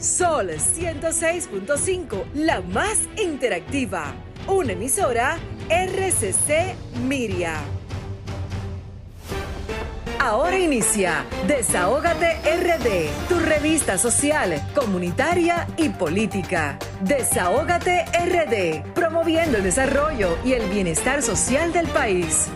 Sol 106.5, la más interactiva. Una emisora RCC Miria. Ahora inicia Desahógate RD, tu revista social, comunitaria y política. Desahógate RD, promoviendo el desarrollo y el bienestar social del país.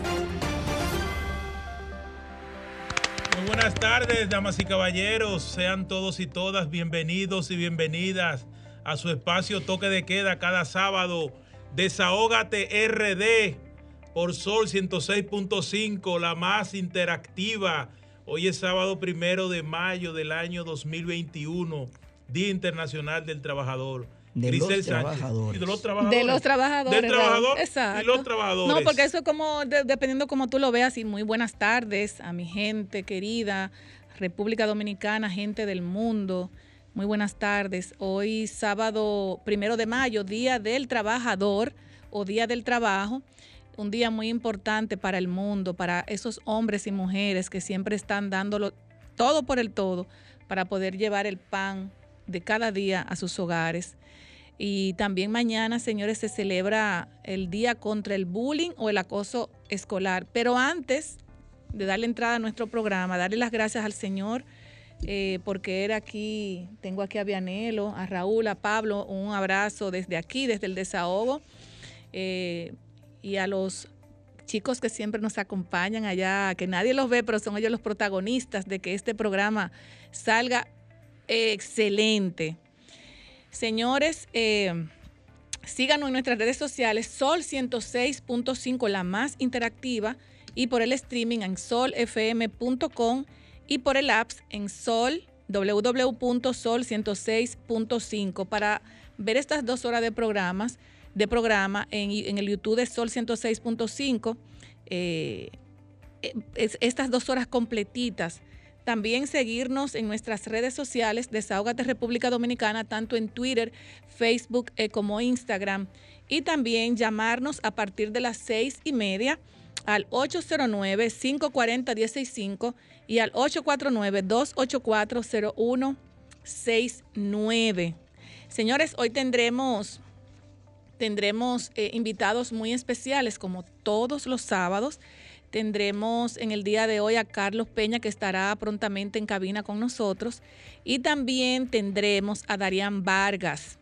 Buenas tardes, damas y caballeros. Sean todos y todas bienvenidos y bienvenidas a su espacio Toque de Queda cada sábado. Desahógate RD por Sol 106.5, la más interactiva. Hoy es sábado primero de mayo del año 2021, Día Internacional del Trabajador. De Grisel los Sánchez. trabajadores. Y de los trabajadores. De los trabajadores. Del trabajador Exacto. y los trabajadores. No, porque eso es como, de- dependiendo como tú lo veas, y muy buenas tardes a mi gente querida, República Dominicana, gente del mundo. Muy buenas tardes. Hoy sábado primero de mayo, Día del Trabajador o Día del Trabajo. Un día muy importante para el mundo, para esos hombres y mujeres que siempre están dándolo todo por el todo para poder llevar el pan de cada día a sus hogares. Y también mañana, señores, se celebra el Día contra el Bullying o el Acoso Escolar. Pero antes de darle entrada a nuestro programa, darle las gracias al Señor, eh, porque era aquí, tengo aquí a Vianelo, a Raúl, a Pablo, un abrazo desde aquí, desde el desahogo, eh, y a los chicos que siempre nos acompañan allá, que nadie los ve, pero son ellos los protagonistas de que este programa salga excelente. Señores, eh, síganos en nuestras redes sociales, Sol 106.5, la más interactiva, y por el streaming en solfm.com y por el apps en sol www.sol106.5 para ver estas dos horas de programas de programa en, el YouTube de Sol 106.5 eh, es- estas dos horas completitas también seguirnos en nuestras redes sociales, Desahógate República Dominicana, tanto en Twitter, Facebook eh, como Instagram. Y también llamarnos a partir de las seis y media al 809-540-165 y al 849-284-0169. Señores, hoy tendremos, tendremos eh, invitados muy especiales como todos los sábados. Tendremos en el día de hoy a Carlos Peña que estará prontamente en cabina con nosotros y también tendremos a Darían Vargas.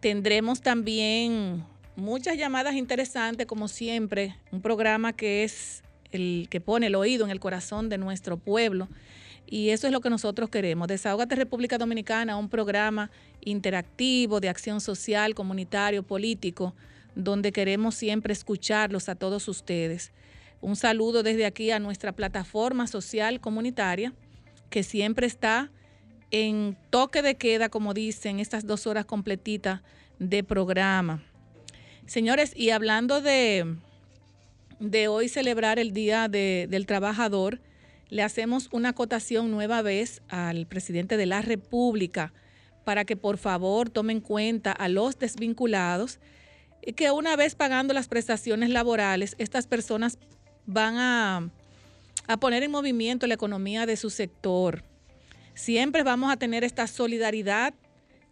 Tendremos también muchas llamadas interesantes como siempre, un programa que es el que pone el oído en el corazón de nuestro pueblo. Y eso es lo que nosotros queremos. Desahógate República Dominicana, un programa interactivo de acción social, comunitario, político, donde queremos siempre escucharlos a todos ustedes. Un saludo desde aquí a nuestra plataforma social comunitaria, que siempre está en toque de queda, como dicen, estas dos horas completitas de programa. Señores, y hablando de, de hoy celebrar el Día de- del Trabajador, le hacemos una acotación nueva vez al presidente de la República para que por favor tome en cuenta a los desvinculados y que una vez pagando las prestaciones laborales, estas personas van a, a poner en movimiento la economía de su sector. Siempre vamos a tener esta solidaridad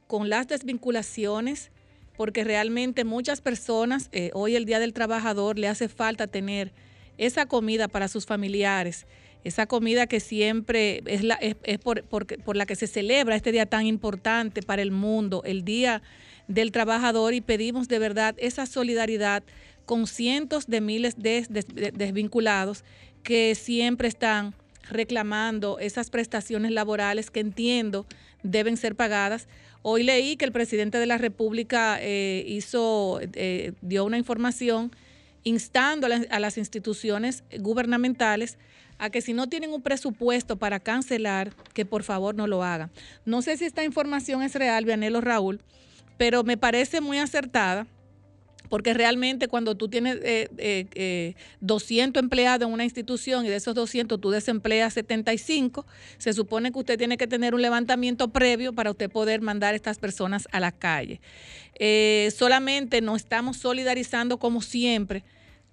con las desvinculaciones, porque realmente muchas personas, eh, hoy el Día del Trabajador, le hace falta tener esa comida para sus familiares, esa comida que siempre es, la, por, por- por la que se celebra este día tan importante para el mundo, el Día del Trabajador, y pedimos de verdad esa solidaridad con cientos de miles de, des- de- desvinculados que siempre están reclamando esas prestaciones laborales que entiendo deben ser pagadas. Hoy leí que el presidente de la República eh, hizo, eh, dio una información instando a, las- a las instituciones gubernamentales a que si no tienen un presupuesto para cancelar, que por favor no lo hagan. No sé si esta información es real, Vianelo Raúl, pero me parece muy acertada porque realmente cuando tú tienes eh, eh, eh, 200 empleados en una institución y de esos 200 tú desempleas 75, se supone que usted tiene que tener un levantamiento previo para usted poder mandar a estas personas a la calle. Eh, solamente nos estamos solidarizando como siempre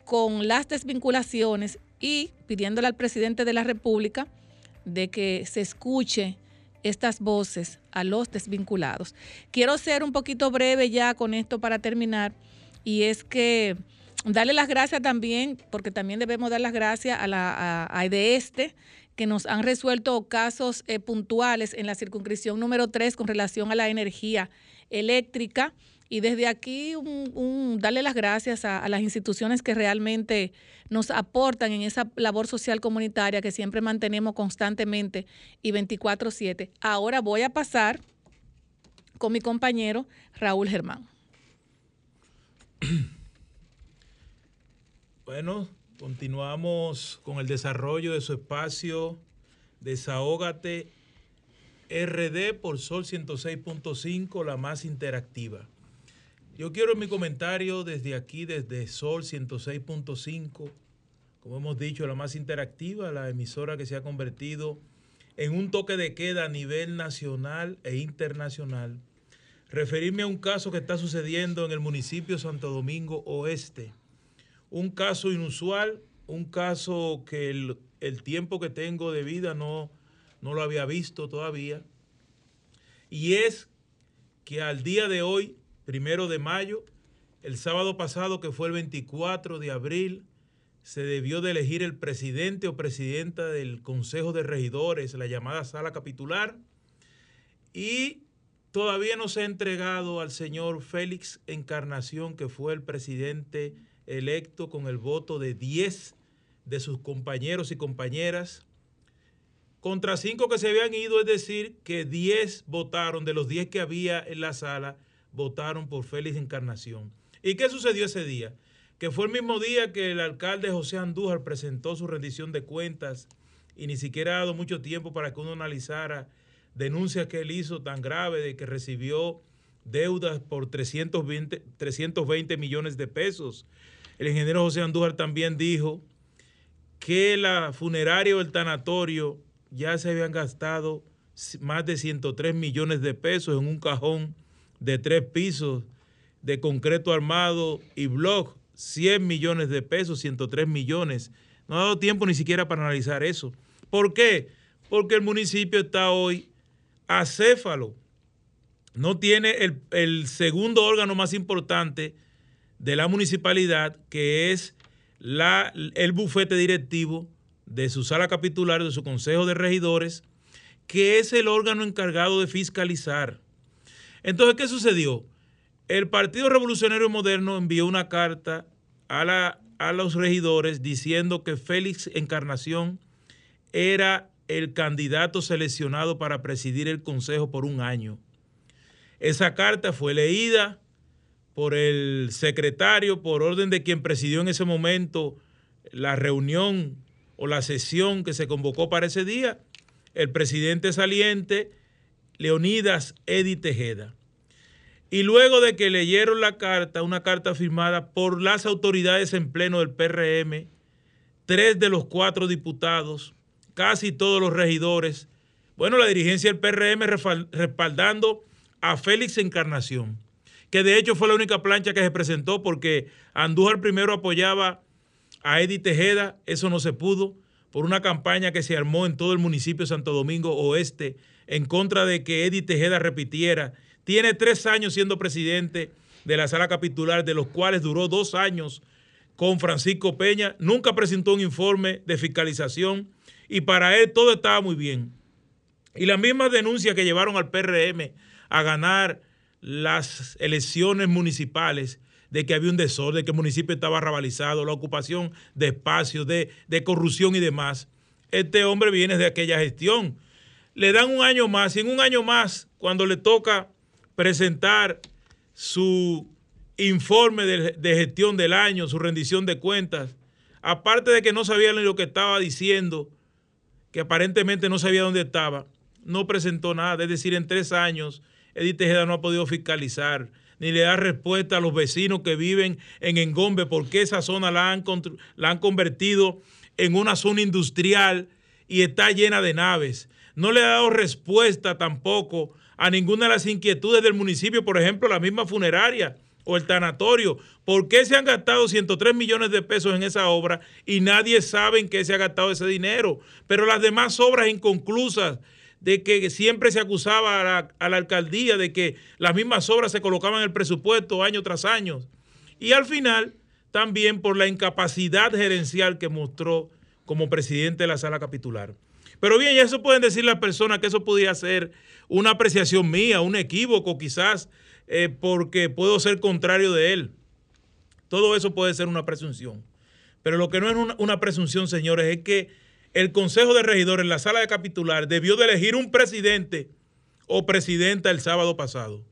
con las desvinculaciones y pidiéndole al presidente de la República de que se escuche estas voces a los desvinculados. Quiero ser un poquito breve ya con esto para terminar y es que darle las gracias también, porque también debemos dar las gracias a la a, de este que nos han resuelto casos eh, puntuales en la circunscripción número 3 con relación a la energía eléctrica. Y desde aquí, darle las gracias a, las instituciones que realmente nos aportan en esa labor social comunitaria que siempre mantenemos constantemente y 24/7. Ahora voy a pasar con mi compañero Raúl Germán. Bueno, continuamos con el desarrollo de su espacio Desahógate RD por Sol 106.5, la más interactiva. Yo quiero mi comentario desde aquí, desde Sol 106.5, como hemos dicho, la más interactiva, la emisora que se ha convertido en un toque de queda a nivel nacional e internacional, referirme a un caso que está sucediendo en el municipio Santo Domingo Oeste. Un caso inusual, un caso que el, tiempo que tengo de vida no, no lo había visto todavía. Y es que al día de hoy primero de mayo. El sábado pasado, que fue el 24 de abril, se debió de elegir el presidente o presidenta del Consejo de Regidores, la llamada sala capitular, y todavía no se ha entregado al señor Félix Encarnación, que fue el presidente electo con el voto de 10 de sus compañeros y compañeras, contra 5 que se habían ido, es decir, que 10 votaron de los 10 que había en la sala, votaron por Félix Encarnación. ¿Y qué sucedió ese día? Que fue el mismo día que el alcalde José Andújar presentó su rendición de cuentas y ni siquiera ha dado mucho tiempo para que uno analizara denuncias que él hizo tan grave de que recibió deudas por 320, 320 millones de pesos. El ingeniero José Andújar también dijo que la funeraria o el tanatorio ya se habían gastado más de 103 millones de pesos en un cajón de tres pisos de concreto armado y blog, 100 millones de pesos, 103 millones. No ha dado tiempo ni siquiera para analizar eso. ¿Por qué? Porque el municipio está hoy acéfalo. No tiene el, el segundo órgano más importante de la municipalidad, que es la, el bufete directivo de su sala capitular, de su consejo de regidores, que es el órgano encargado de fiscalizar entonces, ¿qué sucedió? El Partido Revolucionario Moderno envió una carta a, los regidores diciendo que Félix Encarnación era el candidato seleccionado para presidir el Consejo por un año. Esa carta fue leída por el secretario, por orden de quien presidió en ese momento la reunión o la sesión que se convocó para ese día, el presidente saliente Leonidas Edi Tejeda. Y luego de que leyeron la carta, una carta firmada por las autoridades en pleno del PRM, tres de los cuatro diputados, casi todos los regidores, bueno, la dirigencia del PRM respaldando a Félix Encarnación, que de hecho fue la única plancha que se presentó porque Andújar primero apoyaba a Edi Tejeda, eso no se pudo, por una campaña que se armó en todo el municipio de Santo Domingo Oeste en contra de que Eddie Tejeda repitiera. Tiene tres años siendo presidente de la sala capitular, de los cuales duró dos años con Francisco Peña. Nunca presentó un informe de fiscalización y para él todo estaba muy bien. Y las mismas denuncias que llevaron al PRM a ganar las elecciones municipales de que había un desorden, que el municipio estaba rabalizado, la ocupación de espacios, de, de corrupción y demás. Este hombre viene de aquella gestión le dan un año más y en un año más, cuando le toca presentar su informe de, gestión del año, su rendición de cuentas, aparte de que no sabía lo que estaba diciendo, que aparentemente no sabía dónde estaba, no presentó nada. Es decir, en tres años, Edith Tejeda no ha podido fiscalizar, ni le da respuesta a los vecinos que viven en Engombe, porque esa zona la han, la han convertido en una zona industrial y está llena de naves no le ha dado respuesta tampoco a ninguna de las inquietudes del municipio, por ejemplo, la misma funeraria o el tanatorio. ¿Por qué se han gastado 103 millones de pesos en esa obra y nadie sabe en qué se ha gastado ese dinero? Pero las demás obras inconclusas de que siempre se acusaba a la, alcaldía de que las mismas obras se colocaban en el presupuesto año tras año. Y al final, también por la incapacidad gerencial que mostró como presidente de la sala capitular. Pero bien, eso pueden decir las personas que eso podía ser una apreciación mía, un equívoco quizás, eh, porque puedo ser contrario de él. Todo eso puede ser una presunción. Pero lo que no es una, presunción, señores, es que el Consejo de Regidores en la sala de capitular debió de elegir un presidente o presidenta el sábado pasado.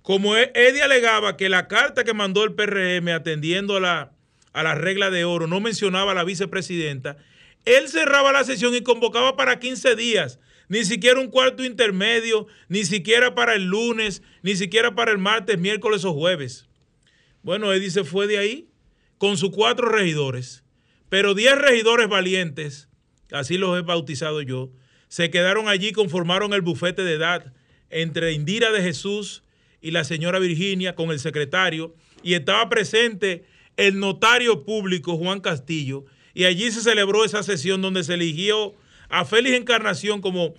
Como e, Eddie alegaba que la carta que mandó el PRM atendiendo a la, a la regla de oro no mencionaba a la vicepresidenta, él cerraba la sesión y convocaba para 15 días, ni siquiera un cuarto intermedio, ni siquiera para el lunes, ni siquiera para el martes, miércoles o jueves. Bueno, Eddie se fue de ahí con sus cuatro regidores, pero 10 regidores valientes, así los he bautizado yo, se quedaron allí, conformaron el bufete de edad entre Indira de Jesús y la señora Virginia con el secretario, y estaba presente el notario público Juan Castillo, y allí se celebró esa sesión donde se eligió a Félix Encarnación como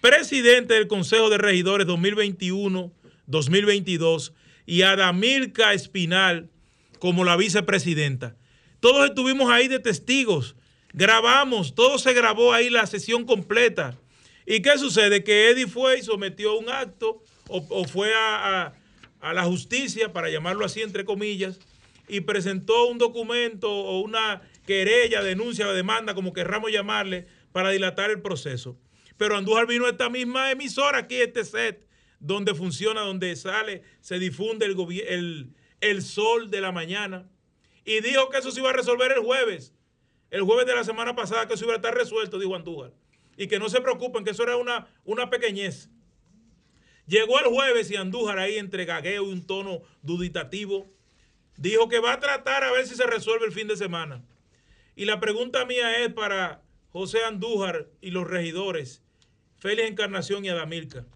presidente del Consejo de Regidores 2021-2022 y a Damilca Espinal como la vicepresidenta. Todos estuvimos ahí de testigos, grabamos, todo se grabó ahí la sesión completa. ¿Y qué sucede? Que Eddie fue y sometió un acto o, fue a, a la justicia, para llamarlo así entre comillas, y presentó un documento o una querella, denuncia o demanda, como querramos llamarle, para dilatar el proceso. Pero Andújar vino a esta misma emisora aquí, este set, donde funciona, donde sale, se difunde el, el, sol de la mañana, y dijo que eso se iba a resolver el jueves. El jueves de la semana pasada que eso iba a estar resuelto, dijo Andújar. Y que no se preocupen, que eso era una, una pequeñez. Llegó el jueves y Andújar ahí entre gagueo y un tono duditativo. Dijo que va a tratar a ver si se resuelve el fin de semana. Y la pregunta mía es para José Andújar y los regidores, Félix Encarnación y Adamilca.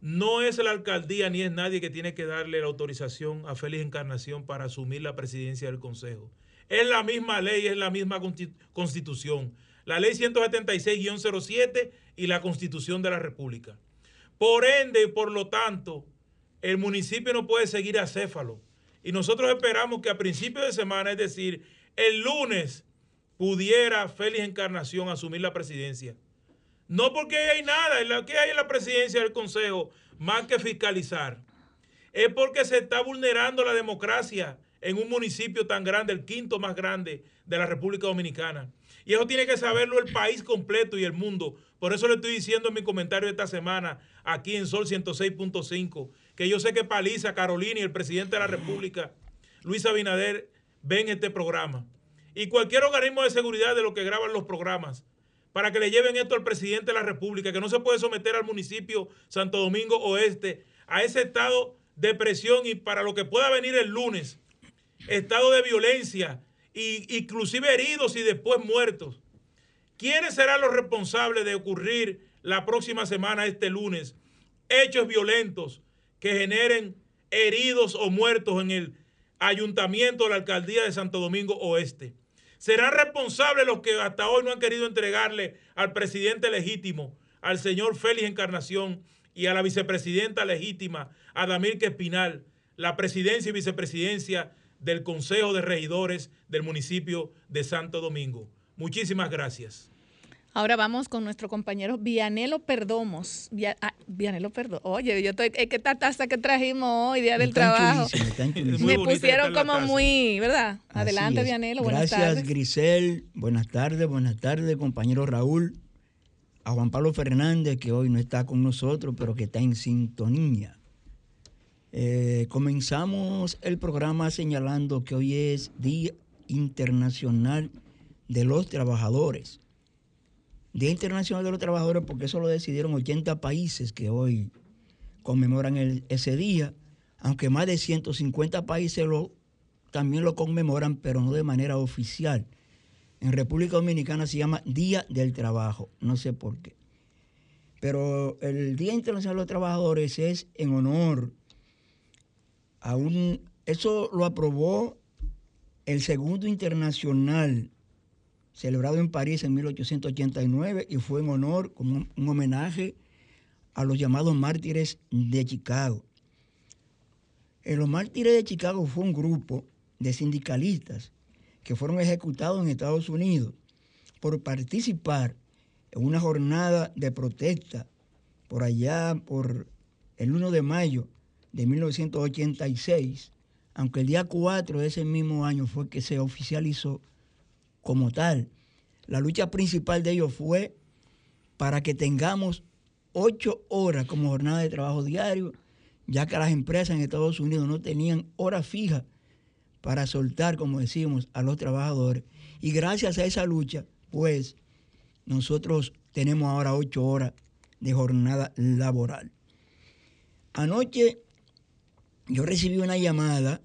No es la alcaldía ni es nadie que tiene que darle la autorización a Félix Encarnación para asumir la presidencia del Consejo. Es la misma ley, es la misma constitución. La ley 176-07 y la constitución de la República. Por ende, por lo tanto, el municipio no puede seguir acéfalo. Y nosotros esperamos que a principios de semana, es decir, el lunes, pudiera Félix Encarnación asumir la presidencia. No porque hay nada, que hay en la presidencia del Consejo más que fiscalizar. Es porque se está vulnerando la democracia en un municipio tan grande, el quinto más grande de la República Dominicana. Y eso tiene que saberlo el país completo y el mundo. Por eso le estoy diciendo en mi comentario esta semana, aquí en Sol 106.5, que yo sé que Paliza, Carolina y el presidente de la República, Luis Abinader, ven este programa. Y cualquier organismo de seguridad de lo que graban los programas, para que le lleven esto al presidente de la República, que no se puede someter al municipio Santo Domingo Oeste a ese estado de presión y para lo que pueda venir el lunes, estado de violencia, y, inclusive heridos y después muertos. ¿Quiénes serán los responsables de ocurrir la próxima semana, este lunes, hechos violentos que generen heridos o muertos en el ayuntamiento la alcaldía de Santo Domingo Oeste. ¿Serán responsables los que hasta hoy no han querido entregarle al presidente legítimo, al señor Félix Encarnación y a la vicepresidenta legítima, Adamir Espinal, la presidencia y vicepresidencia del Consejo de Regidores del municipio de Santo Domingo? Muchísimas gracias. Ahora vamos con nuestro compañero Vianelo Perdomos. Via, ah, Vianelo Perdomos. Oye, yo estoy, es que esta taza que trajimos hoy, día del trabajo. Me pusieron como muy, ¿verdad? Adelante, es. Vianelo, buenas Gracias, tardes. Gracias, Grisel. Buenas tardes, buenas tardes, compañero Raúl. A Juan Pablo Fernández, que hoy no está con nosotros, pero que está en sintonía. Eh, comenzamos el programa señalando que hoy es Día Internacional de los Trabajadores. Día Internacional de los Trabajadores porque eso lo decidieron 80 países que hoy conmemoran ese día, aunque más de 150 países también lo conmemoran, pero no de manera oficial. En República Dominicana se llama Día del Trabajo, no sé por qué. Pero el Día Internacional de los Trabajadores es en honor a un... Eso lo aprobó el segundo internacional celebrado en París en 1889 y fue en honor, como un homenaje a los llamados mártires de Chicago. En los mártires de Chicago fue un grupo de sindicalistas que fueron ejecutados en Estados Unidos por participar en una jornada de protesta por allá por el 1 de mayo de 1986, aunque el día 4 de ese mismo año fue que se oficializó como tal. La lucha principal de ellos fue para que tengamos ocho horas como jornada de trabajo diario, ya que las empresas en Estados Unidos no tenían hora fija para soltar, como decimos, a los trabajadores. Y gracias a esa lucha, pues, nosotros tenemos ahora ocho horas de jornada laboral. Anoche yo recibí una llamada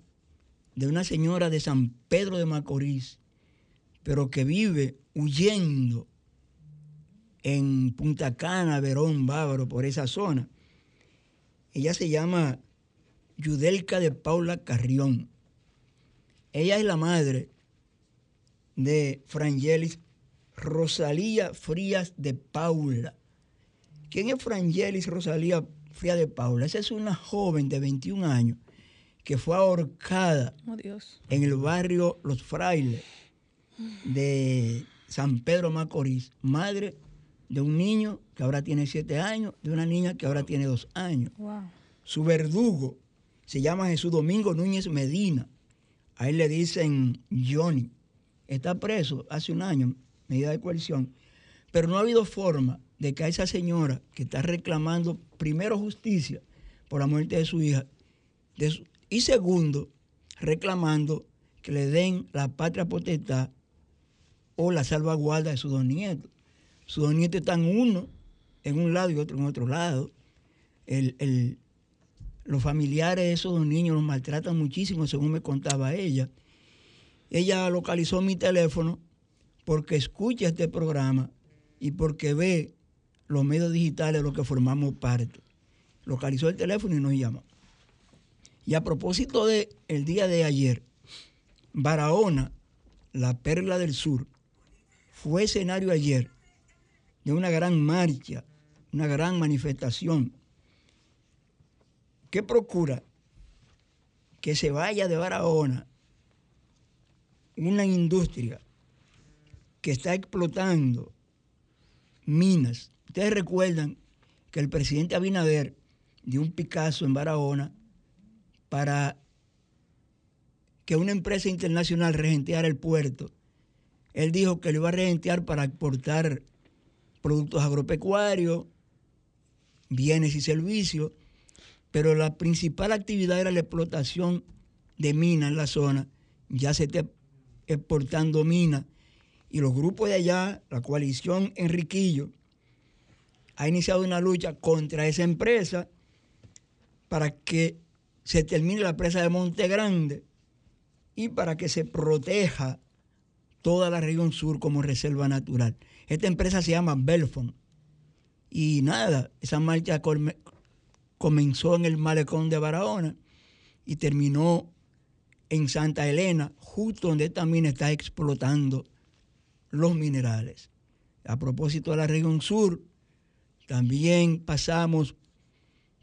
de una señora de San Pedro de Macorís, pero que vive huyendo en Punta Cana, Verón, Bávaro, por esa zona. Ella se llama Yudelka de Paula Carrión. Ella es la madre de Frangelis Rosalía Frías de Paula. ¿Quién es Frangelis Rosalía Frías de Paula? Esa es una joven de 21 años que fue ahorcada Oh, en el barrio Los Frailes de San Pedro Macorís, madre de un niño que ahora tiene 7 años, de una niña que ahora tiene 2 años. Wow. Su verdugo se llama Jesús Domingo Núñez Medina. A él le dicen Johnny. Está preso hace un año, medida de coerción. Pero no ha habido forma de que a esa señora que está reclamando, primero, justicia por la muerte de su hija, de su- y segundo, reclamando que le den la patria potestad o la salvaguarda de sus dos nietos. Sus dos nietos están uno en un lado y otro en otro lado. El- el- los familiares de esos dos niños los maltratan muchísimo, según me contaba ella. Ella localizó mi teléfono porque escucha este programa y porque ve los medios digitales de los que formamos parte. Localizó el teléfono y nos llamó. Y a propósito de el día de ayer, Barahona, la perla del sur, fue escenario ayer de una gran marcha, una gran manifestación que procura que se vaya de Barahona una industria que está explotando minas. Ustedes recuerdan que el presidente Abinader dio un Picasso en Barahona para que una empresa internacional regenteara el puerto. Él dijo que lo iba a regentear para exportar productos agropecuarios, bienes y servicios, pero la principal actividad era la explotación de minas en la zona. Ya se está exportando minas y los grupos de allá, la coalición Enriquillo, ha iniciado una lucha contra esa empresa para que se termine la presa de Monte Grande y para que se proteja toda la región sur como reserva natural. Esta empresa se llama Belfont. Y nada, esa marcha comenzó en el malecón de Barahona y terminó en Santa Elena, justo donde mina está explotando los minerales. A propósito de la región sur, también pasamos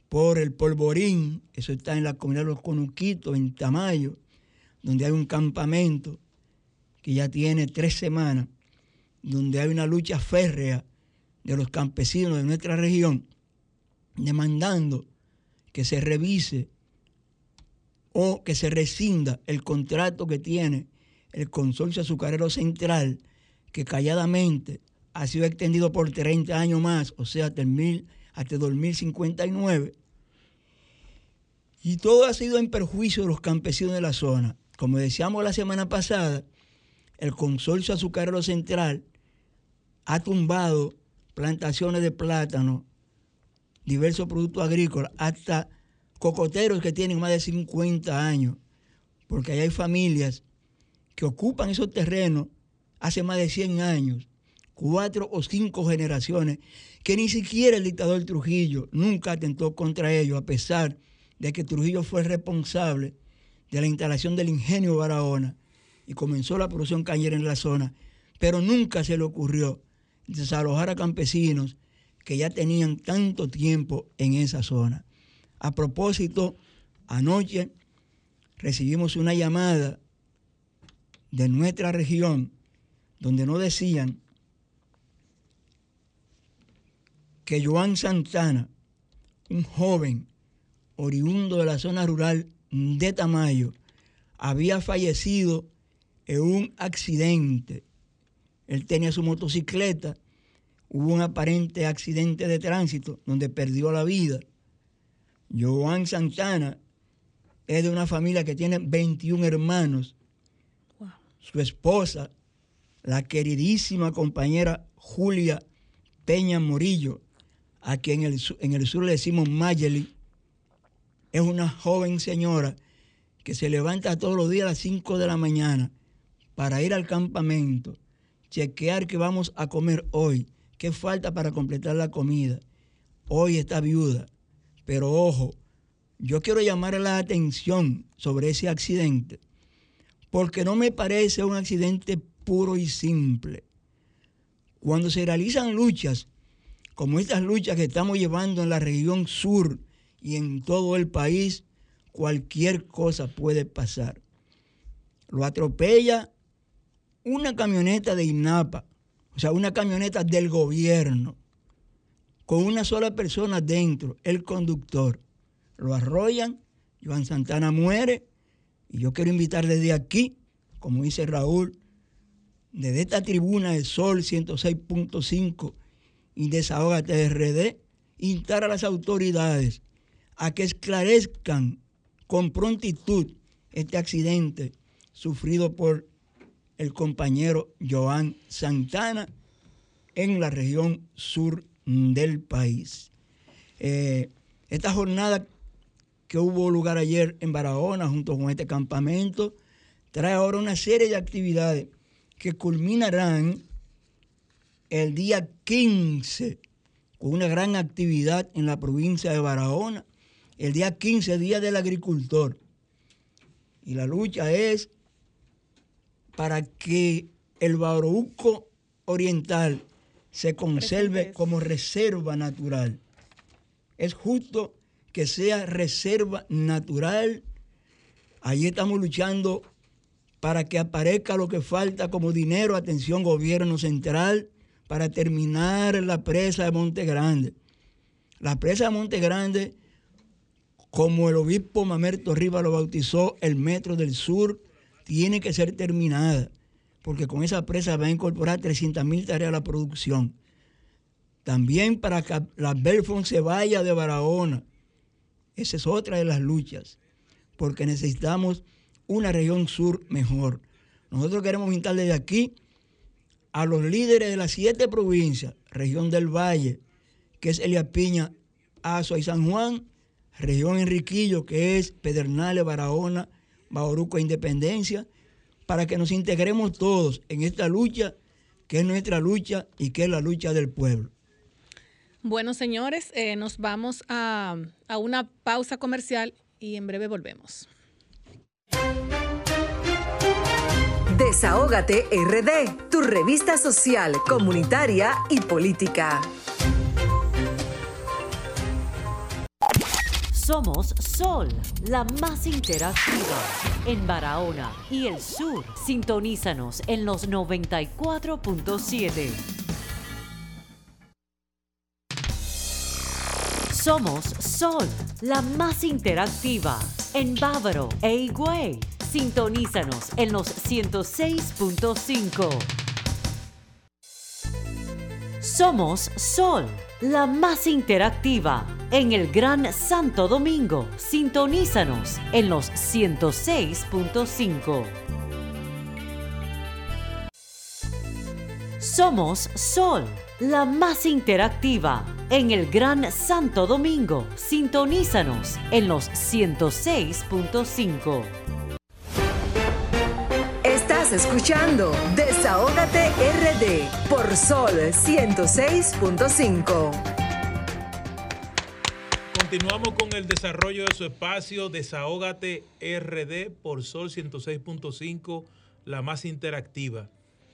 por el Polvorín, eso está en la comunidad de los Conuquitos, en Tamayo, donde hay un campamento que ya tiene tres semanas, donde hay una lucha férrea de los campesinos de nuestra región, demandando que se revise o que se rescinda el contrato que tiene el Consorcio Azucarero Central, que calladamente ha sido extendido por 30 años más, o sea, hasta, el mil, hasta 2059. Y todo ha sido en perjuicio de los campesinos de la zona. Como decíamos la semana pasada, el Consorcio Azucarero Central ha tumbado plantaciones de plátano, diversos productos agrícolas, hasta cocoteros que tienen más de 50 años, porque ahí hay familias que ocupan esos terrenos hace más de 100 años, cuatro o cinco generaciones, que ni siquiera el dictador Trujillo nunca atentó contra ellos, a pesar de que Trujillo fue responsable de la instalación del ingenio Barahona y comenzó la producción cañera en la zona. pero nunca se le ocurrió desalojar a campesinos que ya tenían tanto tiempo en esa zona. A propósito, anoche recibimos una llamada de nuestra región donde nos decían que Joan Santana, un joven oriundo de la zona rural de Tamayo, había fallecido en un accidente. Él tenía su motocicleta, hubo un aparente accidente de tránsito donde perdió la vida. Joan Santana es de una familia que tiene 21 hermanos. Su esposa, la queridísima compañera Julia Peña Morillo, a quien en el, en el sur le decimos Mayeli, es una joven señora que se levanta todos los días a las 5 de la mañana para ir al campamento, chequear qué vamos a comer hoy, qué falta para completar la comida. Hoy está viuda, pero ojo, yo quiero llamar la atención sobre ese accidente, porque no me parece un accidente puro y simple. Cuando se realizan luchas, como estas luchas que estamos llevando en la región sur y en todo el país, cualquier cosa puede pasar. Lo atropella una camioneta de INAPA, o sea, una camioneta del gobierno, con una sola persona dentro, el conductor. Lo arrollan, Joan Santana muere, y yo quiero invitar desde aquí, como dice Raúl, desde esta tribuna de Sol 106.5 y Desahoga TRD, instar a las autoridades a que esclarezcan con prontitud este accidente sufrido por el compañero Joan Santana en la región sur del país. Eh, esta jornada que hubo lugar ayer en Barahona junto con este campamento trae ahora una serie de actividades que culminarán el día 15 con una gran actividad en la provincia de Barahona el día 15, Día del Agricultor. Y la lucha es para que el Bauruco Oriental se conserve como reserva natural. Es justo que sea reserva natural. Allí estamos luchando para que aparezca lo que falta como dinero, atención gobierno central, para terminar la presa de Monte Grande. La presa de Monte Grande como el obispo Mamerto Rivas lo bautizó, el Metro del Sur tiene que ser terminada, porque con esa presa va a incorporar 300 mil tareas a la producción. También para que la Belfont se vaya de Barahona. Esa es otra de las luchas, porque necesitamos una región sur mejor. Nosotros queremos invitar desde aquí a los líderes de las siete provincias, región del Valle, que es Elia Piña, Azua y San Juan, región Enriquillo, que es Pedernales, Barahona, Bauruco e Independencia, para que nos integremos todos en esta lucha, que es nuestra lucha y que es la lucha del pueblo. Bueno, señores, eh, nos vamos a, a una pausa comercial y en breve volvemos. Desahógate RD, tu revista social, comunitaria y política. Somos Sol, la más interactiva en Barahona y el sur. Sintonízanos en los 94.7. Somos Sol, la más interactiva en Bávaro e Higüey. Sintonízanos en los 106.5. Somos Sol, la más interactiva en el Gran Santo Domingo. Sintonízanos en los 106.5. Somos Sol, la más interactiva en el Gran Santo Domingo. Sintonízanos en los 106.5. Estás escuchando Desahógate RD por Sol 106.5. Continuamos con el desarrollo de su espacio Desahógate RD por Sol 106.5, la más interactiva.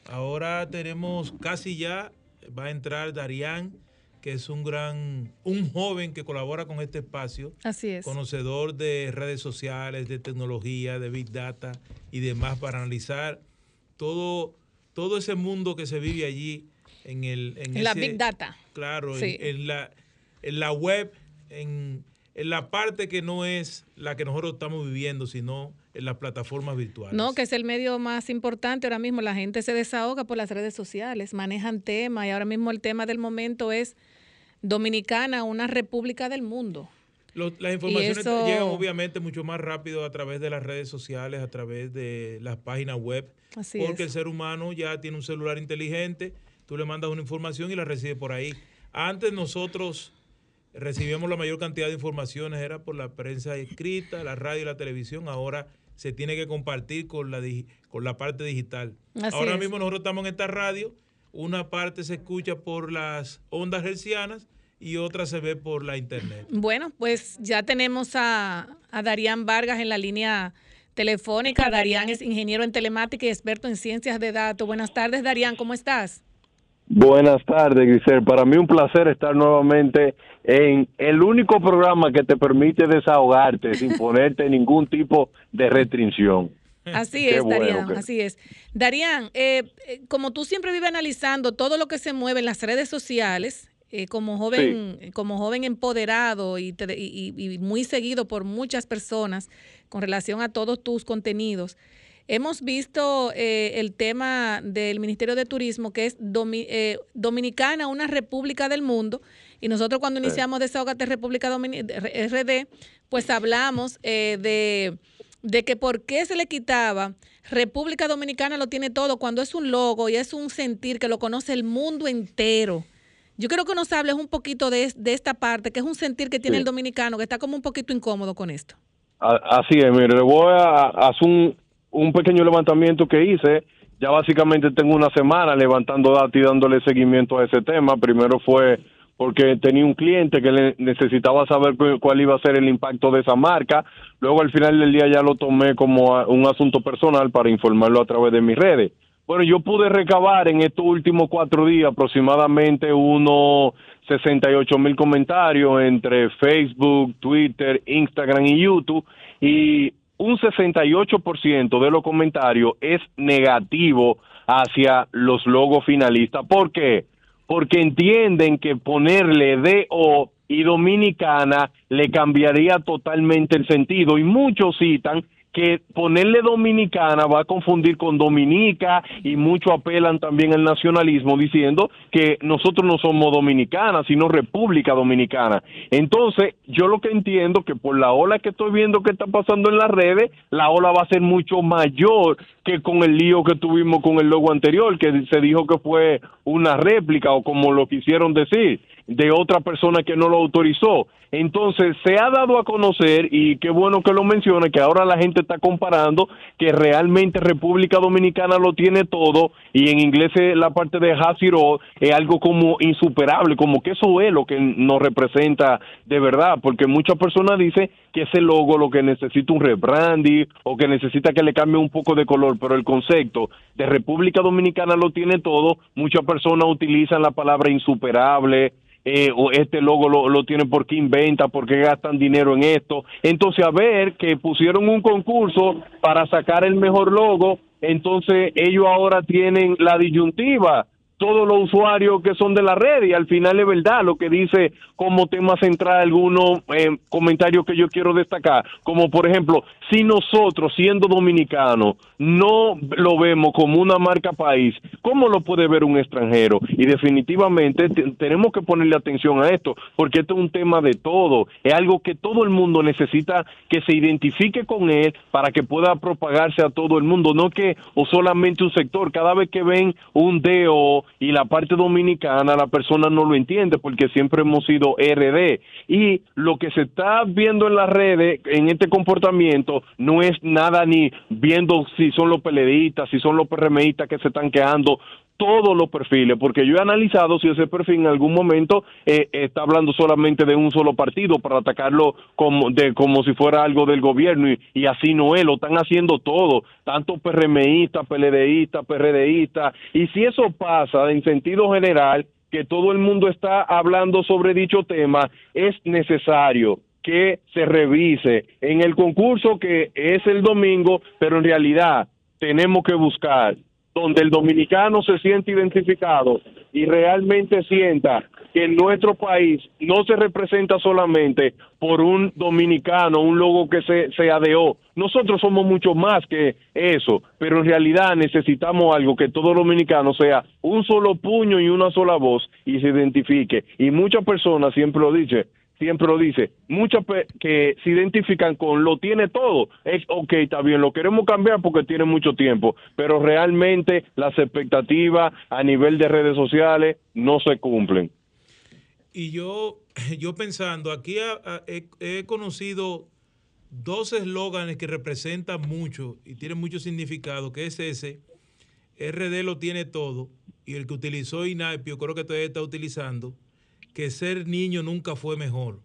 Ahora tenemos casi ya, va a entrar Darían, que es un gran, un joven que colabora con este espacio. Así es. Conocedor de redes sociales, de tecnología, de Big Data y demás para analizar todo, todo ese mundo que se vive allí en el... En, la Big Data. Claro, en, la, en la web, en, en la parte que no es la que nosotros estamos viviendo, sino en las plataformas virtuales. No, que es el medio más importante ahora mismo. La gente se desahoga por las redes sociales, manejan temas y ahora mismo el tema del momento es Dominicana, una república del mundo. las informaciones llegan obviamente mucho más rápido a través de las redes sociales, a través de las páginas web, porque el ser humano ya tiene un celular inteligente, tú le mandas una información y la recibe por ahí. Antes nosotros recibíamos la mayor cantidad de informaciones, era por la prensa escrita, la radio y la televisión, ahora se tiene que compartir con la, con la parte digital. Ahora mismo nosotros estamos en esta radio, una parte se escucha por las ondas hercianas y otra se ve por la internet. Bueno, pues ya tenemos a, a Darían Vargas en la línea telefónica. Darían es ingeniero en telemática y experto en ciencias de datos. Buenas tardes, Darían, ¿cómo estás? Buenas tardes, Grisel. Para mí un placer estar nuevamente en el único programa que te permite desahogarte sin ponerte ningún tipo de restricción. Así es, Darían, así es. Darían, eh, eh, como tú siempre vives analizando todo lo que se mueve en las redes sociales, eh, como joven, como joven empoderado y, y, muy seguido por muchas personas con relación a todos tus contenidos, Hemos visto eh, el tema del Ministerio de Turismo, que es eh, Dominicana, una república del mundo. Y nosotros cuando iniciamos Desahogate República RD, pues hablamos eh, de, de que por qué se le quitaba República Dominicana lo tiene todo cuando es un logo y es un sentir que lo conoce el mundo entero. Yo quiero que nos hables un poquito de, esta parte, que es un sentir que tiene el dominicano, que está como un poquito incómodo con esto. Así es, mire, le voy a hacer un, un pequeño levantamiento que hice. Ya básicamente tengo una semana levantando datos y dándole seguimiento a ese tema. Primero fue porque tenía un cliente que le necesitaba saber cuál iba a ser el impacto de esa marca. Luego al final del día ya lo tomé como un asunto personal para informarlo a través de mis redes. Bueno, yo pude recabar en estos últimos cuatro días aproximadamente unos 68 mil comentarios entre Facebook, Twitter, Instagram y YouTube. Y un 68% de los comentarios es negativo hacia los logos finalistas. ¿Por qué? Porque entienden que ponerle DO y Dominicana le cambiaría totalmente el sentido y muchos citan que ponerle dominicana va a confundir con dominica y muchos apelan también al nacionalismo diciendo que nosotros no somos dominicanas sino república dominicana entonces yo lo que entiendo que por la ola que estoy viendo que está pasando en las redes la ola va a ser mucho mayor que con el lío que tuvimos con el logo anterior que se dijo que fue una réplica o como lo quisieron decir de otra persona que no lo autorizó. Entonces se ha dado a conocer, y qué bueno que lo mencione, que ahora la gente está comparando que realmente República Dominicana lo tiene todo y en inglés la parte de Hasiro es algo como insuperable, como que eso es lo que nos representa de verdad, porque muchas personas dicen que ese logo lo que necesita un rebranding o que necesita que le cambie un poco de color, pero el concepto de República Dominicana lo tiene todo, muchas personas utilizan la palabra insuperable, eh, o este logo lo, lo tienen porque inventa, porque gastan dinero en esto. Entonces, a ver que pusieron un concurso para sacar el mejor logo, entonces ellos ahora tienen la disyuntiva todos los usuarios que son de la red y al final es verdad lo que dice como tema central algunos eh, comentarios que yo quiero destacar, como por ejemplo, si nosotros siendo dominicanos no lo vemos como una marca país, ¿cómo lo puede ver un extranjero? Y definitivamente tenemos que ponerle atención a esto, porque esto es un tema de todo, es algo que todo el mundo necesita que se identifique con él para que pueda propagarse a todo el mundo, no que o solamente un sector, cada vez que ven un DO y la parte dominicana la persona no lo entiende porque siempre hemos sido RD y lo que se está viendo en las redes en este comportamiento no es nada ni viendo si son los peleditas, si son los PRMistas que se están quedando todos los perfiles, porque yo he analizado si ese perfil en algún momento eh, está hablando solamente de un solo partido para atacarlo como, de, como si fuera algo del gobierno y, así no es, lo están haciendo todo, tanto PRMistas, PLDistas, PRDistas, y si eso pasa en sentido general, que todo el mundo está hablando sobre dicho tema, es necesario que se revise en el concurso que es el domingo, pero en realidad tenemos que buscar donde el dominicano se siente identificado y realmente sienta que nuestro país no se representa solamente por un dominicano, un logo que se, se adeó. Nosotros somos mucho más que eso, pero en realidad necesitamos algo que todo dominicano sea un solo puño y una sola voz y se identifique. Y muchas personas siempre lo dicen, siempre lo dice, muchas que se identifican con lo tiene todo, es ok, está bien, lo queremos cambiar porque tiene mucho tiempo, pero realmente las expectativas a nivel de redes sociales no se cumplen. Y yo, yo pensando, aquí he, he conocido dos eslóganes que representan mucho y tienen mucho significado, que es ese, RD lo tiene todo, y el que utilizó INAPio, creo que todavía está utilizando, que ser niño nunca fue mejor.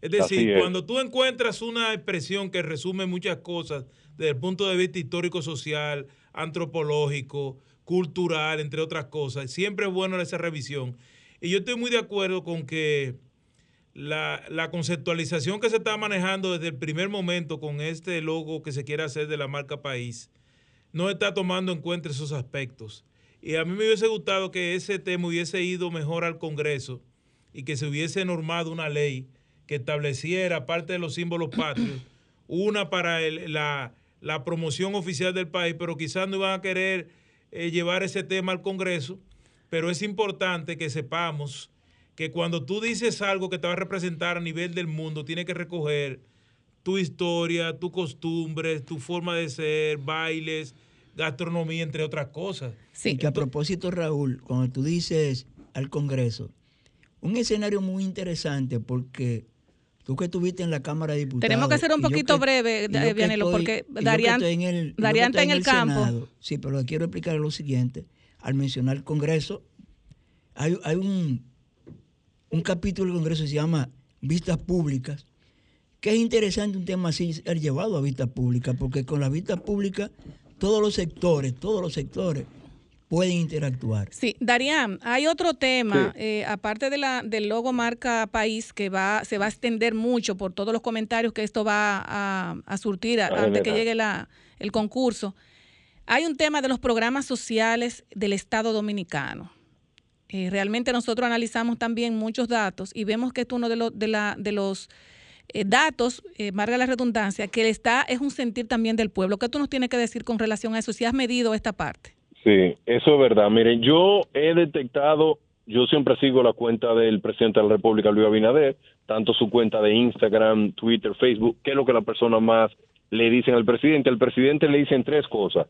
Es decir, cuando tú encuentras una expresión que resume muchas cosas desde el punto de vista histórico-social, antropológico, cultural, entre otras cosas, siempre es bueno esa revisión. Y yo estoy muy de acuerdo con que la, la, conceptualización que se está manejando desde el primer momento con este logo que se quiere hacer de la marca país, no está tomando en cuenta esos aspectos. Y a mí me hubiese gustado que ese tema hubiese ido mejor al Congreso y que se hubiese normado una ley que estableciera, parte de los símbolos patrios, una para la, promoción oficial del país, pero quizás no iban a querer eh, llevar ese tema al Congreso, pero es importante que sepamos que cuando tú dices algo que te va a representar a nivel del mundo, tiene que recoger tu historia, tu costumbre, tu forma de ser, bailes, gastronomía, entre otras cosas. Sí. que a propósito, Raúl, cuando tú dices al Congreso, un escenario muy interesante porque tú que estuviste en la Cámara de Diputados. Tenemos que ser un poquito breve, Vianelo, porque Darían, en el, está en el, campo. sí, pero quiero explicar lo siguiente. Al mencionar el Congreso, hay, hay un, un capítulo del Congreso que se llama Vistas Públicas, que es interesante un tema así ser llevado a vistas públicas, porque con las vistas públicas todos los sectores, todos los sectores pueden interactuar. Sí, Darían, hay otro tema, eh, aparte de la, del logo marca país, que va, se va a extender mucho por todos los comentarios que esto va a, surtir antes que llegue la, el concurso. Hay un tema de los programas sociales del Estado Dominicano. Eh, realmente nosotros analizamos también muchos datos y vemos que es uno de, los de, la, de los eh, datos, eh, marca la redundancia, que está es un sentir también del pueblo. ¿Qué tú nos tienes que decir con relación a eso? Si has medido esta parte. Sí, eso es verdad. Miren, yo he detectado, yo siempre sigo la cuenta del presidente de la República, Luis Abinader, tanto su cuenta de Instagram, Twitter, Facebook, que es lo que la persona más le dicen al presidente. Al presidente le dicen tres cosas,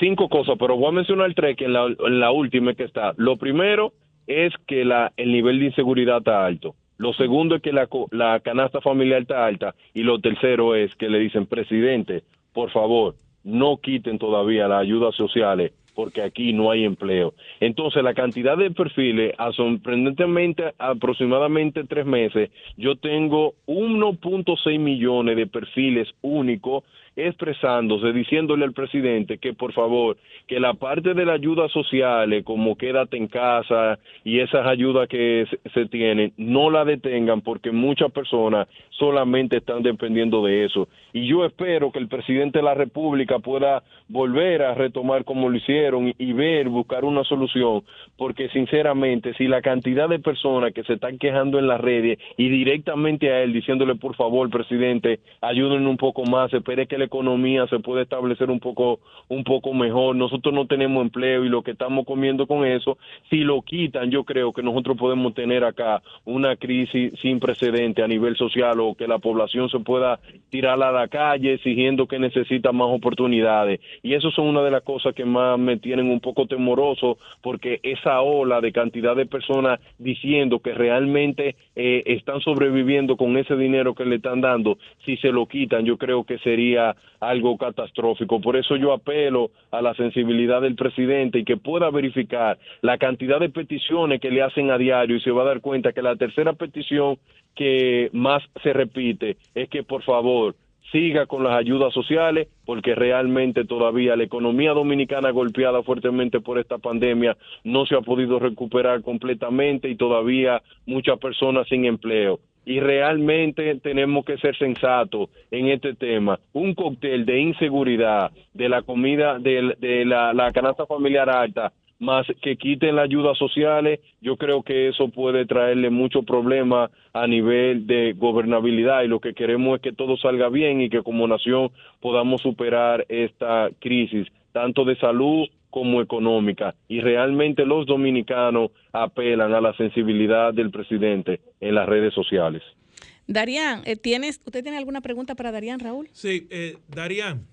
cinco cosas, pero voy a mencionar tres, que en la, última que está. Lo primero es que la, el nivel de inseguridad está alto. Lo segundo es que la, la canasta familiar está alta. Y lo tercero es que le dicen, presidente, por favor, no quiten todavía las ayudas sociales porque aquí no hay empleo. Entonces, la cantidad de perfiles, a sorprendentemente, aproximadamente tres meses, yo tengo 1.6 millones de perfiles únicos expresándose, diciéndole al presidente que por favor, que la parte de la ayuda social, como quédate en casa y esas ayudas que se, tienen, no la detengan porque muchas personas solamente están dependiendo de eso. Y yo espero que el presidente de la República pueda volver a retomar como lo hicieron y ver, buscar una solución, porque sinceramente, si la cantidad de personas que se están quejando en las redes y directamente a él diciéndole por favor, presidente, ayúdenme un poco más, espere que le economía se puede establecer un poco un poco mejor. Nosotros no tenemos empleo y lo que estamos comiendo con eso, si lo quitan, yo creo que nosotros podemos tener acá una crisis sin precedente a nivel social o que la población se pueda tirar a la calle exigiendo que necesita más oportunidades. Y eso son una de las cosas que más me tienen un poco temoroso porque esa ola de cantidad de personas diciendo que realmente eh, están sobreviviendo con ese dinero que le están dando, si se lo quitan, yo creo que sería algo catastrófico. Por eso yo apelo a la sensibilidad del presidente y que pueda verificar la cantidad de peticiones que le hacen a diario y se va a dar cuenta que la tercera petición que más se repite es que por favor siga con las ayudas sociales porque realmente todavía la economía dominicana golpeada fuertemente por esta pandemia no se ha podido recuperar completamente y todavía muchas personas sin empleo. Y realmente tenemos que ser sensatos en este tema. Un cóctel de inseguridad, de la comida, de, la, la canasta familiar alta, más que quiten las ayudas sociales, yo creo que eso puede traerle muchos problemas a nivel de gobernabilidad y lo que queremos es que todo salga bien y que como nación podamos superar esta crisis, tanto de salud como económica. Y realmente los dominicanos apelan a la sensibilidad del presidente en las redes sociales. Darían, eh, ¿tienes, ¿usted tiene alguna pregunta para Darían, Raúl? Sí, eh, Darían.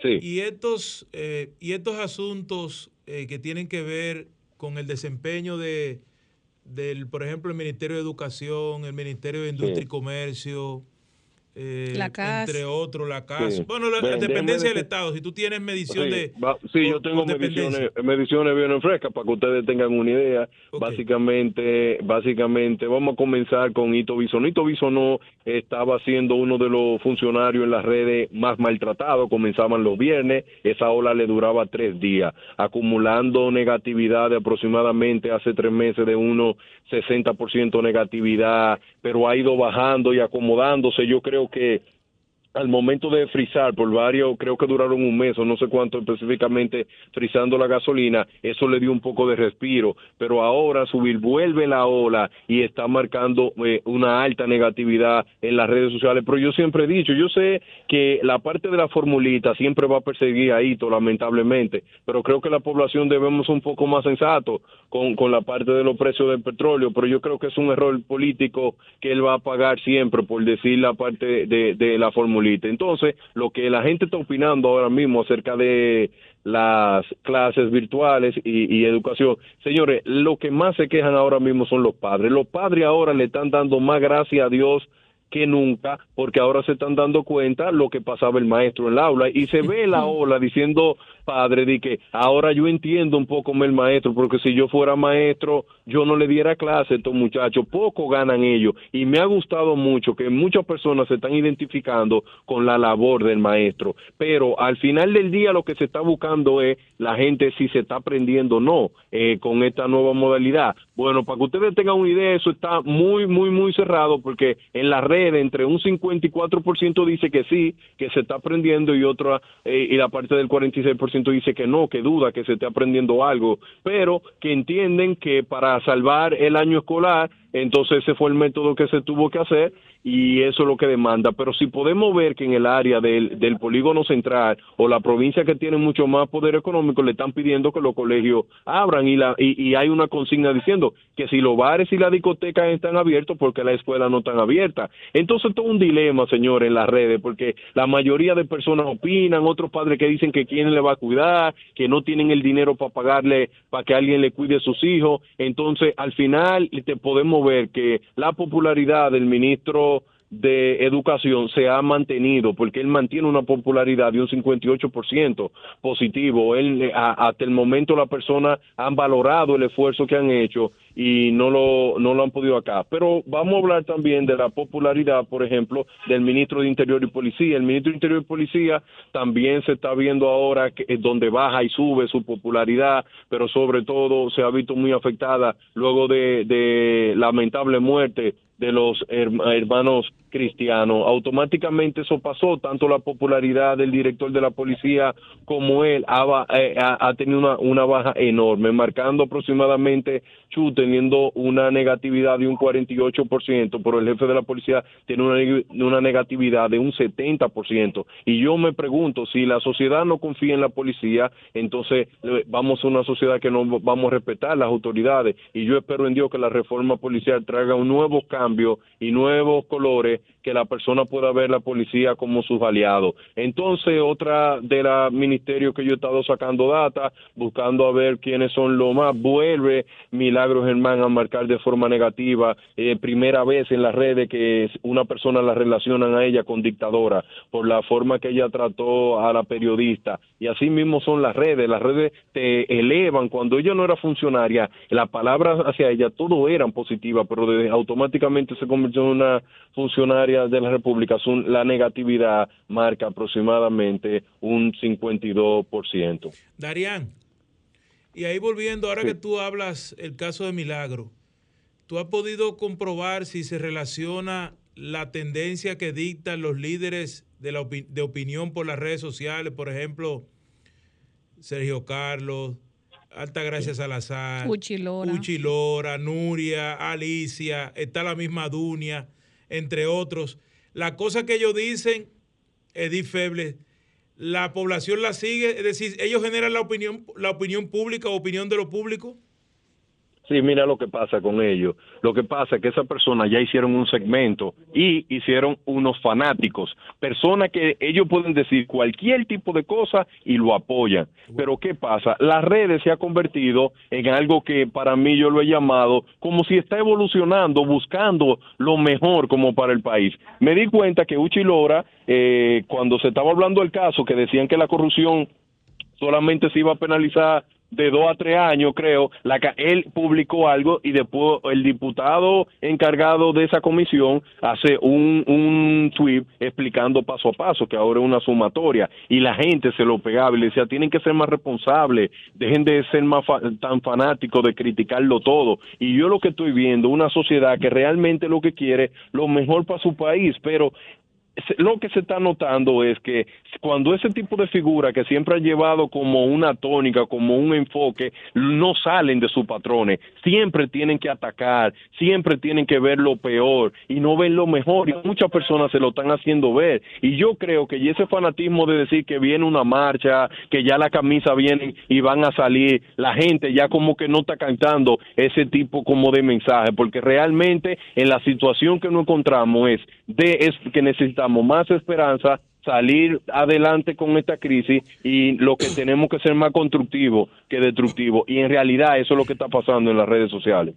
Sí. Y estos, eh, y estos asuntos eh, que tienen que ver con el desempeño de, del, por ejemplo, el Ministerio de Educación, el Ministerio de Industria y Comercio, eh, La CAS. entre otros, la CAS. Sí. Bueno, la, la dependencia del Estado. Si tú tienes medición Sí, de. va- sí, yo tengo mediciones, mediciones bien frescas para que ustedes tengan una idea. Básicamente, básicamente, vamos a comenzar con Ito Bisonó. Ito Bisonó estaba siendo uno de los funcionarios en las redes más maltratados. Comenzaban los viernes, esa ola le duraba tres días, acumulando negatividad de aproximadamente hace tres meses de unos 60% negatividad, pero ha ido bajando y acomodándose. Yo creo que al momento de frizar por varios, creo que duraron un mes o no sé cuánto específicamente frizando la gasolina, eso le dio un poco de respiro, pero ahora subir vuelve la ola y está marcando eh, una alta negatividad en las redes sociales, pero yo siempre he dicho, yo sé que la parte de la formulita siempre va a perseguir a Hito, lamentablemente, pero creo que la población debemos un poco más sensato con, con la parte de los precios del petróleo, pero yo creo que es un error político que él va a pagar siempre por decir la parte de, de la formulita. Entonces, lo que la gente está opinando ahora mismo acerca de las clases virtuales y, y educación. Señores, lo que más se quejan ahora mismo son los padres. Los padres ahora le están dando más gracias a Dios que nunca, porque ahora se están dando cuenta lo que pasaba el maestro en el aula y se ve la ola diciendo padre de que ahora yo entiendo un poco el maestro, porque si yo fuera maestro, yo no le diera clase a estos muchachos, poco ganan ellos y me ha gustado mucho que muchas personas se están identificando con la labor del maestro, pero al final del día lo que se está buscando es la gente si se está aprendiendo o no eh, con esta nueva modalidad. Bueno, para que ustedes tengan una idea, eso está muy, muy, muy cerrado porque en la red entre un 54% dice que sí, que se está aprendiendo y otra, eh, y la parte del 46% dice que no, que duda que se esté aprendiendo algo, pero que entienden que para salvar el año escolar, entonces ese fue el método que se tuvo que hacer y eso es lo que demanda. Pero si podemos ver que en el área del, del polígono central o la provincia que tiene mucho más poder económico le están pidiendo que los colegios abran y, la, y, hay una consigna diciendo que si los bares y las discotecas están abiertos porque las escuelas no están abiertas. Entonces todo un dilema, señor, en las redes porque la mayoría de personas opinan, otros padres que dicen que quién le va a cuidar, que no tienen el dinero para pagarle, para que alguien le cuide a sus hijos. Entonces al final te podemos ver que la popularidad del ministro de educación se ha mantenido porque él mantiene una popularidad de un 58% positivo. Él eh, a- hasta el momento las personas han valorado el esfuerzo que han hecho y no lo no lo han podido acá. Pero vamos a hablar también de la popularidad, por ejemplo, del ministro de Interior y Policía. El ministro de Interior y Policía también se está viendo ahora que es donde baja y sube su popularidad, pero sobre todo se ha visto muy afectada luego de, de lamentable muerte de los herma- hermanos cristianos. Automáticamente eso pasó, tanto la popularidad del director de la policía como él ha, eh, tenido una, baja enorme, marcando aproximadamente, chuten, teniendo una negatividad de un 48%, pero el jefe de la policía tiene una, una negatividad de un 70%. Y yo me pregunto, si la sociedad no confía en la policía, entonces eh, vamos a una sociedad que no vamos a respetar las autoridades. Y yo espero en Dios que la reforma policial traiga un nuevo cambio y nuevos colores que la persona pueda ver la policía como sus aliados. Entonces, otra de la ministerio que yo he estado sacando data, buscando a ver quiénes son los más, vuelve Milagro Germán a marcar de forma negativa, eh, primera vez en las redes que una persona la relacionan a ella con dictadora, por la forma que ella trató a la periodista. Y así mismo son las redes, las redes te elevan, cuando ella no era funcionaria, las palabras hacia ella, todo eran positivas, pero automáticamente se convirtió en una funcionaria de la República, la negatividad marca aproximadamente un 52%. Darían, y ahí volviendo, ahora que tú hablas el caso de Milagro, ¿tú has podido comprobar si se relaciona la tendencia que dictan los líderes de, la de opinión por las redes sociales, por ejemplo, Sergio Carlos, Altagracia Salazar, Uchilora. Uchilora, Nuria, Alicia, está la misma Dunia, entre otros. La cosa que ellos dicen, Edith Feble, la población la sigue, es decir, ellos generan la opinión, la opinión pública opinión de lo público. Sí, mira lo que pasa con ellos. Lo que pasa es que esas personas ya hicieron un segmento y hicieron unos fanáticos, personas que ellos pueden decir cualquier tipo de cosa y lo apoyan. Pero ¿qué pasa? Las redes se ha convertido en algo que para mí yo lo he llamado como si está evolucionando, buscando lo mejor como para el país. Me di cuenta que Uchi Lora, eh, cuando se estaba hablando del caso, que decían que la corrupción solamente se iba a penalizar de dos a tres años, creo, la, él publicó algo y después el diputado encargado de esa comisión hace un, un tweet explicando paso a paso que ahora es una sumatoria y la gente se lo pegaba y le decía, tienen que ser más responsables, dejen de ser más tan fanáticos de criticarlo todo. Y yo lo que estoy viendo, una sociedad que realmente lo que quiere, lo mejor para su país, pero lo que se está notando es que cuando ese tipo de figuras que siempre han llevado como una tónica, como un enfoque, no salen de sus patrones, siempre tienen que atacar, siempre tienen que ver lo peor y no ven lo mejor. Y muchas personas se lo están haciendo ver. Y yo creo que ese fanatismo de decir que viene una marcha, que ya la camisa viene y van a salir, la gente ya como que no está cantando ese tipo como de mensaje, porque realmente en la situación que nos encontramos es de es que necesitamos más esperanza, salir adelante con esta crisis y lo que tenemos que ser más constructivo que destructivo. Y en realidad eso es lo que está pasando en las redes sociales.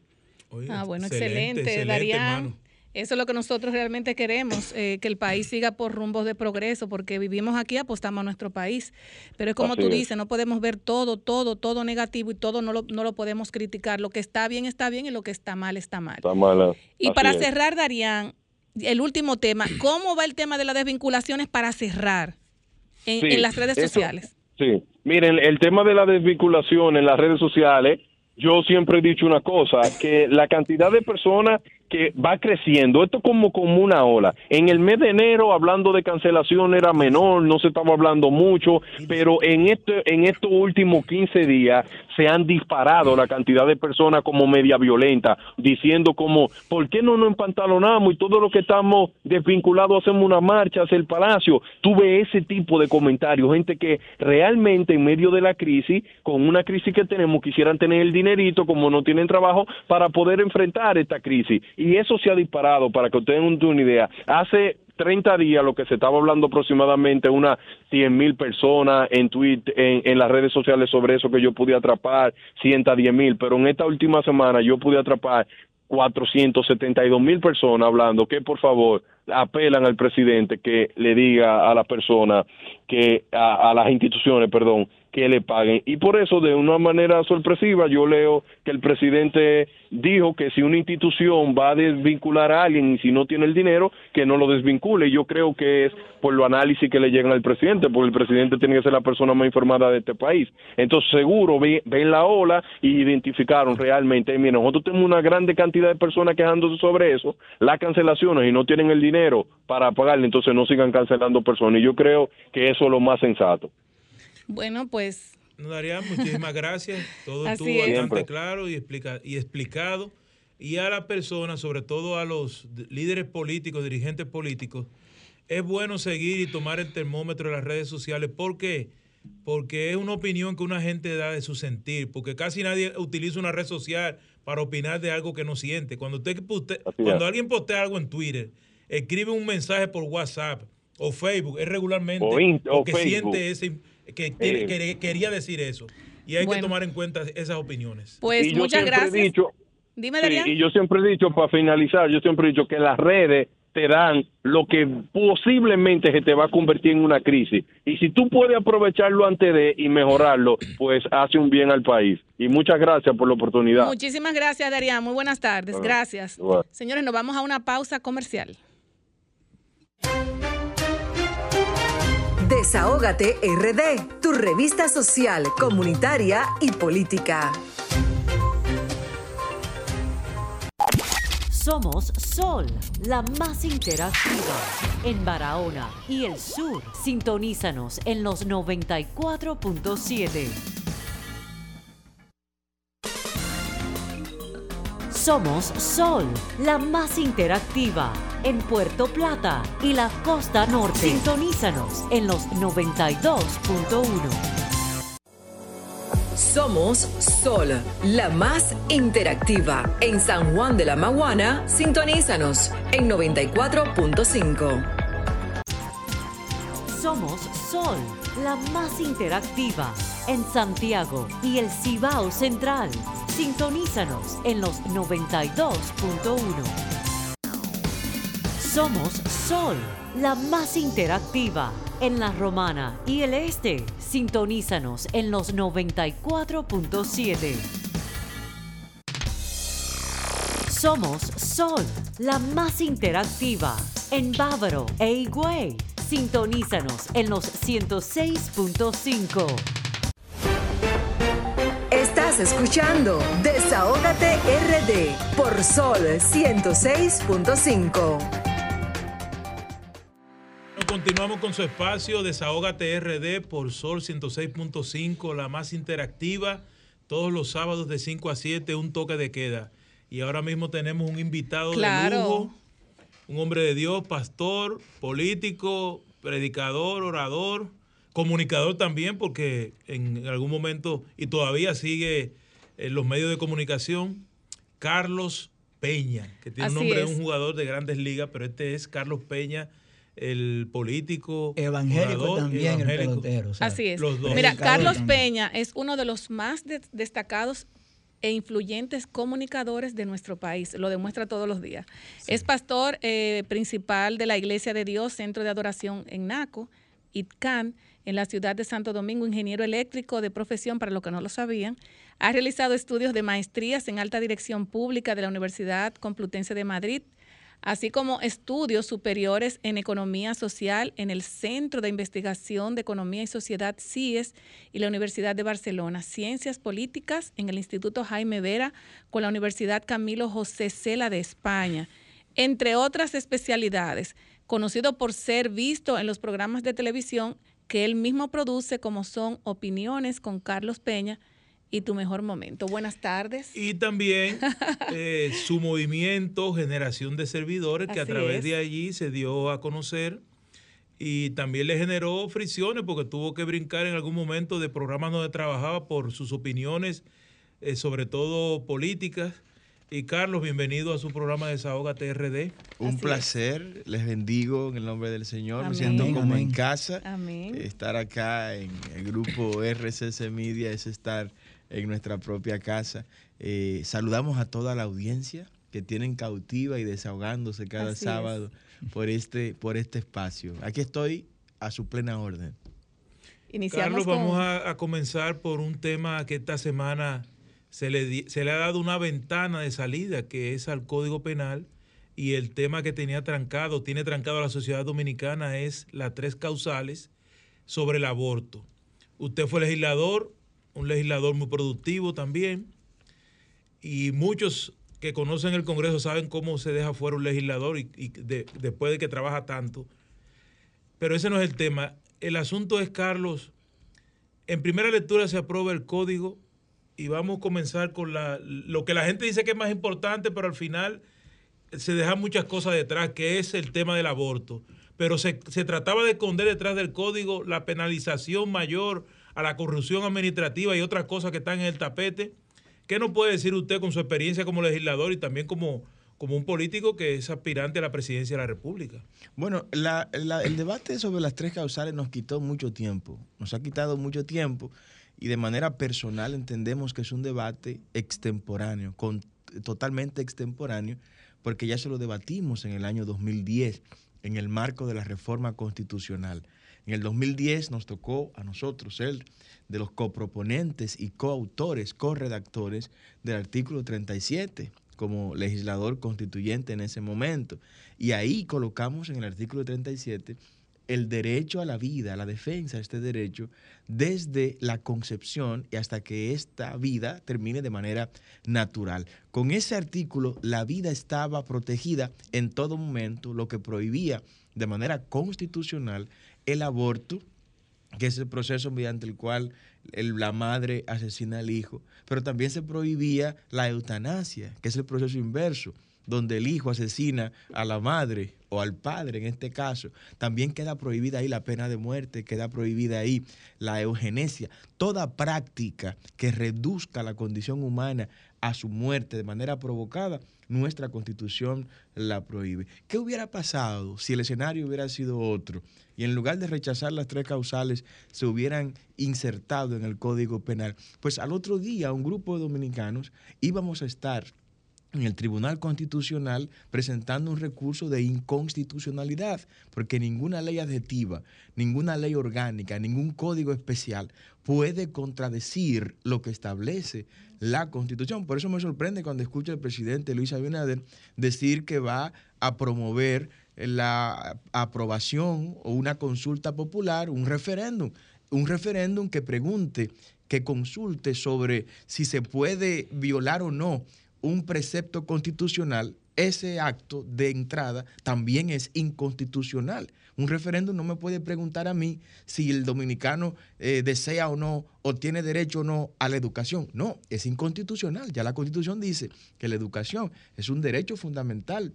ah, bueno, excelente, Darían. Eso es lo que nosotros realmente queremos, eh, que el país siga por rumbos de progreso, porque vivimos aquí, apostamos a nuestro país. Pero es como tú dices, no podemos ver todo, todo, todo negativo y todo no lo, no lo podemos criticar. Lo que está bien está bien y lo que está mal está mal. Está mal. Y para cerrar, Darían, el último tema, ¿cómo va el tema de las desvinculaciones para cerrar en, las redes sociales? Sí, miren, el tema de la desvinculación en las redes sociales, yo siempre he dicho una cosa, que la cantidad de personas que va creciendo. Esto como como una ola. En el mes de enero, hablando de cancelación, era menor, no se estaba hablando mucho, pero en, este, en estos últimos 15 días se han disparado la cantidad de personas como media violenta, diciendo como, ¿por qué no nos empantalonamos y todo lo que estamos desvinculados hacemos una marcha hacia el palacio? Tuve ese tipo de comentarios, gente que realmente en medio de la crisis, con una crisis que tenemos, quisieran tener el dinerito, como no tienen trabajo, para poder enfrentar esta crisis y eso se ha disparado, para que ustedes tengan una idea. Hace 30 días lo que se estaba hablando aproximadamente unas 100 mil personas en, tweet, en, las redes sociales sobre eso que yo pude atrapar, 110 mil, pero en esta última semana yo pude atrapar 472 mil personas hablando que por favor apelan al presidente que le diga a la persona que a las instituciones, perdón, que le paguen. Y por eso, de una manera sorpresiva, yo leo que el presidente dijo que si una institución va a desvincular a alguien y si no tiene el dinero, que no lo desvincule. Yo creo que es por lo análisis que le llegan al presidente, porque el presidente tiene que ser la persona más informada de este país. Entonces, seguro ven, la ola y identificaron realmente, mira, nosotros tenemos una grande cantidad de personas quejándose sobre eso, las cancelaciones y no tienen el dinero para pagarle, entonces no sigan cancelando personas. Y yo creo que eso es lo más sensato. Bueno, pues No, Daría, muchísimas gracias. Todo Así estuvo es. bastante Siempre. claro y, explica- y explicado. Y a las personas, sobre todo a los líderes políticos, dirigentes políticos, es bueno seguir y tomar el termómetro de las redes sociales. ¿Por qué? Porque es una opinión que una gente da de su sentir. Porque casi nadie utiliza una red social para opinar de algo que no siente. Cuando, usted, cuando alguien postea algo en Twitter, escribe un mensaje por WhatsApp o Facebook, es regularmente O o Facebook. siente ese, que, tiene- Sí. que- quería decir eso. Y hay Bueno. que tomar en cuenta esas opiniones. Pues y yo muchas siempre gracias. he dicho, Dime, sí, y yo siempre he dicho, para finalizar, yo siempre he dicho que las redes te dan lo que posiblemente se te va a convertir en una crisis. Y si tú puedes aprovecharlo antes de y mejorarlo, pues hace un bien al país. Y muchas gracias por la oportunidad. Muchísimas gracias, Darían. Muy buenas tardes. Bueno, Gracias. bueno. Señores, nos vamos a una pausa comercial. Desahógate RD, tu revista social, comunitaria y política. Somos Sol, la más interactiva en Barahona y el sur. Sintonízanos en los 94.7. Somos Sol, la más interactiva en Puerto Plata y la costa norte. Sintonízanos en los 92.1. Somos Sol, la más interactiva. En San Juan de la Maguana, sintonízanos en 94.5. Somos Sol, la más interactiva en Santiago y el Cibao Central. Sintonízanos en los 92.1. Somos Sol, la más interactiva en la Romana y el Este. Sintonízanos en los 94.7. Somos Sol, la más interactiva en Bávaro e Higüey. Sintonízanos en los 106.5. Estás escuchando Desahógate RD por Sol 106.5. Continuamos con su espacio Desahógate RD por Sol 106.5, la más interactiva, todos los sábados de 5 a 7, un toque de queda. Y ahora mismo tenemos un invitado de Claro. lujo, un hombre de Dios, pastor, político, predicador, orador, comunicador también, porque en algún momento y todavía sigue en los medios de comunicación, Carlos Peña, que tiene Así un nombre es. de un jugador de grandes ligas, pero este es Carlos Peña, el político, Evangélico orador, también, evangélico. el pelotero. o sea, Así es. los dos. Mira, Carlos también. Peña es uno de los más de- destacados e influyentes comunicadores de nuestro país. Lo demuestra todos los días. Es pastor eh, principal de la Iglesia de Dios, Centro de Adoración en Naco, ITCAN, en la ciudad de Santo Domingo, ingeniero eléctrico de profesión, para los que no lo sabían. Ha realizado estudios de maestrías en alta dirección pública de la Universidad Complutense de Madrid, así como estudios superiores en economía social en el Centro de Investigación de Economía y Sociedad CIES y la Universidad de Barcelona, ciencias políticas en el Instituto Jaime Vera con la Universidad Camilo José Cela de España, entre otras especialidades, conocido por ser visto en los programas de televisión que él mismo produce como son Opiniones con Carlos Peña y Tu Mejor Momento. Buenas tardes. Y también eh, su movimiento Generación de Servidores, que a través es. de allí se dio a conocer y también le generó fricciones porque tuvo que brincar en algún momento de programas donde trabajaba por sus opiniones, eh, sobre todo políticas. Y Carlos, bienvenido a su programa Desahógate RD. Un Así es. placer, les bendigo en el nombre del Señor, Amén. me siento como amén. en casa. Amén. Estar acá en el grupo RCC Media es estar en nuestra propia casa. Eh, saludamos a toda la audiencia que tienen cautiva y desahogándose cada Así es. sábado por este, por este espacio. Aquí estoy a su plena orden. Iniciamos Carlos, con... vamos a, a comenzar por un tema que esta semana se le, di- se le ha dado una ventana de salida, que es al Código Penal, y el tema que tenía trancado, tiene trancado a la sociedad dominicana, es las tres causales sobre el aborto. Usted fue legislador, un legislador muy productivo también, y muchos que conocen el Congreso saben cómo se deja fuera un legislador y, y de- después de que trabaja tanto. Pero ese no es el tema. El asunto es, Carlos, en primera lectura se aprueba el código y vamos a comenzar con la, lo que la gente dice que es más importante, pero al final se dejan muchas cosas detrás, que es el tema del aborto. Pero se, se trataba de esconder detrás del código la penalización mayor a la corrupción administrativa y otras cosas que están en el tapete. ¿Qué nos puede decir usted con su experiencia como legislador y también como, como un político que es aspirante a la presidencia de la República? Bueno, el debate sobre las tres causales nos quitó mucho tiempo, nos ha quitado mucho tiempo y de manera personal entendemos que es un debate extemporáneo, totalmente extemporáneo, porque ya se lo debatimos en el año 2010 en el marco de la reforma constitucional. En el 2010 nos tocó a nosotros ser de los coproponentes y coautores, corredactores del artículo 37 como legislador constituyente en ese momento. Y ahí colocamos en el artículo 37 el derecho a la vida, la defensa de este derecho desde la concepción y hasta que esta vida termine de manera natural. Con ese artículo la vida estaba protegida en todo momento, lo que prohibía de manera constitucional el aborto, que es el proceso mediante el cual la madre asesina al hijo, pero también se prohibía la eutanasia, que es el proceso inverso, donde el hijo asesina a la madre o al padre en este caso. También queda prohibida ahí la pena de muerte, queda prohibida ahí la eugenesia. Toda práctica que reduzca la condición humana a su muerte de manera provocada, nuestra constitución la prohíbe. ¿Qué hubiera pasado si el escenario hubiera sido otro y en lugar de rechazar las tres causales se hubieran insertado en el Código Penal? Pues al otro día un grupo de dominicanos íbamos a estar en el Tribunal Constitucional presentando un recurso de inconstitucionalidad, porque ninguna ley adjetiva, ninguna ley orgánica, ningún código especial puede contradecir lo que establece la Constitución. Por eso me sorprende cuando escucho al presidente Luis Abinader decir que va a promover la aprobación o una consulta popular, un referéndum, un referéndum que pregunte, que consulte sobre si se puede violar o no un precepto constitucional, ese acto de entrada también es inconstitucional. Un referéndum no me puede preguntar a mí si el dominicano eh, desea o no, o tiene derecho o no a la educación. No, es inconstitucional. Ya la constitución dice que la educación es un derecho fundamental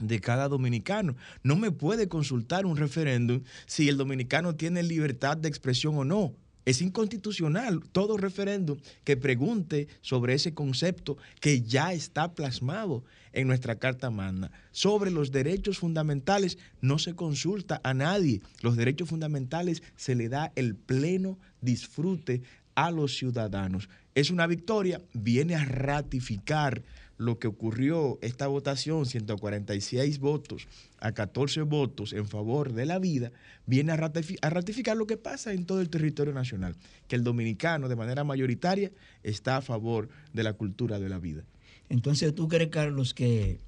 de cada dominicano. No me puede consultar un referéndum si el dominicano tiene libertad de expresión o no. Es inconstitucional todo referéndum que pregunte sobre ese concepto que ya está plasmado en nuestra Carta Magna. Sobre los derechos fundamentales no se consulta a nadie. Los derechos fundamentales se le da el pleno disfrute a los ciudadanos. Es una victoria, viene a ratificar lo que ocurrió esta votación, 146 votos a 14 votos en favor de la vida, viene a, ratifi- a ratificar lo que pasa en todo el territorio nacional, que el dominicano de manera mayoritaria está a favor de la cultura de la vida. Entonces, ¿tú crees, Carlos, que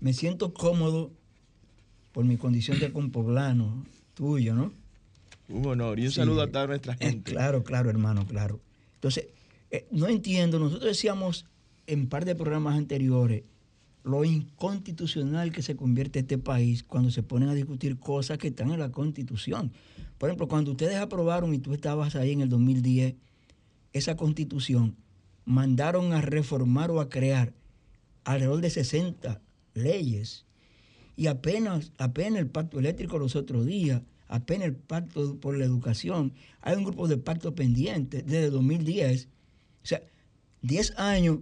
me siento cómodo por mi condición de compoblano tuyo, ¿no? Un honor y un Sí. saludo a toda nuestra Eh, gente. claro, claro, hermano, claro. Entonces, eh, no entiendo, nosotros decíamos en par de programas anteriores lo inconstitucional que se convierte este país cuando se ponen a discutir cosas que están en la constitución. Por ejemplo, cuando ustedes aprobaron y tú estabas ahí en el 2010, esa constitución, mandaron a reformar o a crear alrededor de 60 leyes. Y apenas, apenas el pacto eléctrico los otros días, apenas el pacto por la educación, hay un grupo de pacto pendiente desde 2010. O sea, 10 años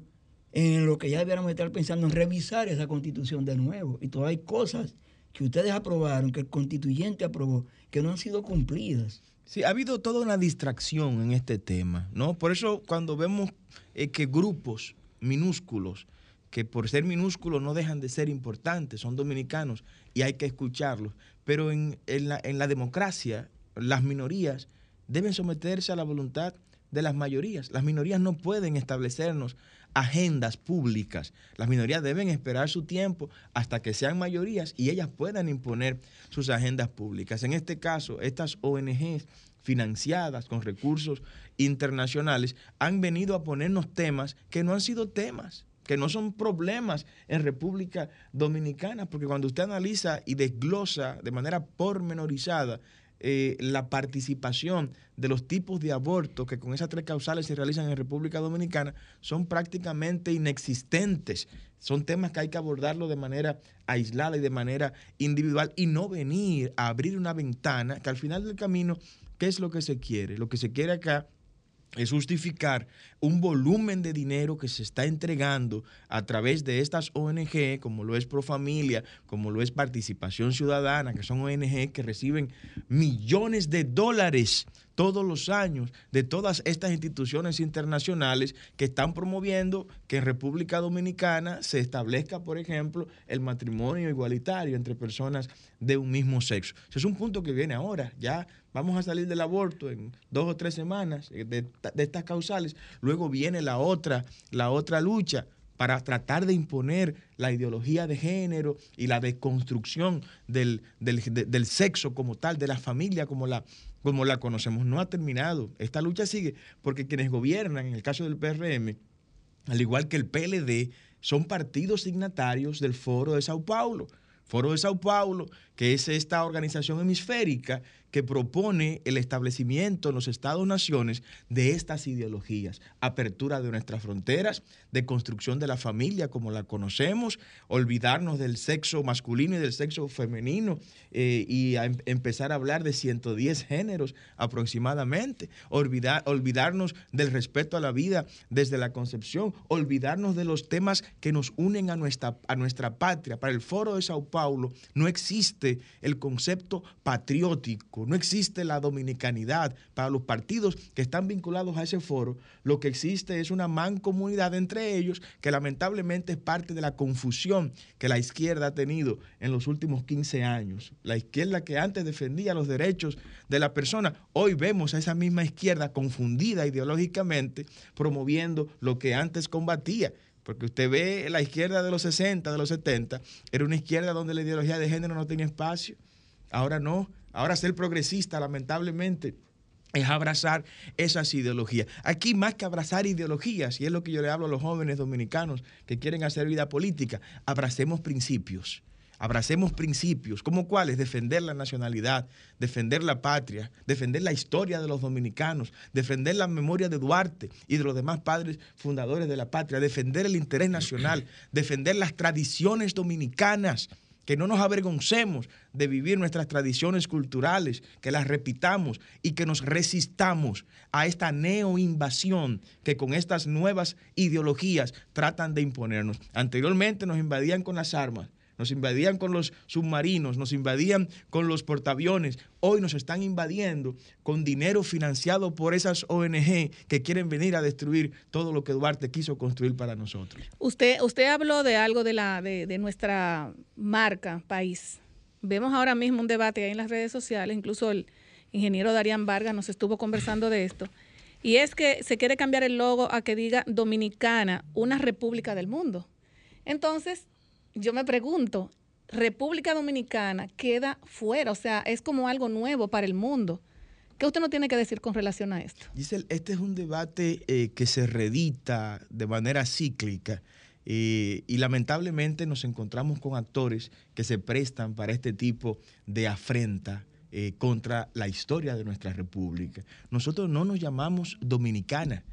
en lo que ya debiéramos estar pensando en revisar esa constitución de nuevo. Y todavía hay cosas que ustedes aprobaron, que el constituyente aprobó, que no han sido cumplidas. Sí, ha habido toda una distracción en este tema, ¿no? Por eso cuando vemos eh, que grupos minúsculos, que por ser minúsculos no dejan de ser importantes, son dominicanos y hay que escucharlos, pero en, en la, en la democracia las minorías deben someterse a la voluntad de las mayorías. Las minorías no pueden establecernos agendas públicas. Las minorías deben esperar su tiempo hasta que sean mayorías y ellas puedan imponer sus agendas públicas. En este caso, estas ONGs financiadas con recursos internacionales han venido a ponernos temas que no han sido temas que no son problemas en República Dominicana, porque cuando usted analiza y desglosa de manera pormenorizada eh, la participación de los tipos de aborto que con esas tres causales se realizan en República Dominicana son prácticamente inexistentes. Son temas que hay que abordarlo de manera aislada y de manera individual y no venir a abrir una ventana que al final del camino, ¿qué es lo que se quiere? Lo que se quiere acá es justificar un volumen de dinero que se está entregando a través de estas ONG, como lo es Profamilia, como lo es Participación Ciudadana, que son ONG que reciben millones de dólares todos los años de todas estas instituciones internacionales que están promoviendo que en República Dominicana se establezca, por ejemplo, el matrimonio igualitario entre personas de un mismo sexo. Ese es un punto que viene ahora. Ya vamos a salir del aborto en dos o tres semanas eh, de, estas causales. Luego viene la otra, la otra lucha para tratar de imponer la ideología de género y la deconstrucción del, del, del, sexo como tal, de la familia como la, como la conocemos. No ha terminado. Esta lucha sigue porque quienes gobiernan, en el caso del PRM, al igual que el PLD, son partidos signatarios del Foro de Sao Paulo. Foro de Sao Paulo, que es esta organización hemisférica que propone el establecimiento en los Estados-naciones de estas ideologías, apertura de nuestras fronteras, de construcción de la familia como la conocemos, olvidarnos del sexo masculino y del sexo femenino eh, y em empezar a hablar de 110 géneros aproximadamente, olvidar, olvidarnos del respeto a la vida desde la concepción, olvidarnos de los temas que nos unen a nuestra, a nuestra patria. Para el Foro de Sao Paulo no el concepto patriótico, no existe la dominicanidad. Para los partidos que están vinculados a ese foro, lo que existe es una mancomunidad entre ellos que lamentablemente es parte de la confusión que la izquierda ha tenido en los últimos 15 años. La izquierda que antes defendía los derechos de la persona, hoy vemos a esa misma izquierda confundida ideológicamente promoviendo lo que antes combatía. Porque usted ve la izquierda de los 60, de los 70, era una izquierda donde la ideología de género no tenía espacio. Ahora no. Ahora ser progresista, lamentablemente, es abrazar esas ideologías. Aquí más que abrazar ideologías, y es lo que yo le hablo a los jóvenes dominicanos que quieren hacer vida política, abracemos principios. Abracemos principios, como cuáles? Defender la nacionalidad, defender la patria, defender la historia de los dominicanos, defender la memoria de Duarte y de los demás padres fundadores de la patria, defender el interés nacional, defender las tradiciones dominicanas que no nos avergoncemos de vivir nuestras tradiciones culturales, que las repitamos y que nos resistamos a esta neoinvasión que con estas nuevas ideologías tratan de imponernos. Anteriormente nos invadían con las armas, nos invadían con los submarinos, nos invadían con los portaaviones. Hoy nos están invadiendo con dinero financiado por esas ONG que quieren venir a destruir todo lo que Duarte quiso construir para nosotros. Usted, usted habló de algo de, la, de, nuestra marca país. Vemos ahora mismo un debate ahí en las redes sociales, incluso el ingeniero Darían Vargas nos estuvo conversando de esto. Y es que se quiere cambiar el logo a que diga Dominicana, una república del mundo. Entonces, yo me pregunto, República Dominicana queda fuera, o sea, es como algo nuevo para el mundo. ¿Qué usted no tiene que decir con relación a esto? Giselle, este es un debate eh, que se redita de manera cíclica eh, y lamentablemente nos encontramos con actores que se prestan para este tipo de afrenta eh, contra la historia de nuestra república. Nosotros no nos llamamos dominicana.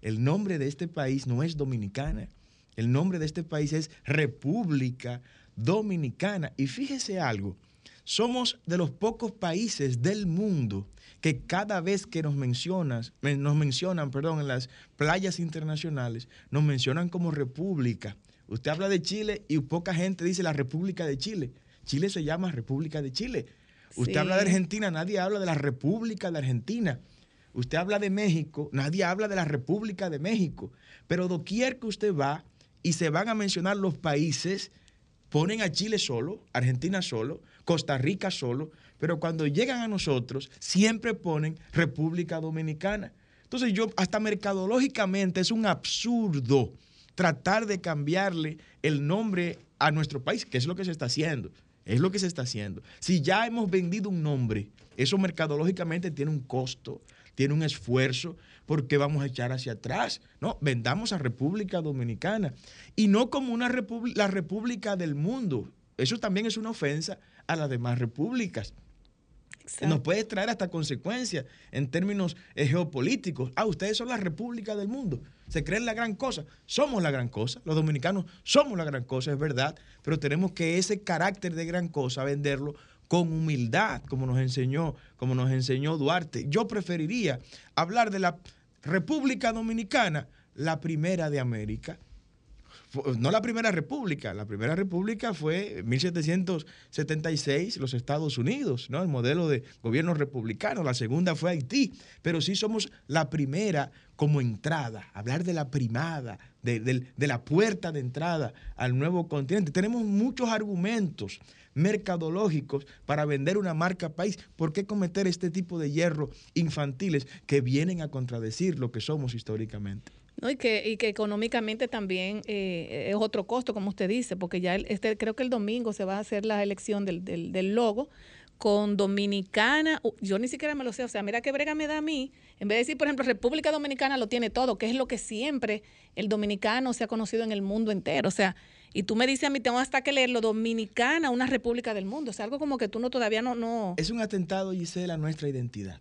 El nombre de este país no es dominicana. El nombre de este país es República Dominicana. Y fíjese algo, somos de los pocos países del mundo que cada vez que nos mencionas, nos mencionan, perdón, en las playas internacionales, nos mencionan como república. Usted habla de Chile y poca gente dice la República de Chile. Chile se llama República de Chile. Usted sí. habla de Argentina, nadie habla de la República de Argentina. Usted habla de México, nadie habla de la República de México. Pero doquier que usted va y se van a mencionar los países, ponen a Chile solo, Argentina solo, Costa Rica solo, pero cuando llegan a nosotros siempre ponen República Dominicana. Entonces yo, hasta mercadológicamente es un absurdo tratar de cambiarle el nombre a nuestro país, que es lo que se está haciendo. Es lo que se está haciendo. Si ya hemos vendido un nombre, eso mercadológicamente tiene un costo, tiene un esfuerzo, porque vamos a echar hacia atrás. No, vendamos a República Dominicana. Y no como una república, la república del mundo. Eso también es una ofensa a las demás repúblicas. Nos puede traer hasta consecuencias en términos eh, geopolíticos. Ah, ustedes son la república del mundo. Se creen la gran cosa. Somos la gran cosa. Los dominicanos somos la gran cosa, es verdad. Pero tenemos que ese carácter de gran cosa venderlo con humildad, como nos enseñó, como nos enseñó Duarte. Yo preferiría hablar de la República Dominicana, la primera de América, no la primera república, la primera república fue en 1776 los Estados Unidos, ¿no? El modelo de gobierno republicano, la segunda fue Haití, pero sí somos la primera como entrada, hablar de la primada, de, de la puerta de entrada al nuevo continente. Tenemos muchos argumentos mercadológicos para vender una marca país. ¿Por qué cometer este tipo de hierro infantiles que vienen a contradecir lo que somos históricamente? No, y, que, y que económicamente también eh, es otro costo, como usted dice, porque ya este, creo que el domingo se va a hacer la elección del, del, del logo con Dominicana, yo ni siquiera me lo sé, o sea, mira qué brega me da a mí, en vez de decir, por ejemplo, República Dominicana lo tiene todo, que es lo que siempre el dominicano se ha conocido en el mundo entero, o sea, y tú me dices a mí, tengo hasta que leerlo, Dominicana, una república del mundo, o sea, algo como que tú no todavía no... no... Es un atentado, Gisela, a nuestra identidad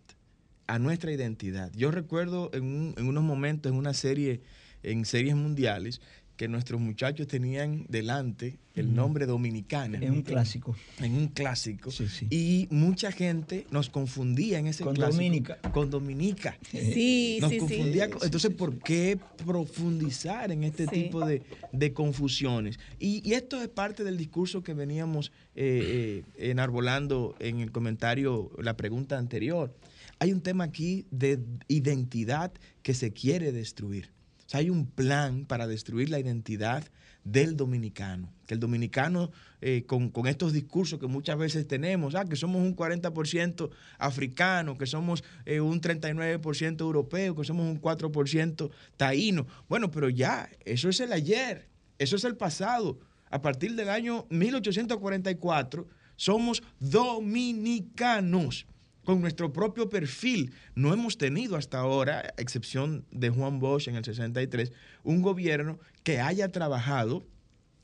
a nuestra identidad. Yo recuerdo en, unos momentos en una serie, en series mundiales, que nuestros muchachos tenían delante el nombre Dominicana. En un clásico. En un clásico. Y mucha gente nos confundía en ese con clásico. Dominica. Con Dominica. Sí, nos sí, confundía. Entonces, ¿por qué profundizar en este tipo de, confusiones? Y, esto es parte del discurso que veníamos eh, eh, enarbolando en el comentario, la pregunta anterior hay un tema aquí de identidad que se quiere destruir. Sea, hay un plan para destruir la identidad del dominicano. Que el dominicano, eh, con, estos discursos que muchas veces tenemos, ah, que somos un 40% africano, que somos eh, un 39% europeo, que somos un 4% taíno. Bueno, pero ya, eso es el ayer, eso es el pasado. A partir del año 1844, somos dominicanos con nuestro propio perfil. No hemos tenido hasta ahora, a excepción de Juan Bosch en el 63, un gobierno que haya trabajado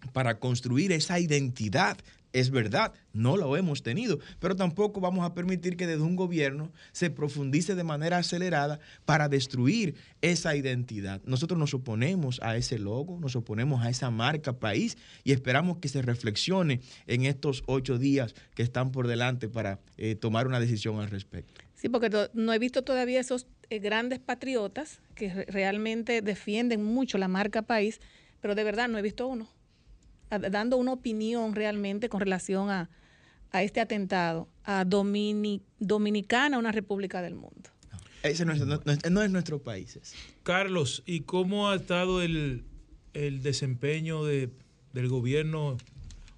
para construir esa identidad es verdad, no lo hemos tenido, pero tampoco vamos a permitir que desde un gobierno se profundice de manera acelerada para destruir esa identidad. Nosotros nos oponemos a ese logo, nos oponemos a esa marca país y esperamos que se reflexione en estos ocho días que están por delante para eh, tomar una decisión al respecto. Sí, porque no he visto todavía esos eh, grandes patriotas que realmente defienden mucho la marca país, pero de verdad no he visto uno dando una opinión realmente con relación a, este atentado, a Dominicana, una república del mundo. Ese no, es, nuestro país. Carlos, ¿y cómo ha estado el, desempeño de, del gobierno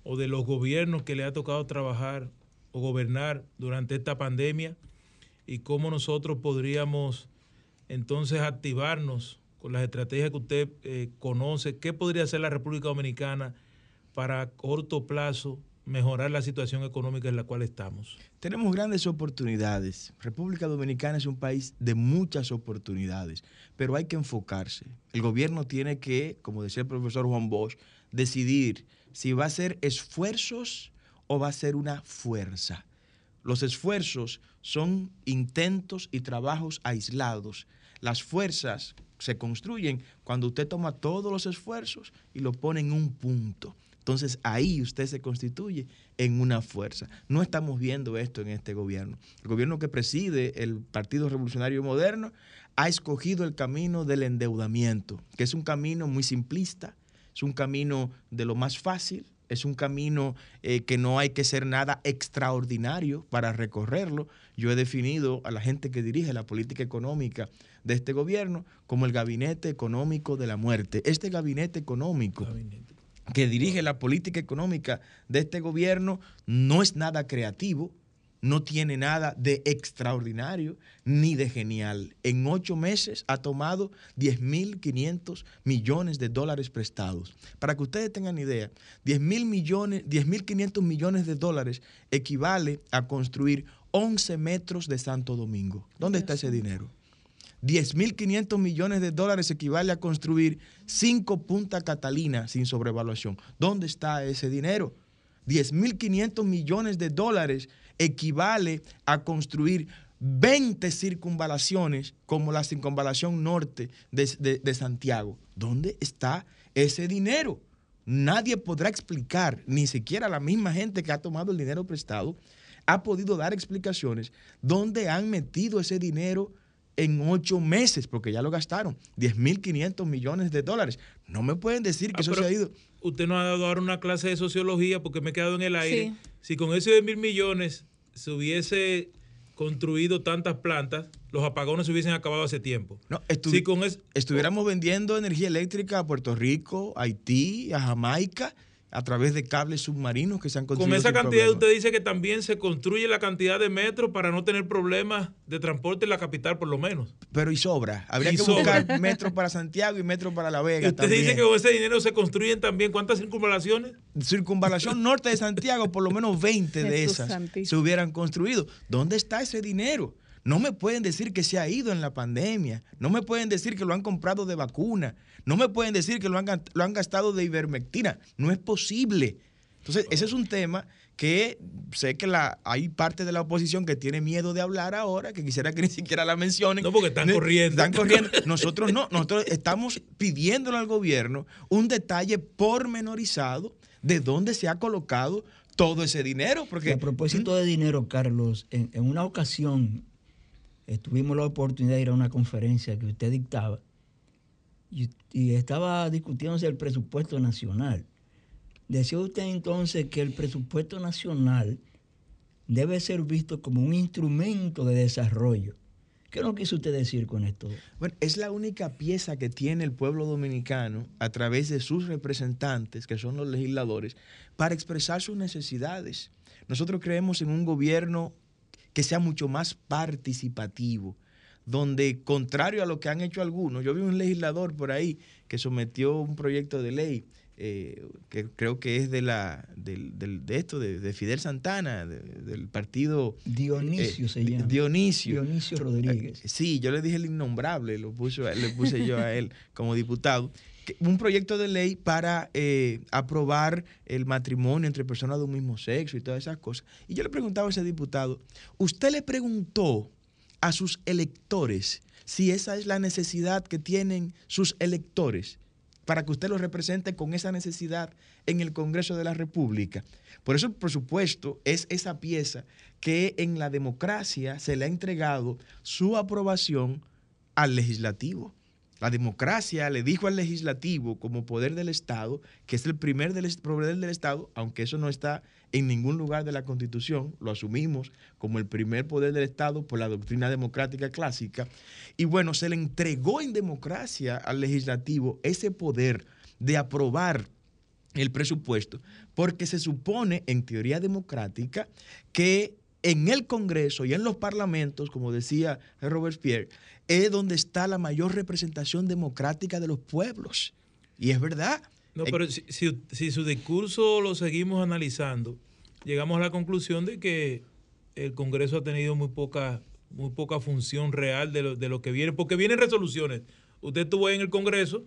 o de los gobiernos que le ha tocado trabajar o gobernar durante esta pandemia? ¿Y cómo nosotros podríamos entonces activarnos con las estrategias que usted eh, conoce? ¿Qué podría hacer la República Dominicana? Para corto plazo mejorar la situación económica en la cual estamos? Tenemos grandes oportunidades. República Dominicana es un país de muchas oportunidades, pero hay que enfocarse. El gobierno tiene que, como decía el profesor Juan Bosch, decidir si va a ser esfuerzos o va a ser una fuerza. Los esfuerzos son intentos y trabajos aislados. Las fuerzas se construyen cuando usted toma todos los esfuerzos y lo pone en un punto. Entonces ahí usted se constituye en una fuerza. No estamos viendo esto en este gobierno. El gobierno que preside el Partido Revolucionario Moderno ha escogido el camino del endeudamiento, que es un camino muy simplista, es un camino de lo más fácil, es un camino eh, que no hay que ser nada extraordinario para recorrerlo. Yo he definido a la gente que dirige la política económica de este gobierno como el gabinete económico de la muerte. Este gabinete económico que dirige la política económica de este gobierno no es nada creativo, no tiene nada de extraordinario ni de genial. En ocho meses ha tomado 10.500 millones de dólares prestados. Para que ustedes tengan idea, 10.500 millones, 10 millones de dólares equivale a construir 11 metros de Santo Domingo. ¿Dónde está ese dinero? 10.500 millones de dólares equivale a construir cinco Punta Catalina sin sobrevaluación. ¿Dónde está ese dinero? 10.500 millones de dólares equivale a construir 20 circunvalaciones como la circunvalación norte de, de- de Santiago. ¿Dónde está ese dinero? Nadie podrá explicar, ni siquiera la misma gente que ha tomado el dinero prestado, ha podido dar explicaciones dónde han metido ese dinero en ocho meses, porque ya lo gastaron, 10.500 millones de dólares. No me pueden decir que Ah, eso se ha ido. Usted nos ha dado ahora una clase de sociología porque me he quedado en el aire. Sí. Si con ese de mil millones se hubiese construido tantas plantas, los apagones se hubiesen acabado hace tiempo. No, estu- Si con es- estuviéramos vendiendo energía eléctrica a Puerto Rico, a Haití, a Jamaica, a través de cables submarinos que se han construido. Con esa cantidad, usted dice que también se construye la cantidad de metros para no tener problemas de transporte en la capital, por lo menos. Pero y sobra. Habría Y que sobra. buscar metros para Santiago y metros para La Vega. usted también. dice que con ese dinero se construyen también, ¿cuántas circunvalaciones? circunvalación norte de Santiago, por lo menos 20 de esas santísimo. se hubieran construido. ¿Dónde está ese dinero? No me pueden decir que se ha ido en la pandemia. No me pueden decir que lo han comprado de vacuna. No me pueden decir que lo han, ga- lo han gastado de ivermectina. No es posible. Entonces, ese es un tema que sé que la, hay parte de la oposición que tiene miedo de hablar ahora, que quisiera que ni siquiera la mencionen. No, porque están corriendo. Están corriendo. Nosotros no, nosotros estamos pidiéndole al gobierno un detalle pormenorizado de dónde se ha colocado todo ese dinero. Y Porque a propósito de dinero, Carlos, en, en una ocasión tuvimos la oportunidad de ir a una conferencia que usted dictaba y, y estaba discutiéndose el presupuesto nacional. Decía usted entonces que el presupuesto nacional debe ser visto como un instrumento de desarrollo. ¿Qué nos quiso usted decir con esto? Bueno, es la única pieza que tiene el pueblo dominicano a través de sus representantes, que son los legisladores, para expresar sus necesidades. Nosotros creemos en un gobierno que sea mucho más participativo, donde, contrario a lo que han hecho algunos, yo vi un legislador por ahí que sometió un proyecto de ley eh, que creo que es de la del, del- de esto de, de Fidel Santana de- del partido Dionisio eh, se llama. Dionisio Dionisio Rodríguez. eh, Sí, yo le dije el innombrable, lo puso, le puse yo a él como diputado. Un proyecto de ley para eh, aprobar el matrimonio entre personas de un mismo sexo y todas esas cosas. Y yo le preguntaba a ese diputado, ¿usted le preguntó a sus electores si esa es la necesidad que tienen sus electores? para que usted los represente con esa necesidad en el Congreso de la República. Por eso el presupuesto es esa pieza que en la democracia se le ha entregado su aprobación al legislativo. La democracia le dijo al legislativo como poder del Estado, que es el primer poder del Estado, aunque eso no está en ningún lugar de la Constitución, lo asumimos como el primer poder del Estado por la doctrina democrática clásica. Y bueno, se le entregó en democracia al legislativo ese poder de aprobar el presupuesto, porque se supone, en teoría democrática, que en el Congreso y en los parlamentos, como decía Robespierre, es donde está la mayor representación democrática de los pueblos. Y es verdad. No, pero si, si- si su discurso lo seguimos analizando, llegamos a la conclusión de que el Congreso ha tenido muy poca, muy poca función real de lo, de lo que viene, porque vienen resoluciones. Usted estuvo en el Congreso,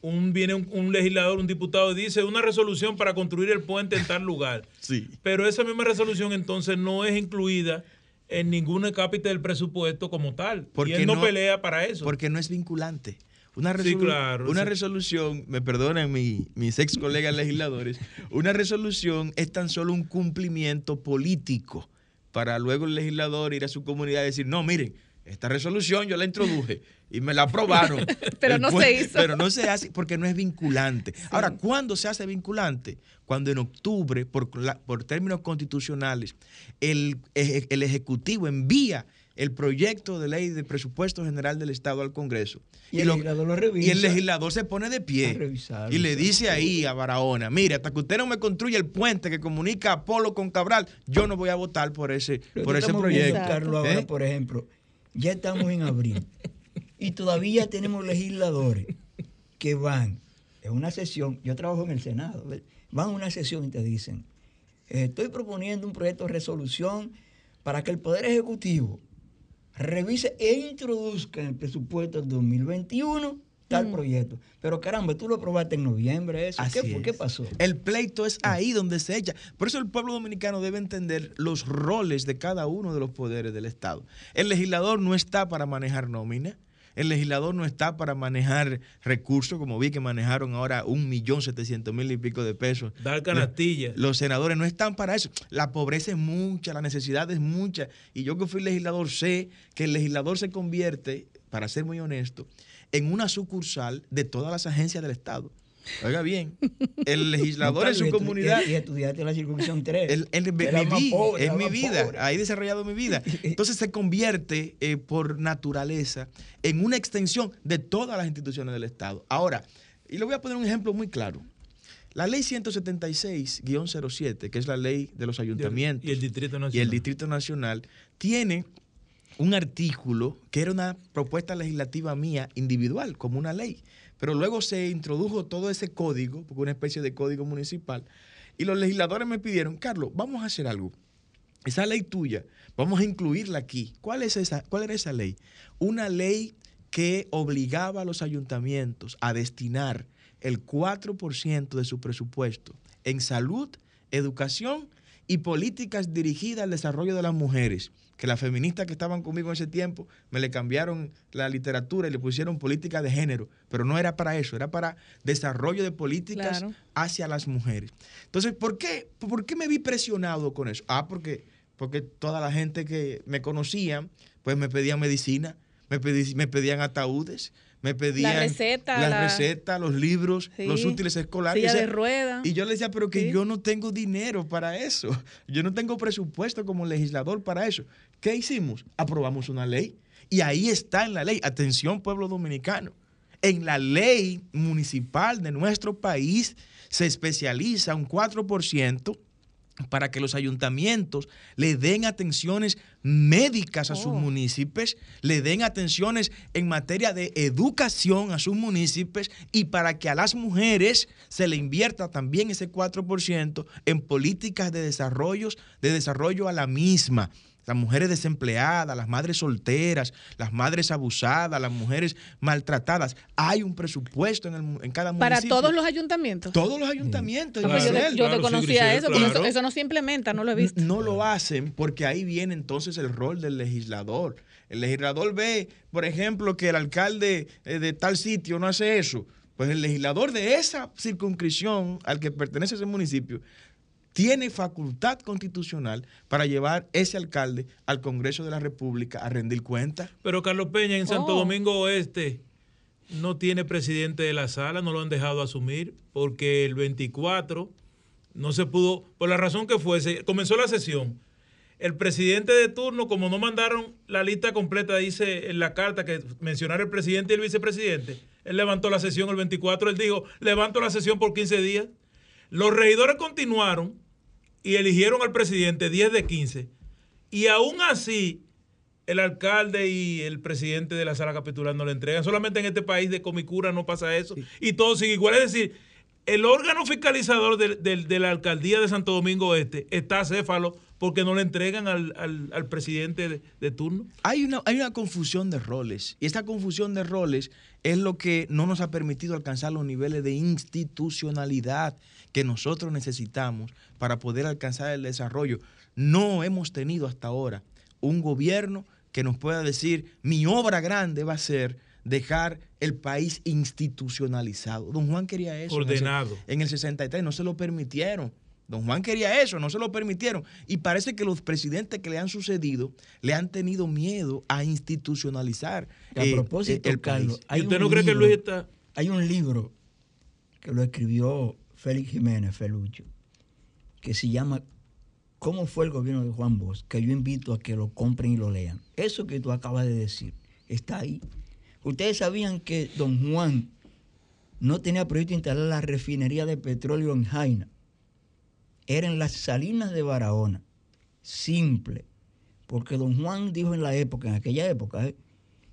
un, viene un, un legislador, un diputado, y dice una resolución para construir el puente en tal lugar. Sí. Pero esa misma resolución entonces no es incluida en ningún cápita del presupuesto como tal. Porque y él no, no- pelea para eso. Porque no es vinculante. Una, Sí, resolu- claro, una sí. resolución, me perdonan mi- mis ex colegas legisladores, una resolución es tan solo un cumplimiento político para luego el legislador ir a su comunidad y decir, no, miren, esta resolución yo la introduje y me la aprobaron. Pero no se hizo. Pero no se hace porque no es vinculante. Ahora, ¿cuándo se hace vinculante? Cuando en octubre, por, la- por términos constitucionales, el, el Ejecutivo envía el proyecto de ley de presupuesto general del Estado al Congreso. Y el legislador lo revisa. Y el legislador se pone de pie y le dice ahí a Barahona, mire, hasta que usted no me construya el puente que comunica a Polo con Cabral, yo no voy a votar por ese, por ese proyecto. Carlos, ahora, ¿Eh? por ejemplo, ya estamos en abril. Y todavía tenemos legisladores que van en una sesión, yo trabajo en el Senado, van a una sesión y te dicen, estoy proponiendo un proyecto de resolución para que el Poder Ejecutivo revise e introduzca en el presupuesto del 2021 tal proyecto. Pero caramba, tú lo probaste en noviembre, eso. ¿Qué, Así fue? ¿Qué es. pasó? El pleito es ahí donde se echa. Por eso el pueblo dominicano debe entender los roles de cada uno de los poderes del Estado. El legislador no está para manejar nómina. El legislador no está para manejar recursos, como vi que manejaron ahora un millón setecientos mil y pico de pesos. Dar canastilla. Los senadores no están para eso. La pobreza es mucha, la necesidad es mucha. Y yo que fui legislador sé que el legislador se convierte, para ser muy honesto, en una sucursal de todas las agencias del Estado. Oiga bien, el legislador en su Y comunidad Y, y estudiaste la circunscripción 3. el- mi vi- pobre, es mi vida, pobre. ahí he desarrollado mi vida. Entonces se convierte eh, por naturaleza en una extensión de todas las instituciones del Estado. Ahora, y le voy a poner un ejemplo muy claro. La ley 176-07, que es la ley de los ayuntamientos Y el Distrito y Nacional. el Distrito Nacional, tiene un artículo que era una propuesta legislativa mía individual, como una ley. Pero luego se introdujo todo ese código, porque una especie de código municipal, y los legisladores me pidieron, Carlos, vamos a hacer algo. Esa ley tuya, vamos a incluirla aquí. ¿Cuál, es esa, ¿Cuál era esa ley? Una ley que obligaba a los ayuntamientos a destinar el 4% de su presupuesto en salud, educación y políticas dirigidas al desarrollo de las mujeres. Que las feministas que estaban conmigo en ese tiempo me le cambiaron la literatura y le pusieron política de género, pero no era para eso, era para desarrollo de políticas Claro. hacia las mujeres. Entonces, ¿por qué, ¿por qué me vi presionado con eso? Ah, porque, porque toda la gente que me conocía, pues me pedían medicina, me, pedí- me pedían ataúdes, me pedían receta, las la- recetas, los libros, Sí. los útiles escolares. Silla O sea, de rueda. Y yo le decía, pero que Sí. yo no tengo dinero para eso. Yo no tengo presupuesto como legislador para eso. ¿Qué hicimos? Aprobamos una ley. Y ahí está en la ley. Atención, pueblo dominicano. En la ley municipal de nuestro país se especializa un 4% para que los ayuntamientos le den atenciones médicas a sus Oh. municipios, le den atenciones en materia de educación a sus municipios y para que a las mujeres se le invierta también ese 4% en políticas de desarrollo, de desarrollo a la misma. Las mujeres desempleadas, las madres solteras, las madres abusadas, las mujeres maltratadas. Hay un presupuesto en, el en cada Para municipio. todos los ayuntamientos. Todos los ayuntamientos. Ah, pues yo, Claro, yo claro, sí, eso, porque eso, eso no se implementa, no lo he visto. No lo hacen porque ahí viene entonces el rol del legislador. El legislador ve, por ejemplo, que el alcalde eh, de tal sitio no hace eso. Pues el legislador de esa circunscripción al que pertenece ese municipio tiene facultad constitucional para llevar ese alcalde al Congreso de la República a rendir cuentas. Pero Carlos Peña en Santo Oh. Domingo Oeste no tiene presidente de la sala, no lo han dejado asumir, porque el 24 no se pudo, por la razón que fuese, comenzó la sesión. El presidente de turno, como no mandaron la lista completa, dice en la carta que mencionar el presidente y el vicepresidente, él levantó la sesión el 24, él dijo, levanto la sesión por 15 días. Los regidores continuaron y eligieron al presidente 10 de 15. Y aún así, el alcalde y el presidente de la sala capitular no le entregan. Solamente en este país de comicura no pasa eso. Y todo sigue igual. Es decir, el órgano fiscalizador de la alcaldía de Santo Domingo Este está acéfalo porque no le entregan al, al- al presidente de, de turno. Hay una, hay una confusión de roles y esta confusión de roles es lo que no nos ha permitido alcanzar los niveles de institucionalidad que nosotros necesitamos para poder alcanzar el desarrollo. No hemos tenido hasta ahora un gobierno que nos pueda decir mi obra grande va a ser dejar el país institucionalizado. Don Juan quería eso. en el se- Ordenado. en el 63 no se lo permitieron. Don Juan quería eso, no se lo permitieron. Y parece que los presidentes que le han sucedido le han tenido miedo a institucionalizar A eh, propósito, eh, el Carlos, país. hay ¿Y usted no cree que Luis está...? Hay un libro que lo escribió Félix Jiménez Felucho, que se llama ¿Cómo fue el gobierno de Juan Bosch? Que yo invito a que lo compren y lo lean. Eso que tú acabas de decir está ahí. Ustedes sabían que don Juan no tenía proyecto instalar la refinería de petróleo en Jaina. Era en las salinas de Barahona. Simple. Porque don Juan dijo en la época, en aquella época, ¿eh?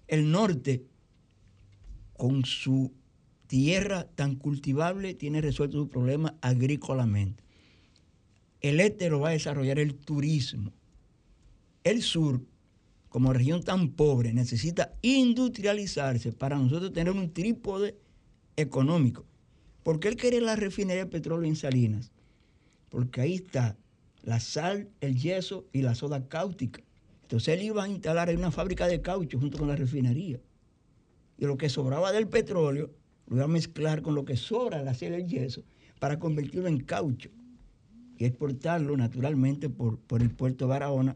el norte con su tierra tan cultivable tiene resuelto su problema agrícolamente. El este lo va a desarrollar el turismo. El sur como región tan pobre, necesita industrializarse para nosotros tener un trípode económico. ¿Por qué él quiere la refinería de petróleo en Salinas? Porque ahí está la sal, el yeso y la soda cáustica. Entonces él iba a instalar una fábrica de caucho junto con la refinería. Y lo que sobraba del petróleo lo iba a mezclar con lo que sobra al hacer el yeso para convertirlo en caucho y exportarlo naturalmente por, por el puerto de Barahona,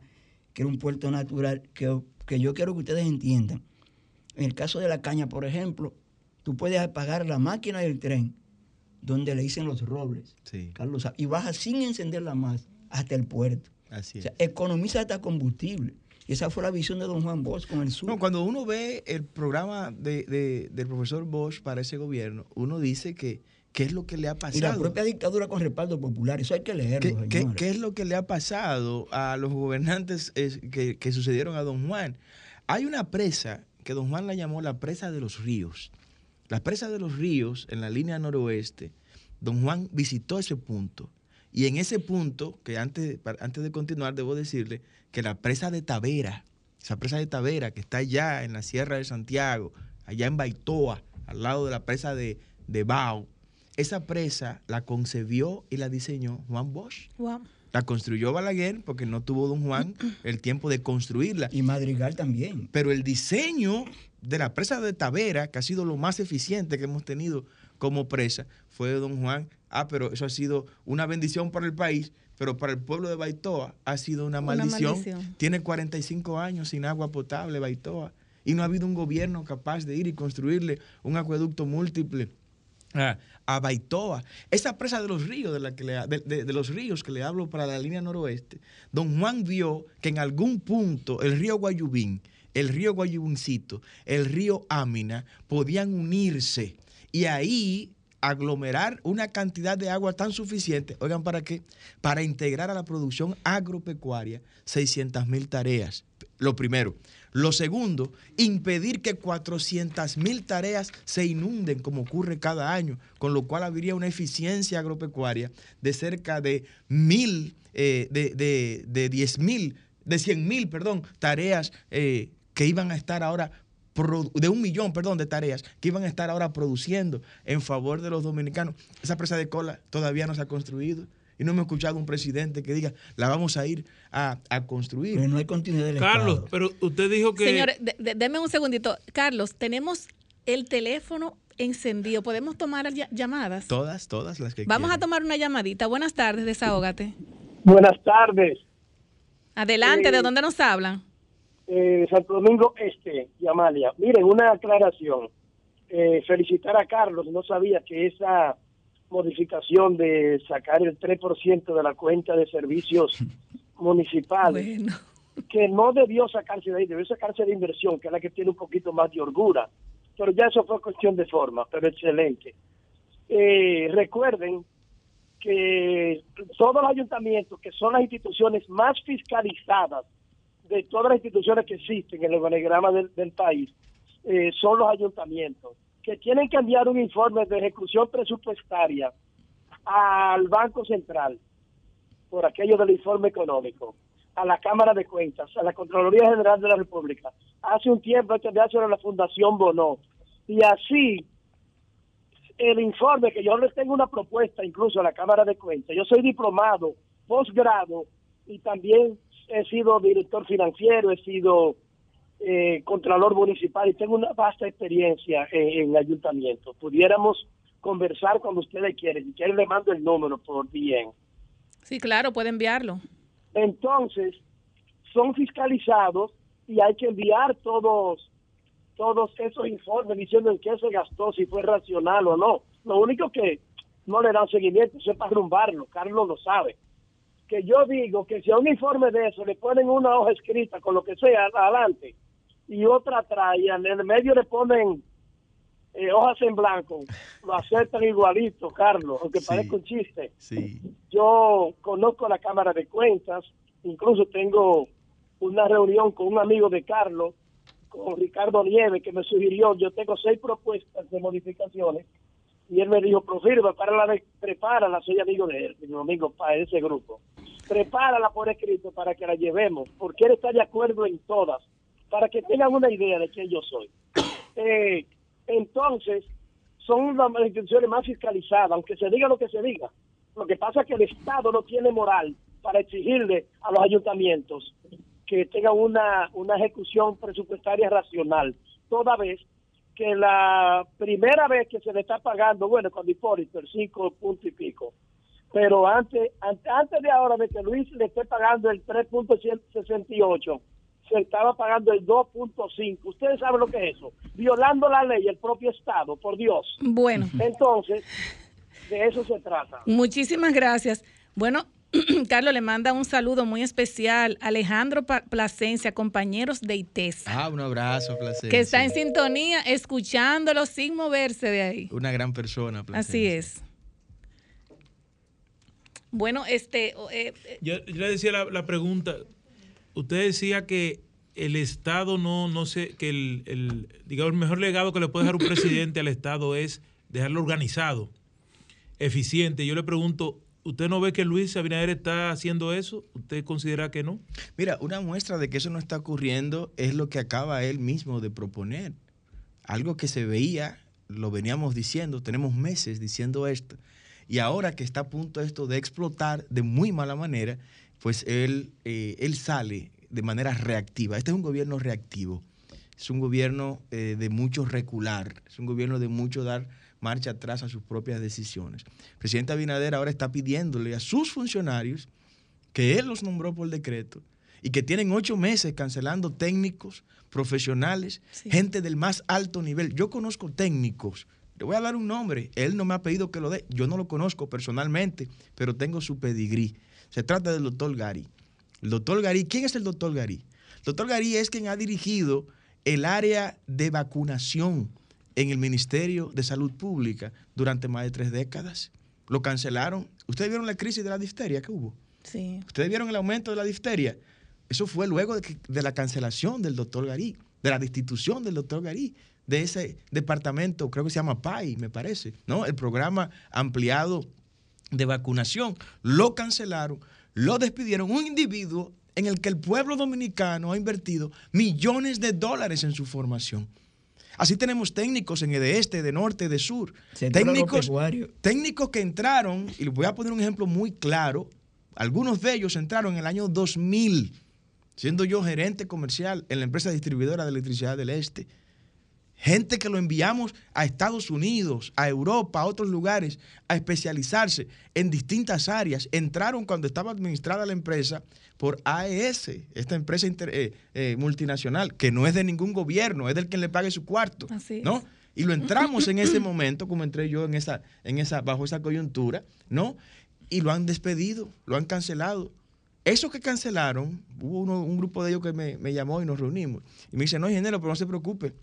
que era un puerto natural que, que yo quiero que ustedes entiendan. En el caso de la caña, por ejemplo, tú puedes apagar la máquina del tren donde le dicen los robles, Sí. Carlos, y baja sin encenderla más hasta el puerto. Así O es. sea, economiza hasta combustible. Y esa fue la visión de don Juan Bosch con el sur. No, cuando uno ve el programa de, de- del profesor Bosch para ese gobierno, uno dice que qué es lo que le ha y la pasado. propia dictadura con respaldo popular, eso hay que leerlo, ¿Qué, qué- señores. qué es lo que le ha pasado a los gobernantes que, que sucedieron a don Juan? Hay una presa que don Juan la llamó la presa de los ríos. La presa de los ríos en la línea noroeste, don Juan visitó ese punto. Y en ese punto, que antes, antes de continuar, debo decirle que la presa de Tavera, esa presa de Tavera que está allá en la Sierra de Santiago, allá en Baitoa, al lado de la presa de, de Bao, esa presa la concebió y la diseñó Juan Bosch. Wow. La construyó Balaguer porque no tuvo don Juan el tiempo de construirla. Y Madrigal también. Pero el diseño de la presa de Tavera, que ha sido lo más eficiente que hemos tenido como presa, fue de don Juan. Ah, pero eso ha sido una bendición para el país, pero para el pueblo de Baitoa ha sido una Una maldición. maldición. Tiene 45 años sin agua potable Baitoa y no ha habido un gobierno capaz de ir y construirle un acueducto múltiple a, a Baitoa. Esa presa de los ríos de, la que le, ha- de, de- de los ríos que le hablo para la línea noroeste, don Juan vio que en algún punto el río Guayubín, el río Guayubincito, el río Ámina podían unirse y ahí aglomerar una cantidad de agua tan suficiente, oigan, ¿para qué? Para integrar a la producción agropecuaria 600 mil tareas. Lo primero. Lo segundo, impedir que 400 mil tareas se inunden como ocurre cada año, con lo cual habría una eficiencia agropecuaria de cerca de mil, eh, de, de, de 10 mil, de 100 mil, perdón, tareas eh, que iban a estar ahora de un millón, perdón, de tareas que iban a estar ahora produciendo en favor de los dominicanos. Esa presa de cola todavía no se ha construido y no hemos escuchado un presidente que diga, la vamos a ir a, a construir. Pero no hay continuidad del Carlos, Estado. pero usted dijo que... Señores, de- denme un segundito. Carlos, tenemos el teléfono encendido. ¿Podemos tomar llamadas? Todas, todas las que Vamos a tomar una llamadita. Buenas tardes, desahógate. Buenas tardes. Adelante, Eh, ¿de dónde nos hablan? Eh, Santo Domingo Este y Amalia. Miren, una aclaración. Eh, felicitar a Carlos. No sabía que esa modificación de sacar el 3% de la cuenta de servicios municipales, Bueno, que no debió sacarse de ahí, debió sacarse de inversión, que es la que tiene un poquito más de holgura. Pero ya eso fue cuestión de forma, pero excelente. Eh, recuerden que todos los ayuntamientos, que son las instituciones más fiscalizadas de todas las instituciones que existen en el organigrama del, país, eh, son los ayuntamientos, que tienen que enviar un informe de ejecución presupuestaria al Banco Central por aquello del informe económico, a la Cámara de Cuentas, a la Contraloría General de la República. Hace un tiempo este de hacer a la Fundación Bono. Y así, el informe, que yo les tengo una propuesta incluso a la Cámara de Cuentas. Yo soy diplomado, posgrado, y también he sido director financiero, he sido eh, contralor municipal y tengo una vasta experiencia en, en ayuntamiento. Pudiéramos conversar cuando ustedes quieren. Si quieren, le mando el número por bien. sí, claro, puede enviarlo. Entonces, son fiscalizados y hay que enviar todos todos esos informes diciendo en qué se gastó, si fue racional o no. Lo único que no le dan seguimiento eso es para rumbarlo, Carlos lo sabe. Que yo digo que si a un informe de eso le ponen una hoja escrita con lo que sea adelante y otra atrás y en el medio le ponen eh, hojas en blanco, lo aceptan igualito, Carlos, aunque Sí. parezca un chiste Sí. yo conozco la Cámara de Cuentas, incluso tengo una reunión con un amigo de Carlos, con Ricardo Nieves, que me sugirió, yo tengo seis propuestas de modificaciones, y él me dijo, Profiro, prepárala, de- prepárala, soy amigo de él, mi amigo para ese grupo, prepárala por escrito para que la llevemos, porque él está de acuerdo en todas, para que tengan una idea de quién yo soy. Eh, entonces, son las instituciones más fiscalizadas, aunque se diga lo que se diga. Lo que pasa es que el Estado no tiene moral para exigirle a los ayuntamientos que tengan una, una ejecución presupuestaria racional, toda vez que la primera vez que se le está pagando, bueno, con Hipólito, el cinco punto y pico, pero antes, antes, antes de ahora de que Luis le esté pagando el 3.68, se estaba pagando el 2.5. Ustedes saben lo que es eso. Violando la ley, el propio Estado, por Dios. Bueno. Entonces, de eso se trata. Muchísimas gracias. Bueno, Carlos le manda un saludo muy especial a Alejandro Plasencia, compañeros de ITES. Ah, un abrazo, Plasencia. Que está en sintonía, escuchándolo sin moverse de ahí. Una gran persona, Plasencia. Así es. Bueno, este... Eh, eh, yo, le decía la, pregunta, usted decía que el Estado no, no sé, que el, el, digamos, el mejor legado que le puede dejar un presidente al Estado es dejarlo organizado, eficiente. Yo le pregunto, ¿Usted no ve que Luis Abinader está haciendo eso? ¿Usted considera que no? Mira, una muestra de que eso no está ocurriendo es lo que acaba él mismo de proponer. Algo que se veía, lo veníamos diciendo, tenemos meses diciendo esto, y ahora que está a punto esto de explotar de muy mala manera, pues él, eh, él sale de manera reactiva. Este es un gobierno reactivo, es un gobierno eh, de mucho recular, es un gobierno de mucho dar marcha atrás a sus propias decisiones. El presidente Abinader ahora está pidiéndole a sus funcionarios, que él los nombró por decreto, y que tienen ocho meses cancelando técnicos, profesionales, gente del más alto nivel. Yo conozco técnicos, le voy a dar un nombre, él no me ha pedido que lo dé, yo no lo conozco personalmente, pero tengo su pedigrí. Se trata del doctor Gary. El doctor Gary, ¿quién es el doctor Gary? El doctor Gary es quien ha dirigido el área de vacunación en el Ministerio de Salud Pública durante más de tres décadas. Lo cancelaron. ¿Ustedes vieron la crisis de la difteria que hubo? Sí. ¿Ustedes vieron el aumento de la difteria? Eso fue luego de, la cancelación del doctor Garí, de la destitución del doctor Garí, de ese departamento, creo que se llama PAI, me parece, ¿no? El programa ampliado de vacunación. Lo cancelaron, lo despidieron. Un individuo en el que el pueblo dominicano ha invertido millones de dólares en su formación. Así tenemos técnicos en el de este, de norte, de sur. técnicos, técnicos que entraron, y les voy a poner un ejemplo muy claro, algunos de ellos entraron en el año 2000, siendo yo gerente comercial en la empresa distribuidora de electricidad del Este gente que lo enviamos a Estados Unidos, a Europa, a otros lugares, a especializarse en distintas áreas. Entraron cuando estaba administrada la empresa por AES, esta empresa eh, eh, multinacional, que no es de ningún gobierno, es del que le pague su cuarto. ¿no? Y lo entramos en ese momento, como entré yo en esa, en esa, bajo esa coyuntura, ¿no? Y lo han despedido, lo han cancelado. Eso que cancelaron, hubo un grupo de ellos que me, me llamó y nos reunimos. Y me dice, no, ingeniero, pero no se preocupe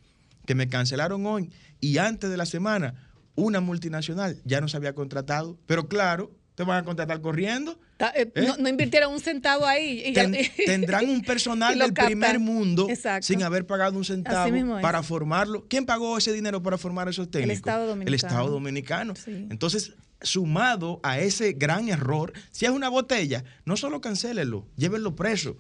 que me cancelaron hoy y antes de la semana una multinacional ya no se había contratado, pero claro, te van a contratar corriendo. Eh, ¿eh? No, invirtieron un centavo ahí. tendrán un personal del primer mundo sin haber pagado un centavo para formarlo. ¿Quién pagó ese dinero para formar esos técnicos? El Estado Dominicano. El Estado Dominicano. Entonces, sumado a ese gran error, si es una botella, no solo cancélelo, llévenlo preso.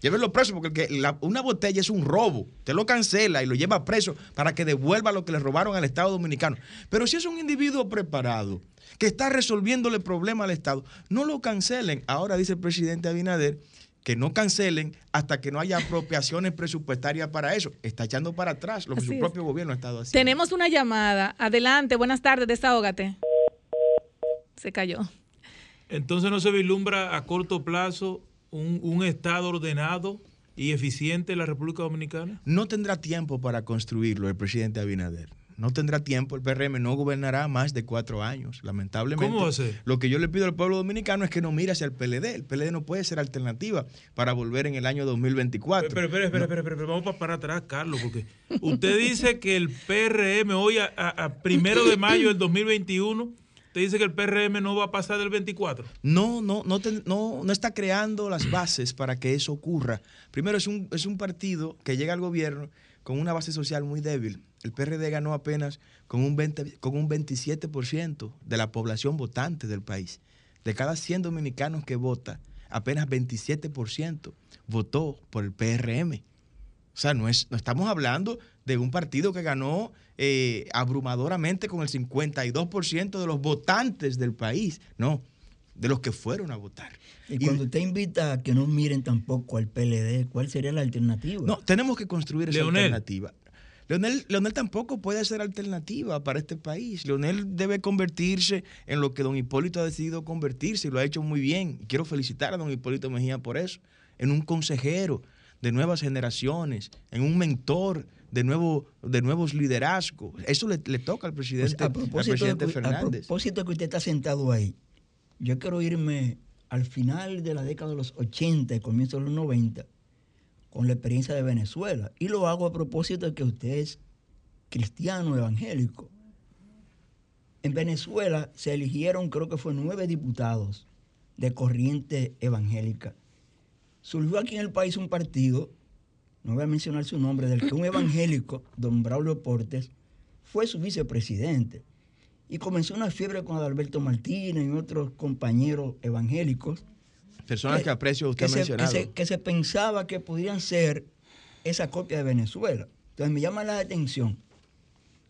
Llévenlo preso porque una botella es un robo. Te lo cancela y lo lleva preso para que devuelva lo que le robaron al Estado Dominicano. Pero si es un individuo preparado que está resolviéndole problemas al Estado, no lo cancelen. Ahora dice el presidente Abinader que no cancelen hasta que no haya apropiaciones presupuestarias para eso. Está echando para atrás lo que su propio gobierno ha estado haciendo. Tenemos una llamada. Adelante, buenas tardes, desahógate. Se cayó. Entonces no se vislumbra a corto plazo un, Estado ordenado y eficiente en la República Dominicana? No tendrá tiempo para construirlo el presidente Abinader. No tendrá tiempo, el PRM no gobernará más de cuatro años, lamentablemente. ¿Cómo va a ser? Lo que yo le pido al pueblo dominicano es que no mire hacia el PLD. El PLD no puede ser alternativa para volver en el año 2024. Pero, espera, espera, espera, espera, vamos para, atrás, Carlos, porque usted dice que el PRM hoy, a, a primero de mayo del 2021 ¿Usted dice que el PRM no va a pasar del 24? No, no, no, no, no está creando las bases para que eso ocurra. Primero, es un, es un partido que llega al gobierno con una base social muy débil. El PRD ganó apenas con un, 20, con un 27% de la población votante del país. De cada 100 dominicanos que vota, apenas 27% votó por el PRM. O sea, no, es, no estamos hablando de un partido que ganó eh, abrumadoramente con el 52% de los votantes del país. No, de los que fueron a votar. Y cuando usted invita a que no miren tampoco al PLD, ¿cuál sería la alternativa? No, tenemos que construir esa Leonel. alternativa. Leonel, Leonel tampoco puede ser alternativa para este país. Leonel debe convertirse en lo que don Hipólito ha decidido convertirse y lo ha hecho muy bien. Y quiero felicitar a don Hipólito Mejía por eso. En un consejero de nuevas generaciones, en un mentor de, nuevo, de nuevos liderazgos. Eso le, le toca al Pues, presidente, a, al propósito presidente de, a propósito que usted está sentado ahí, yo quiero irme al final de la década de los 80 y comienzo de los 90 con la experiencia de Venezuela. Y lo hago a propósito de que usted es cristiano evangélico. En Venezuela se eligieron, creo que fue nueve diputados de corriente evangélica. Surgió aquí en el país un partido, no voy a mencionar su nombre, del que un evangélico, don Braulio Portes, fue su vicepresidente. Y comenzó una fiebre con Adalberto Martínez y otros compañeros evangélicos Personas que aprecio usted que se, que se- que se pensaba que podrían ser esa copia de Venezuela. Entonces me llama la atención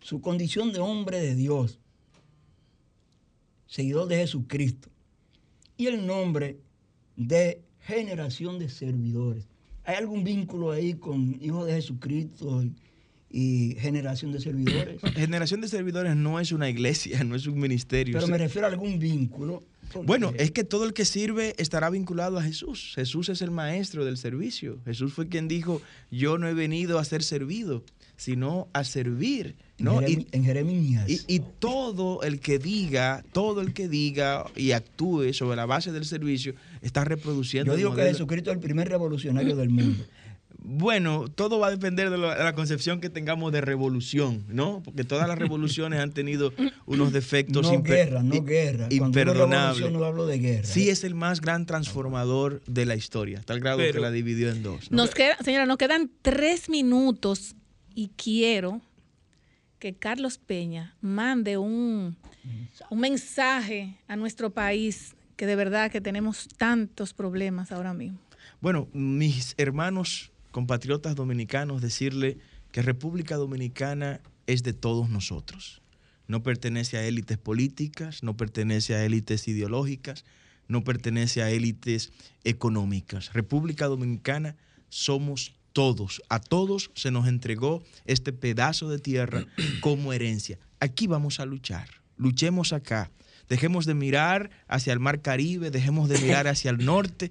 su condición de hombre de Dios, seguidor de Jesucristo, y el nombre de generación de servidores. ¿Hay algún vínculo ahí con Hijo de Jesucristo y, y generación de servidores? Generación de servidores no es una iglesia, no es un ministerio. Pero me refiero a algún vínculo. Bueno, es que todo el que sirve estará vinculado a Jesús. Jesús es el maestro del servicio. Jesús fue quien dijo, yo no he venido a ser servido, sino a servir. ¿no? en, Y, Jerem- en Jeremías. y- y todo el que diga, todo el que diga y actúe sobre la base del servicio, está reproduciendo. Yo digo que. Jesucristo es el primer revolucionario del mundo. Bueno, todo va a depender de la, concepción que tengamos de revolución, ¿no? Porque todas las revoluciones han tenido unos defectos No guerra, no guerra. Imperdonables. revolución, no hablo de guerra. Sí es el más gran transformador de la historia, tal grado que la dividió en dos. ¿no? Nos queda, señora, nos quedan tres minutos y quiero que Carlos Peña mande un, un mensaje a nuestro país que de verdad que tenemos tantos problemas ahora mismo. Bueno, mis hermanos compatriotas dominicanos, decirle que República Dominicana es de todos nosotros. No pertenece a élites políticas, no pertenece a élites ideológicas, no pertenece a élites económicas. República Dominicana somos todos. A todos se nos entregó este pedazo de tierra como herencia. Aquí vamos a luchar. Luchemos acá. Dejemos de mirar hacia el mar Caribe, dejemos de mirar hacia el norte,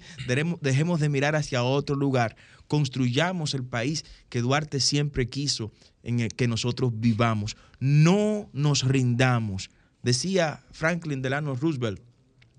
dejemos, de mirar hacia otro lugar. Construyamos el país que Duarte siempre quiso en el que nosotros vivamos. No nos rindamos. Decía Franklin Delano Roosevelt,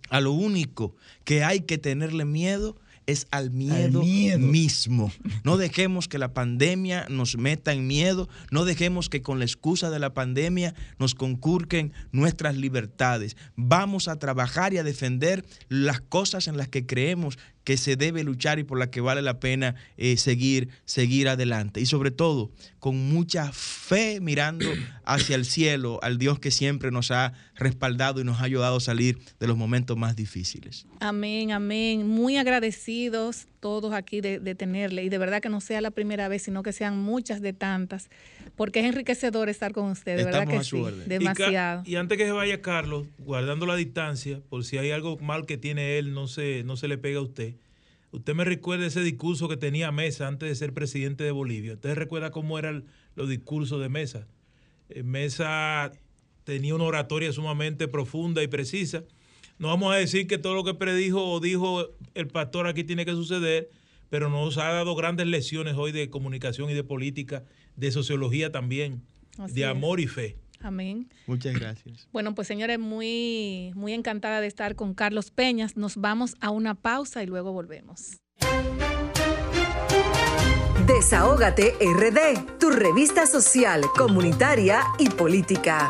a lo único que hay que tenerle miedo es al miedo, miedo. mismo. No dejemos que la pandemia nos meta en miedo, no dejemos que con la excusa de la pandemia nos concurquen nuestras libertades. Vamos a trabajar y a defender las cosas en las que creemos que se debe luchar y por las que vale la pena eh, seguir, seguir adelante. Y sobre todo, con mucha fe mirando hacia el cielo, al Dios que siempre nos ha respaldado y nos ha ayudado a salir de los momentos más difíciles. Amén, amén. Muy agradecidos todos aquí de, de tenerle y de verdad que no sea la primera vez, sino que sean muchas de tantas, porque es enriquecedor estar con usted, de verdad Estamos que a su sí, orden. Demasiado. Y, antes que se vaya Carlos, guardando la distancia, por si hay algo mal que tiene él, no se, no se le pega a usted. Usted me recuerda ese discurso que tenía Mesa antes de ser presidente de Bolivia. ¿Usted recuerda cómo eran los discursos de Mesa? Eh, Mesa tenía una oratoria sumamente profunda y precisa. No vamos a decir que todo lo que predijo o dijo el pastor aquí tiene que suceder, pero nos ha dado grandes lecciones hoy de comunicación y de política, de sociología también, Así de es. amor y fe. Amén. Muchas gracias. Bueno, pues señores, muy, muy encantada de estar con Carlos Peñas. Nos vamos a una pausa y luego volvemos. Desahógate RD, tu revista social, comunitaria y política.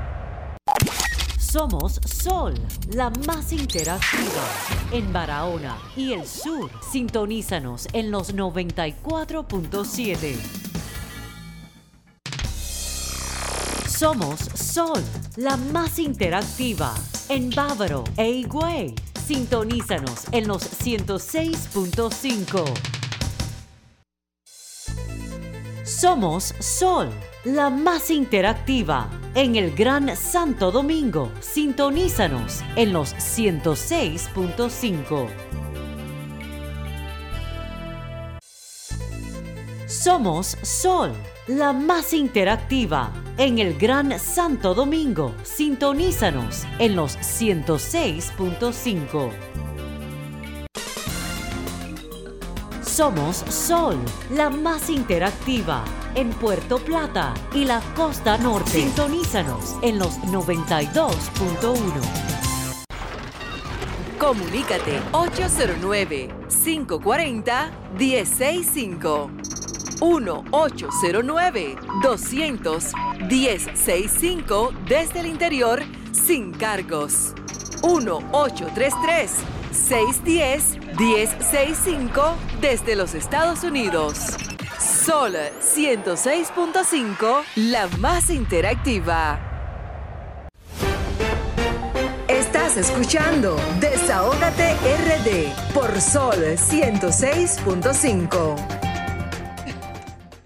Somos Sol, la más interactiva. En Barahona y el sur, sintonízanos en los 94.7. Somos Sol, la más interactiva. En Bávaro e Higüey, sintonízanos en los 106.5. Somos Sol, la más interactiva. En el Gran Santo Domingo, sintonízanos en los 106.5. Somos Sol, la más interactiva. En el Gran Santo Domingo, sintonízanos en los 106.5. Somos Sol, la más interactiva. En Puerto Plata y la costa norte. Sintonízanos en los 92.1. Comunícate 809-540-1065. 1-809-200-1065 desde el interior sin cargos. 1-833-610-1065 desde los Estados Unidos. Sol 106.5, la más interactiva. Estás escuchando Desahógate RD por Sol 106.5.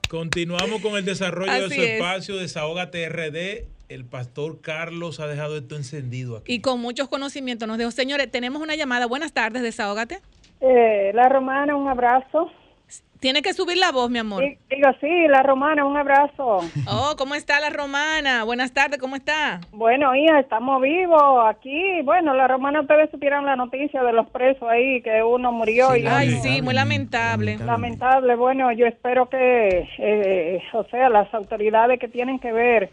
Continuamos con el desarrollo de su es. espacio Desahógate RD. El pastor Carlos ha dejado esto encendido aquí. Y con muchos conocimientos nos dejó. Señores, tenemos una llamada. Buenas tardes, desahógate. Eh, la romana, un abrazo. Tiene que subir la voz, mi amor. Di- Digo, sí, la romana, un abrazo. Oh, ¿cómo está la romana? Buenas tardes, ¿cómo está? Bueno, hija, estamos vivos aquí. Bueno, la romana, ustedes supieron la noticia de los presos ahí, que uno murió Sí, y Ay, Lamentable, sí, muy lamentable. lamentable. Bueno, yo espero que, eh, o sea, las autoridades que tienen que ver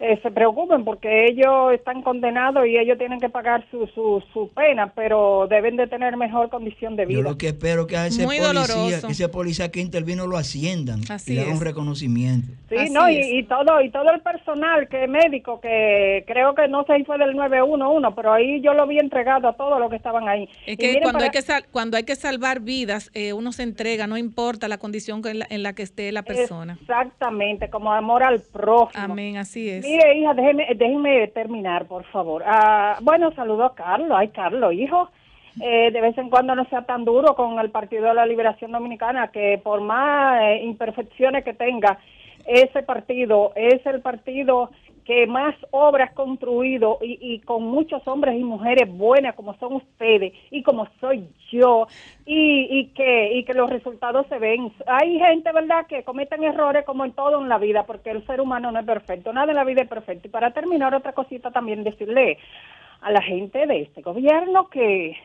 eh, se preocupen porque ellos están condenados y ellos tienen que pagar su, su, su pena, pero deben de tener mejor condición de Yo vida. lo que espero que a ese Muy policía, doloroso. que ese policía que intervino lo asciendan Así y le hagan es. un reconocimiento. Sí, Así no, y, y todo y todo el personal que médico que creo que no sé si fue del 911, pero ahí yo lo vi entregado a todos los que estaban ahí. Es que miren cuando para- hay que, sal- cuando hay que salvar vidas, eh, uno se entrega, no importa la condición que en, la, en la que esté la persona. Exactamente, como amor al prójimo. Amén, así es. Mire, hija, déjeme, déjeme terminar, por favor. Ah, bueno, saludo a Carlos. Ay, Carlos, hijo. Eh, de vez en cuando no sea tan duro con el Partido de la Liberación Dominicana, que por más eh, imperfecciones que tenga, ese partido es el partido que más obras construido y, y con muchos hombres y mujeres buenas como son ustedes y como soy yo y, y que y que los resultados se ven. Hay gente, ¿verdad?, que cometen errores como en todo en la vida porque el ser humano no es perfecto, nada en la vida es perfecto. Y para terminar otra cosita también decirle a la gente de este gobierno que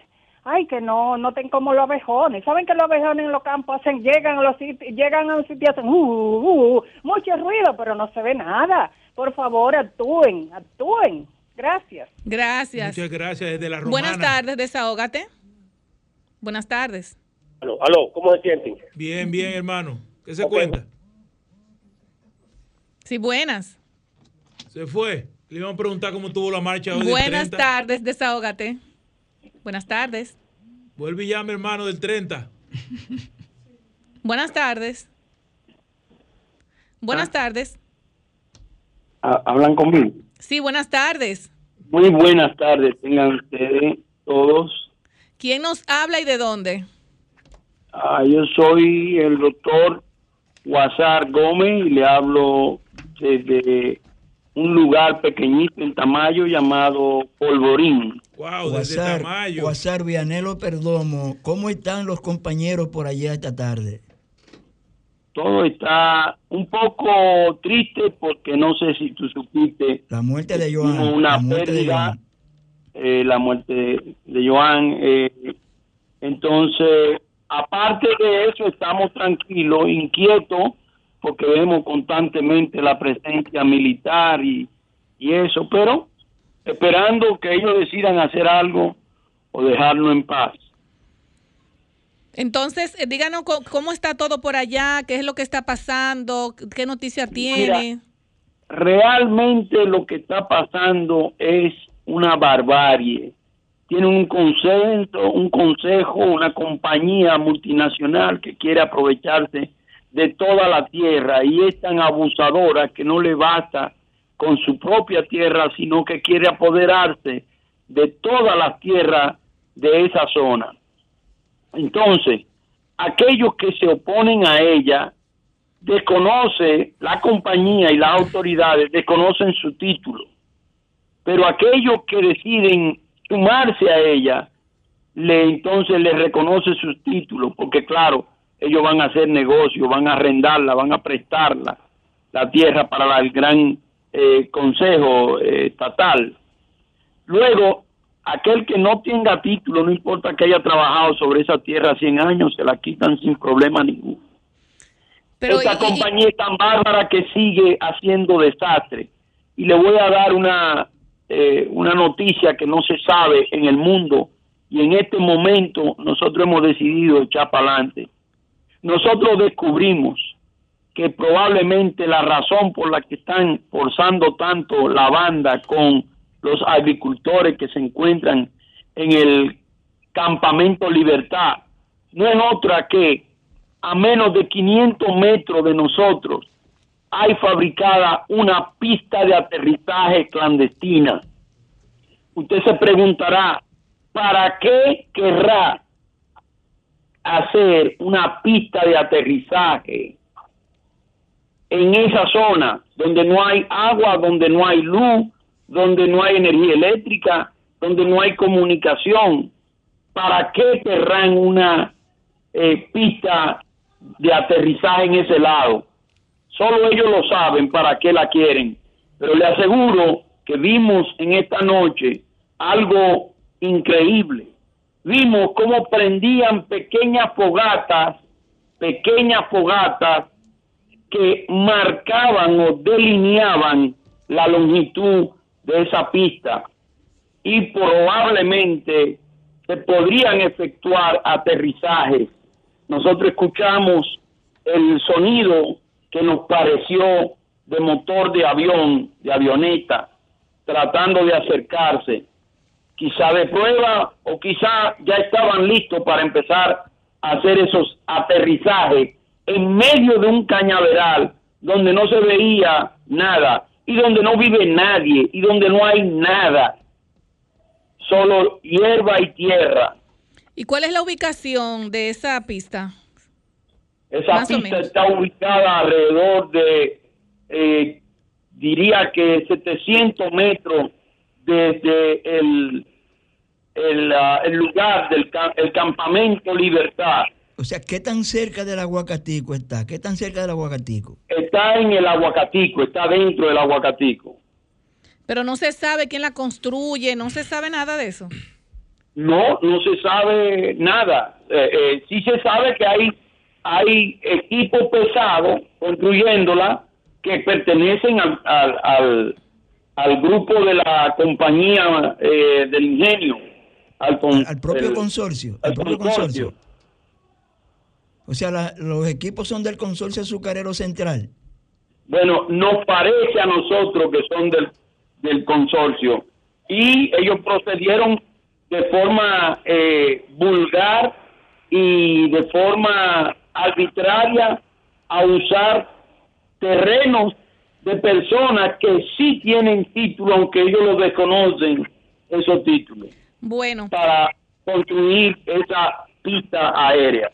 ay que no no ten como los abejones saben que los abejones en los campos hacen llegan a los sitios llegan a un sitio hacen uh, uh, uh, mucho ruido pero no se ve nada por favor actúen actúen gracias Gracias. Muchas gracias desde la romana. Buenas tardes, desahógate. Buenas tardes. Aló, aló, ¿cómo se sienten? Bien, bien, hermano. ¿Qué se cuenta? Sí, buenas. Se fue. Le íbamos a preguntar cómo tuvo la marcha hoy del Buenas 30. tardes, desahógate. Buenas tardes. Vuelve ya, mi hermano, del 30. Buenas tardes. Buenas tardes. Hablan conmigo. Sí, buenas tardes. Muy buenas tardes, tengan ustedes todos. ¿Quién nos habla y de dónde? Ah, yo soy el doctor Guasar Gómez y le hablo desde un lugar pequeñito en Tamayo llamado Polvorín. Wow, desde Guasar, Tamayo. Guasar Vianelo Perdomo, ¿cómo están los compañeros por allá esta tarde? Todo está un poco triste porque no sé si tú supiste La muerte de Joan. una la muerte de pérdida, Joan. eh, la muerte de, de Joan. eh, entonces, aparte de eso, estamos tranquilos, inquietos, porque vemos constantemente la presencia militar y, y eso, pero esperando que ellos decidan hacer algo o dejarlo en paz. Entonces, eh, díganos cómo está todo por allá, qué es lo que está pasando, qué noticia tiene. realmente lo que está pasando es una barbarie. Tiene un consenso, un consejo, una compañía multinacional que quiere aprovecharse de toda la tierra y es tan abusadora que no le basta con su propia tierra, sino que quiere apoderarse de todas las tierras de esa zona. Entonces, aquellos que se oponen a ella desconoce la compañía y las autoridades desconocen su título. Pero aquellos que deciden sumarse a ella le entonces le reconoce sus títulos porque claro ellos van a hacer negocio van a arrendarla van a prestarla la tierra para el gran eh, consejo eh, estatal. Luego aquel que no tenga título no importa que haya trabajado sobre esa tierra 100 años se la quitan sin problema ninguno Pero, esta y- compañía es tan bárbara que sigue haciendo desastre. Y le voy a dar una, eh, una noticia que no se sabe en el mundo y en este momento nosotros hemos decidido echar para adelante. Nosotros descubrimos que probablemente la razón por la que están forzando tanto la banda con los agricultores que se encuentran en el campamento Libertad no es otra que a menos de 500 metros de nosotros hay fabricada una pista de aterrizaje clandestina. Usted se preguntará, ¿para qué querrá hacer una pista de aterrizaje en esa zona donde no hay agua, donde no hay luz, donde no hay energía eléctrica, donde no hay comunicación? ¿Para qué querrán una eh, pista de aterrizaje en ese lado? Solo ellos lo saben para qué la quieren. Pero le aseguro que vimos en esta noche algo increíble. Vimos cómo prendían pequeñas fogatas, pequeñas fogatas que marcaban o delineaban la longitud de esa pista y probablemente se podrían efectuar aterrizajes. Nosotros escuchamos el sonido que nos pareció de motor de avión, de avioneta, tratando de acercarse, quizá de prueba o quizá ya estaban listos para empezar a hacer esos aterrizajes en medio de un cañaveral donde no se veía nada y donde no vive nadie y donde no hay nada, solo hierba y tierra. ¿Y cuál es la ubicación de esa pista? Esa Más pista está ubicada alrededor de, eh, diría que 700 metros desde el, el, ah, el lugar del el campamento Libertad. O sea, ¿qué tan cerca del aguacatico está? ¿Qué tan cerca del aguacatico? Está en el aguacatico, está dentro del aguacatico. Pero no se sabe quién la construye, no se sabe nada de eso. No, no se sabe nada. Eh, eh, sí se sabe que hay, hay equipos pesados construyéndola que pertenecen al, al, al, al grupo de la compañía eh, del ingenio. Al, con- Al propio el- consorcio. al Al propio consorcio. consorcio. O sea, la- los equipos son del consorcio azucarero central. Bueno, nos parece a nosotros que son del, del consorcio. Y ellos procedieron de forma eh, vulgar y de forma arbitraria a usar terrenos de personas que sí tienen título, aunque ellos lo desconocen, esos títulos, Bueno, para construir esa pista aérea.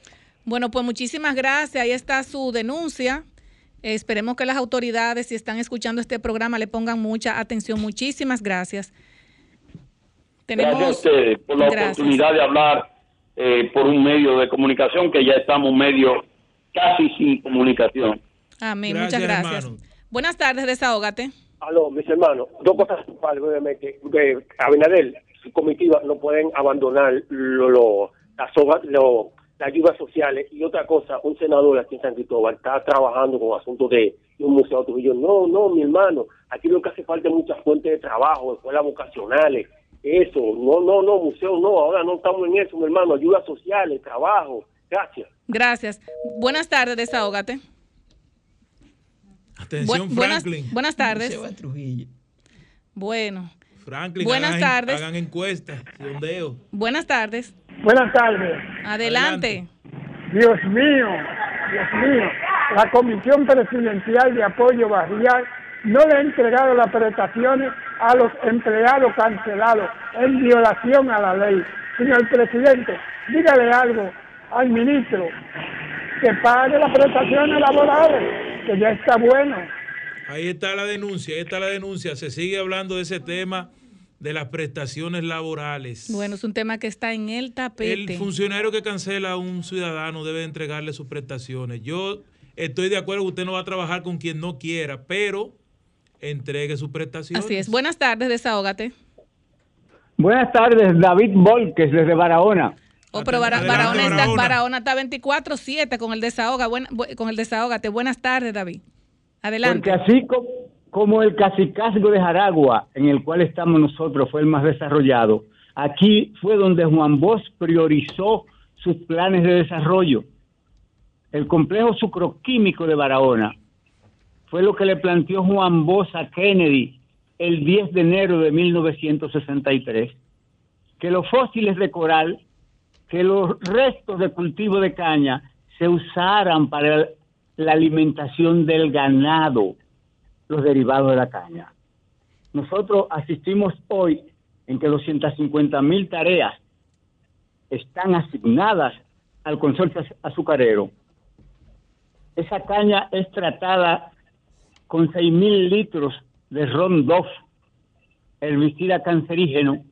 Bueno, pues muchísimas gracias. Ahí está su denuncia. Eh, esperemos que las autoridades, si están escuchando este programa, le pongan mucha atención. Muchísimas gracias. Gracias a ustedes por la Gracias. oportunidad de hablar eh, por un medio de comunicación que ya estamos medio casi sin comunicación. Amén, Gracias, muchas gracias. hermano. Buenas tardes, desahógate. Aló, mis hermanos, dos cosas brevemente. Que Abinader, su comitiva, no pueden abandonar lo, lo- las, obras- lo- ayudas sociales. Y otra cosa, un senador aquí en San Cristóbal está trabajando con asuntos de, de un museo Trujillo. No, no, mi hermano, aquí lo que hace falta es muchas fuentes de trabajo, escuelas vocacionales, eso. No, no, no, museo no, ahora no estamos en eso, mi hermano. Ayudas sociales, trabajo, Gracias. Gracias. Buenas tardes, desahógate. Atención, Bu- buenas, Franklin. buenas tardes. Bueno, Franklin, Buenas hagan, tardes. Hagan encuestas, sondeo. buenas tardes. Buenas tardes. Adelante. Dios mío, Dios mío. La Comisión Presidencial de Apoyo Barrial no le ha entregado las prestaciones a los empleados cancelados en violación a la ley. Señor presidente, dígale algo al ministro que pague las prestaciones laborales, que ya está bueno. Ahí está la denuncia, ahí está la denuncia. Se sigue hablando de ese tema de las prestaciones laborales. Bueno, es un tema que está en el El tapete. funcionario que cancela a un ciudadano debe entregarle sus prestaciones. Yo estoy de acuerdo que usted no va a trabajar con quien no quiera, pero entregue sus prestaciones. Así es. Buenas tardes, desahógate. Buenas tardes, David Volques desde Barahona. Oh, pero Adelante, Barahona, está, Barahona. Está 24-7 con el desahoga, buen- bu- con el desahógate. Buenas tardes, David. Adelante. Porque así como el cacicazgo de Jaragua, en el cual estamos nosotros, fue el más desarrollado, aquí fue donde Juan Bosch priorizó sus planes de desarrollo. El complejo sucroquímico de Barahona fue lo que le planteó Juan Bosch a Kennedy el 10 de enero de 1963, que los fósiles de coral, que los restos de cultivo de caña se usaran para la alimentación del ganado, los derivados de la caña. Nosotros asistimos hoy en que 250 mil tareas están asignadas al consorcio azucarero. Esa caña es tratada con 6 mil litros de Rondoff, herbicida cancerígeno,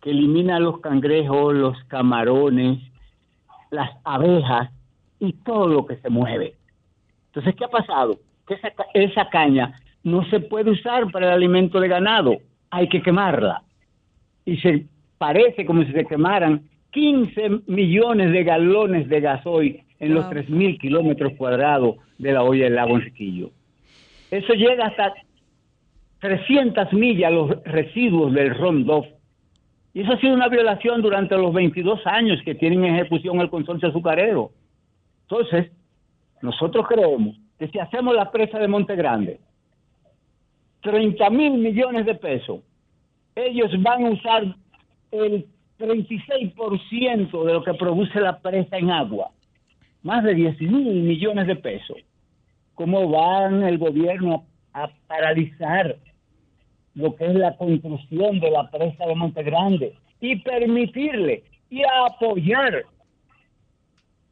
que elimina los cangrejos, los camarones, las abejas y todo lo que se mueve. Entonces, ¿qué ha pasado? Que esa, esa caña no se puede usar para el alimento de ganado, hay que quemarla. Y se parece como si se quemaran 15 millones de galones de gasoil en los Wow. 3.000 kilómetros cuadrados de la olla del lago Enriquillo. Eso llega hasta 300 millas los residuos del Rondoff. Y eso ha sido una violación durante los 22 años que tienen en ejecución el consorcio azucarero. Entonces, nosotros creemos que si hacemos la presa de Monte Grande, 30 mil millones de pesos, ellos van a usar el 36% de lo que produce la presa en agua, más de 10 mil millones de pesos. ¿Cómo van el gobierno a, paralizar lo que es la construcción de la presa de Monte Grande y permitirle y apoyar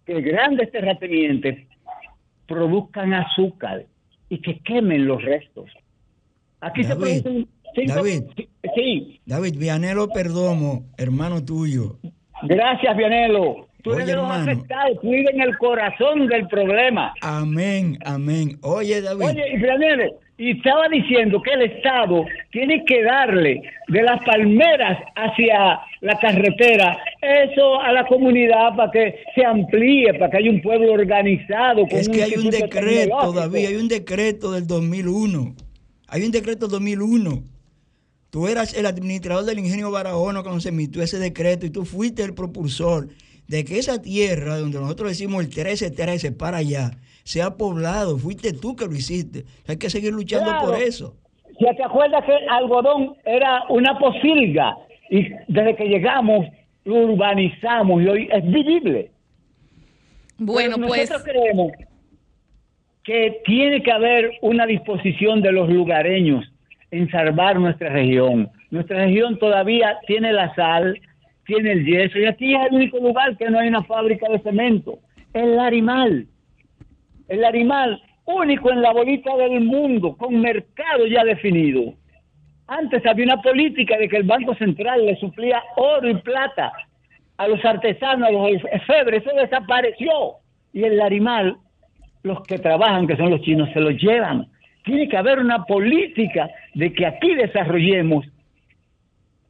que grandes terratenientes produzcan azúcar y que quemen los restos. Aquí David, se producen cinco- David. Sí, David Vianelo Perdomo, hermano tuyo. gracias Vianelo. Tú Oye, eres de los hermano. afectados, tú vives en el corazón del problema. Amén, amén. Oye, David. Oye, y Vianelo, y estaba diciendo que el Estado tiene que darle de las palmeras hacia la carretera eso a la comunidad para que se amplíe, para que haya un pueblo organizado. con Es que hay un decreto. David, hay un decreto del 2001. Hay un decreto del 2001. Tú eras el administrador del ingenio Barahona cuando se emitió ese decreto y tú fuiste el propulsor de que esa tierra, donde nosotros decimos el 1313 para allá, sea poblado. Fuiste tú que lo hiciste. Hay que seguir luchando Claro. por eso. Si te acuerdas que el algodón era una posilga y desde que llegamos lo urbanizamos y hoy es vivible. Bueno, Pero pues nosotros creemos que tiene que haber una disposición de los lugareños en salvar nuestra región. Nuestra región todavía tiene la sal, tiene el yeso y aquí es el único lugar que no hay una fábrica de cemento. El animal, el animal único en la bolita del mundo, con mercado ya definido. Antes había una política de que el Banco Central le suplía oro y plata a los artesanos, a los efebres, eso desapareció. Y el animal, los que trabajan, que son los chinos, se lo llevan. Tiene que haber una política de que aquí desarrollemos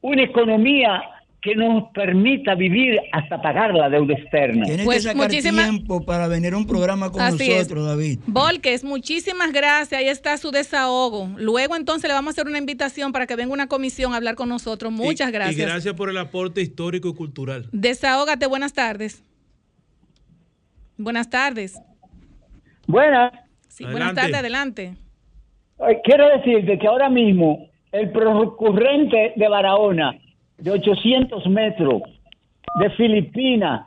una economía que nos permita vivir hasta pagar la deuda externa. Tienes Pues que sacar muchísimas- tiempo para venir a un programa con Así es. nosotros, David. Volques, muchísimas gracias. Ahí está su desahogo. Luego entonces le vamos a hacer una invitación para que venga una comisión a hablar con nosotros. Muchas Y- gracias. Y gracias por el aporte histórico y cultural. Desahógate, buenas tardes. Buenas tardes. Buenas. Sí, buenas tardes, adelante. Quiero decirte que ahora mismo el procurrente de Barahona, de 800 metros, de Filipinas,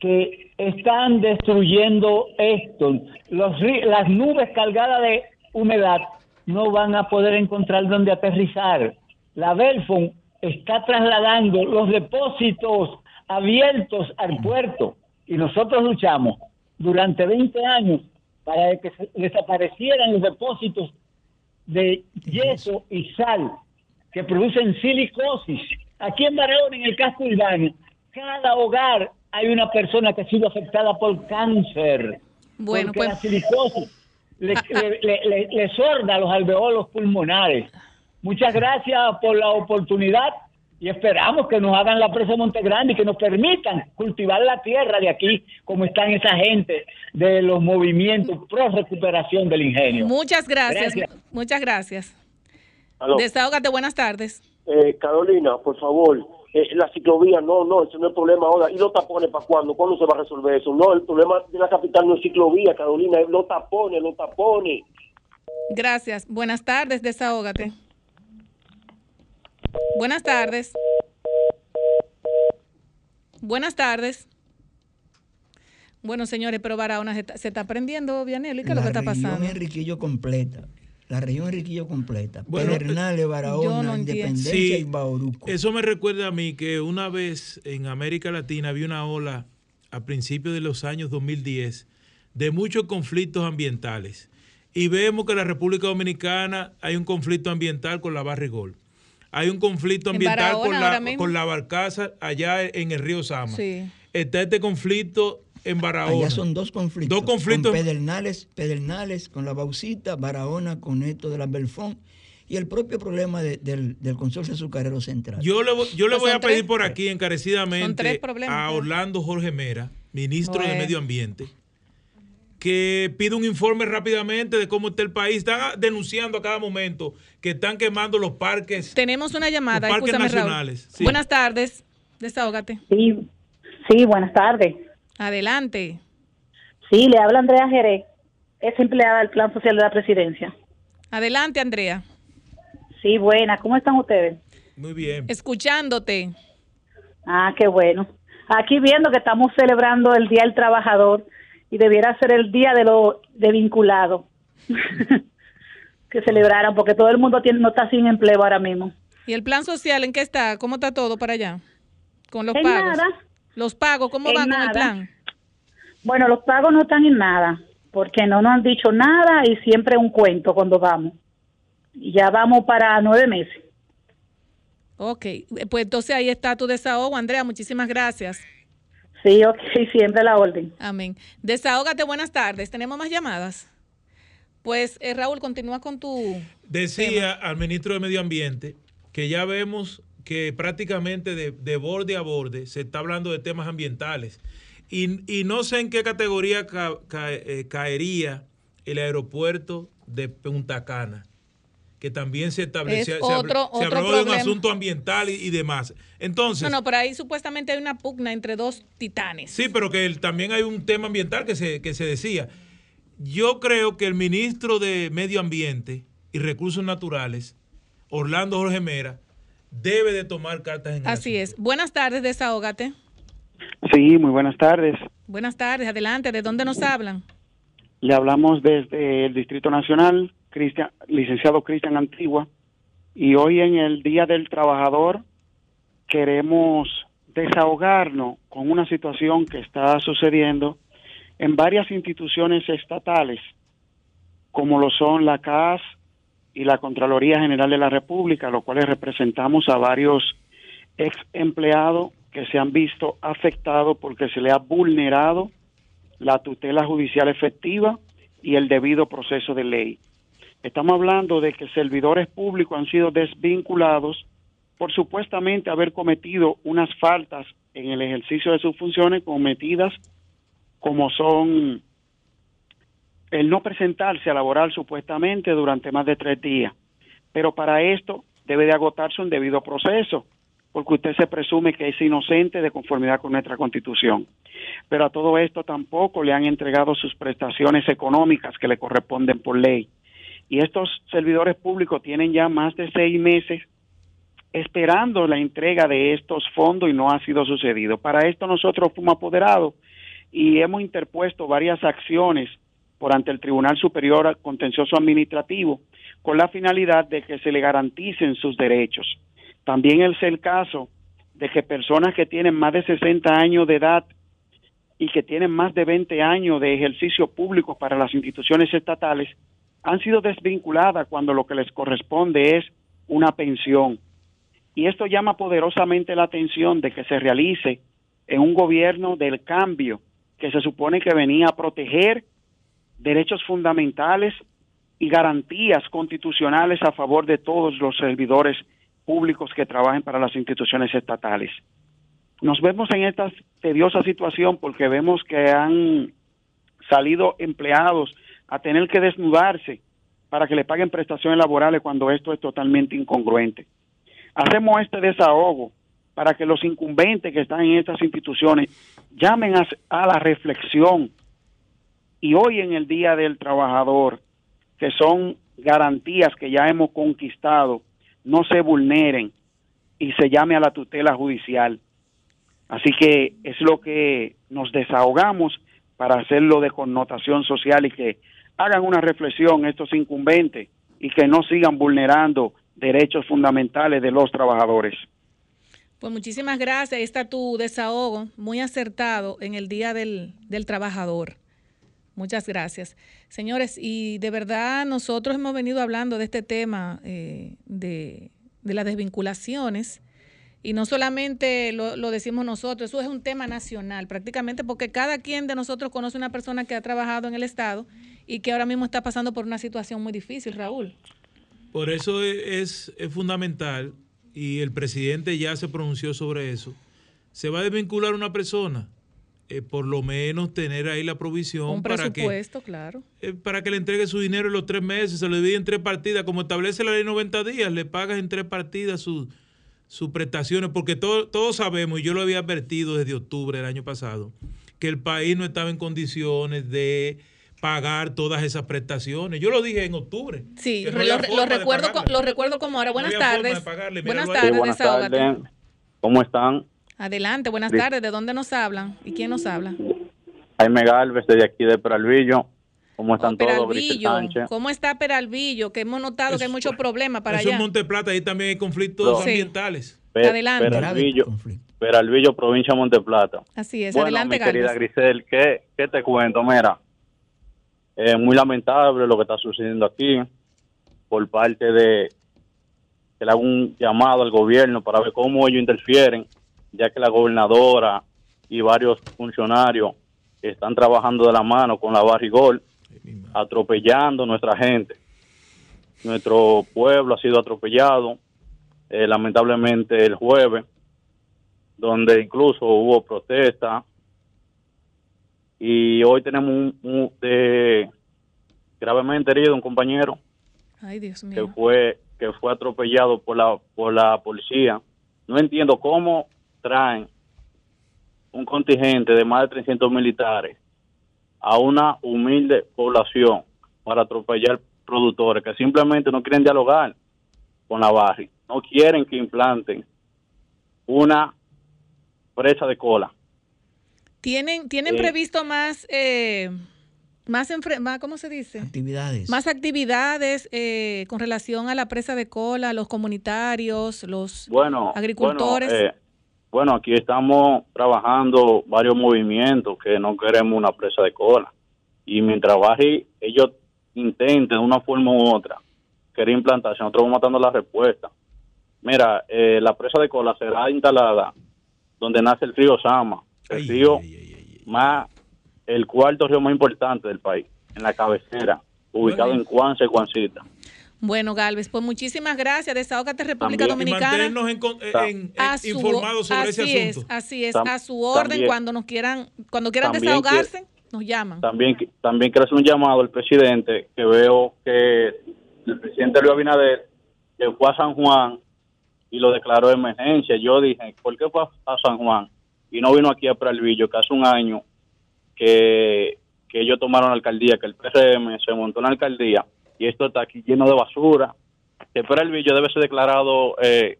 que están destruyendo esto, los las nubes cargadas de humedad no van a poder encontrar dónde aterrizar. La Belfon está trasladando los depósitos abiertos al puerto y nosotros luchamos durante 20 años para que se- desaparecieran los depósitos de yeso y sal que producen silicosis. Aquí en Barahona, en el casco urbano, cada hogar hay una persona que ha sido afectada por cáncer. Bueno, porque pues- la silicosis le, le- le- le- le sorda los alveolos pulmonares. Muchas gracias por la oportunidad y esperamos que nos hagan la presa de Monte Grande y que nos permitan cultivar la tierra de aquí, como están esa gente de los movimientos pro recuperación del ingenio. Muchas gracias. Gracias. Muchas gracias. Aló. Desahógate, buenas tardes. Eh, Carolina, por favor, eh, la ciclovía, no, no, eso no es problema ahora. ¿Y los tapones para cuándo? ¿Cuándo se va a resolver eso? No, el problema de la capital no es ciclovía, Carolina, es los tapones, los tapones. Gracias. Buenas tardes, desahógate. Buenas tardes. Buenas tardes. Bueno, señores, pero Barahona se está, se está prendiendo, Vianelli. ¿Qué es lo que está La región pasando? Enriquillo completa. La región Enriquillo completa. Bueno, Pedernales, Barahona, no. Independencia Sí, y Bauruco. Eso me recuerda a mí que una vez en América Latina había una ola a principios de los años 2010 de muchos conflictos ambientales. Y vemos que en la República Dominicana hay un conflicto ambiental con la Barrigol. Hay un conflicto En ambiental con Barahona la, con la barcaza allá en el río Sama. Sí. Está este conflicto en Barahona. Allá son dos conflictos. Dos conflictos. Con Pedernales, Pedernales con la Baucita, Barahona con esto de la Belfón y el propio problema de- del, del consorcio azucarero central. Yo le, voy- yo le Pues voy a pedir tres. por aquí encarecidamente a. Orlando Jorge Mera, ministro de. Medio Ambiente, que pida un informe rápidamente de cómo está el país. Están denunciando a cada momento que están quemando los parques. Tenemos una llamada. Los parques nacionales, sí. Buenas tardes. Desahógate. Sí, sí, buenas tardes. Adelante. Sí, le habla Andrea Jerez, es empleada del Plan Social de la Presidencia. Adelante, Andrea. Sí, buenas, ¿cómo están ustedes? Muy bien. Escuchándote. Ah, qué bueno. Aquí viendo que estamos celebrando el Día del Trabajador y debiera ser el Día de los de vinculado. que celebraran, porque todo el mundo tiene, no está sin empleo ahora mismo. ¿Y el plan social en qué está? ¿Cómo está todo para allá? Con los En pagos. nada. Los pagos, ¿cómo En van con el plan? Bueno, los pagos no están en nada, porque no nos han dicho nada y siempre un cuento cuando vamos. Y ya vamos para nueve meses. Ok, pues entonces ahí está tu desahogo, Andrea. Muchísimas gracias. Sí, ok, siempre la orden. Amén. Desahógate, buenas tardes. ¿Tenemos más llamadas? Pues eh, Raúl, continúa con tu... Decía al ministro de Medio Ambiente que ya vemos que prácticamente de, de borde a borde se está hablando de temas ambientales. Y, y no sé en qué categoría ca- ca- eh, caería el aeropuerto de Punta Cana, que también se estableció, Es otro- se otro habló de un asunto ambiental y, y demás. Entonces, No, no, pero ahí supuestamente hay una pugna entre dos titanes. Sí, pero que el- también hay un tema ambiental que se, que se decía. Yo creo que el ministro de Medio Ambiente y Recursos Naturales, Orlando Jorge Mera, debe de tomar cartas en el Así es. Buenas tardes, desahógate. Sí, muy buenas tardes. Buenas tardes, adelante. ¿De dónde nos hablan? Le hablamos desde el Distrito Nacional, Cristian, licenciado Cristian Antigua, y hoy en el Día del Trabajador queremos desahogarnos con una situación que está sucediendo en varias instituciones estatales, como lo son la CAS y la Contraloría General de la República, los cuales representamos a varios ex empleados que se han visto afectados porque se le ha vulnerado la tutela judicial efectiva y el debido proceso de ley. Estamos hablando de que servidores públicos han sido desvinculados por supuestamente haber cometido unas faltas en el ejercicio de sus funciones cometidas como son el no presentarse a laboral supuestamente durante más de tres días. Pero para esto debe de agotarse un debido proceso. porque usted se presume que es inocente de conformidad con nuestra constitución. Pero a todo esto tampoco le han entregado sus prestaciones económicas que le corresponden por ley. Y estos servidores públicos tienen ya más de seis meses esperando la entrega de estos fondos y no ha sido sucedido. Para esto nosotros fuimos apoderados y hemos interpuesto varias acciones por ante el Tribunal Superior Contencioso Administrativo con la finalidad de que se le garanticen sus derechos. También es el caso de que personas que tienen más de 60 años de edad y que tienen más de 20 años de ejercicio público para las instituciones estatales han sido desvinculadas cuando lo que les corresponde es una pensión. Y esto llama poderosamente la atención de que se realice en un gobierno del cambio que se supone que venía a proteger derechos fundamentales y garantías constitucionales a favor de todos los servidores públicos que trabajen para las instituciones estatales. Nos vemos en esta tediosa situación porque vemos que han salido empleados a tener que desnudarse para que le paguen prestaciones laborales cuando esto es totalmente incongruente. Hacemos este desahogo para que los incumbentes que están en estas instituciones llamen a, la reflexión y hoy en el Día del Trabajador, que son garantías que ya hemos conquistado, no se vulneren y se llame a la tutela judicial. Así que es lo que nos desahogamos para hacerlo de connotación social y que hagan una reflexión estos incumbentes y que no sigan vulnerando derechos fundamentales de los trabajadores. Pues muchísimas gracias. Ahí está tu desahogo, muy acertado en el Día del, del Trabajador. Muchas gracias. Señores, y de verdad nosotros hemos venido hablando de este tema eh, de, de, las desvinculaciones y no solamente lo, lo, decimos nosotros, eso es un tema nacional prácticamente porque cada quien de nosotros conoce una persona que ha trabajado en el Estado y que ahora mismo está pasando por una situación muy difícil, Raúl. Por eso es, es fundamental y el presidente ya se pronunció sobre eso. Se va a desvincular una persona eh, por lo menos tener ahí la provisión Un para que claro. eh, para que le entregue su dinero en los tres meses, se lo divide en tres partidas, como establece la ley 90 días, le pagas en tres partidas sus sus prestaciones, porque todo, todos sabemos, y yo lo había advertido desde octubre del año pasado, que el país no estaba en condiciones de pagar todas esas prestaciones. Yo lo dije en octubre. Sí, no lo, lo, recuerdo, lo recuerdo como ahora. Buenas no tardes. Buenas sí, tardes, buenas tardes. ¿Cómo están? Adelante, buenas tardes. ¿De dónde nos hablan? ¿Y quién nos habla? Jaime Galvez, desde aquí de Peralvillo. ¿Cómo están oh, todos? Peralvillo. ¿Cómo está Peralvillo? Que hemos notado Eso, que hay muchos problemas para eso allá. en Monteplata, ahí también hay conflictos Sí. ambientales. Per- Adelante. Peralvillo, Peralvillo, provincia de Monteplata. Así es, bueno, adelante, mi querida. Grisel, ¿qué, ¿qué te cuento? Mira, es muy lamentable lo que está sucediendo aquí por parte de que le hago un llamado al gobierno para ver cómo ellos interfieren, ya que la gobernadora y varios funcionarios están trabajando de la mano con la barrigol, atropellando a nuestra gente. Nuestro pueblo ha sido atropellado, eh, lamentablemente el jueves, donde incluso hubo protesta y hoy tenemos un, un- de gravemente herido un compañero Ay, Dios que mío. fue que fue atropellado por la por la policía. No entiendo cómo traen un contingente de más de 300 militares a una humilde población para atropellar productores que simplemente no quieren dialogar con la barri, no quieren que implanten una presa de cola. ¿Tienen, tienen Eh. previsto más, eh, más, enfre- más, ¿cómo se dice? Actividades. Más actividades eh, con relación a la presa de cola, los comunitarios, los Bueno, agricultores. Bueno, eh, bueno, aquí estamos trabajando varios movimientos que no queremos una presa de cola. Y mientras Barry, ellos intenten de una forma u otra querer implantarse, nosotros vamos matando la respuesta. Mira, eh, la presa de cola será instalada donde nace el río Sama, el río más, el cuarto río más importante del país, en la cabecera, ubicado en Cuanza y Cuancita. Bueno, Galvez, pues muchísimas gracias. Desahógate República También- Y Dominicana. mantenernos en en- en- informados sobre ese así asunto. Es, así es, Tam- a su orden, también- cuando nos quieran, cuando quieran desahogarse, nos llaman. También, también quiero hacer un llamado al presidente, que veo que el presidente Luis Abinader, que fue a San Juan y lo declaró de emergencia. Yo dije, ¿por qué fue a San Juan y no vino aquí a Pralvillo, que hace un año que, que ellos tomaron la alcaldía, que el PRM se montó en la alcaldía y esto está aquí lleno de basura? Que Pralvillo debe ser declarado eh,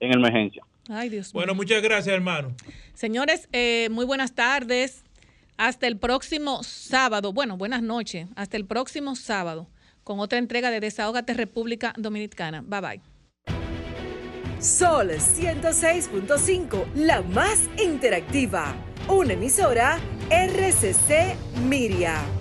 en emergencia. Ay, Dios Bueno, muchas gracias, hermano. Señores, eh, muy buenas tardes. Hasta el próximo sábado. Bueno, buenas noches. Hasta el próximo sábado con otra entrega de Desahógate República Dominicana. Bye bye. Sol 106.5, la más interactiva. Una emisora RCC Miria.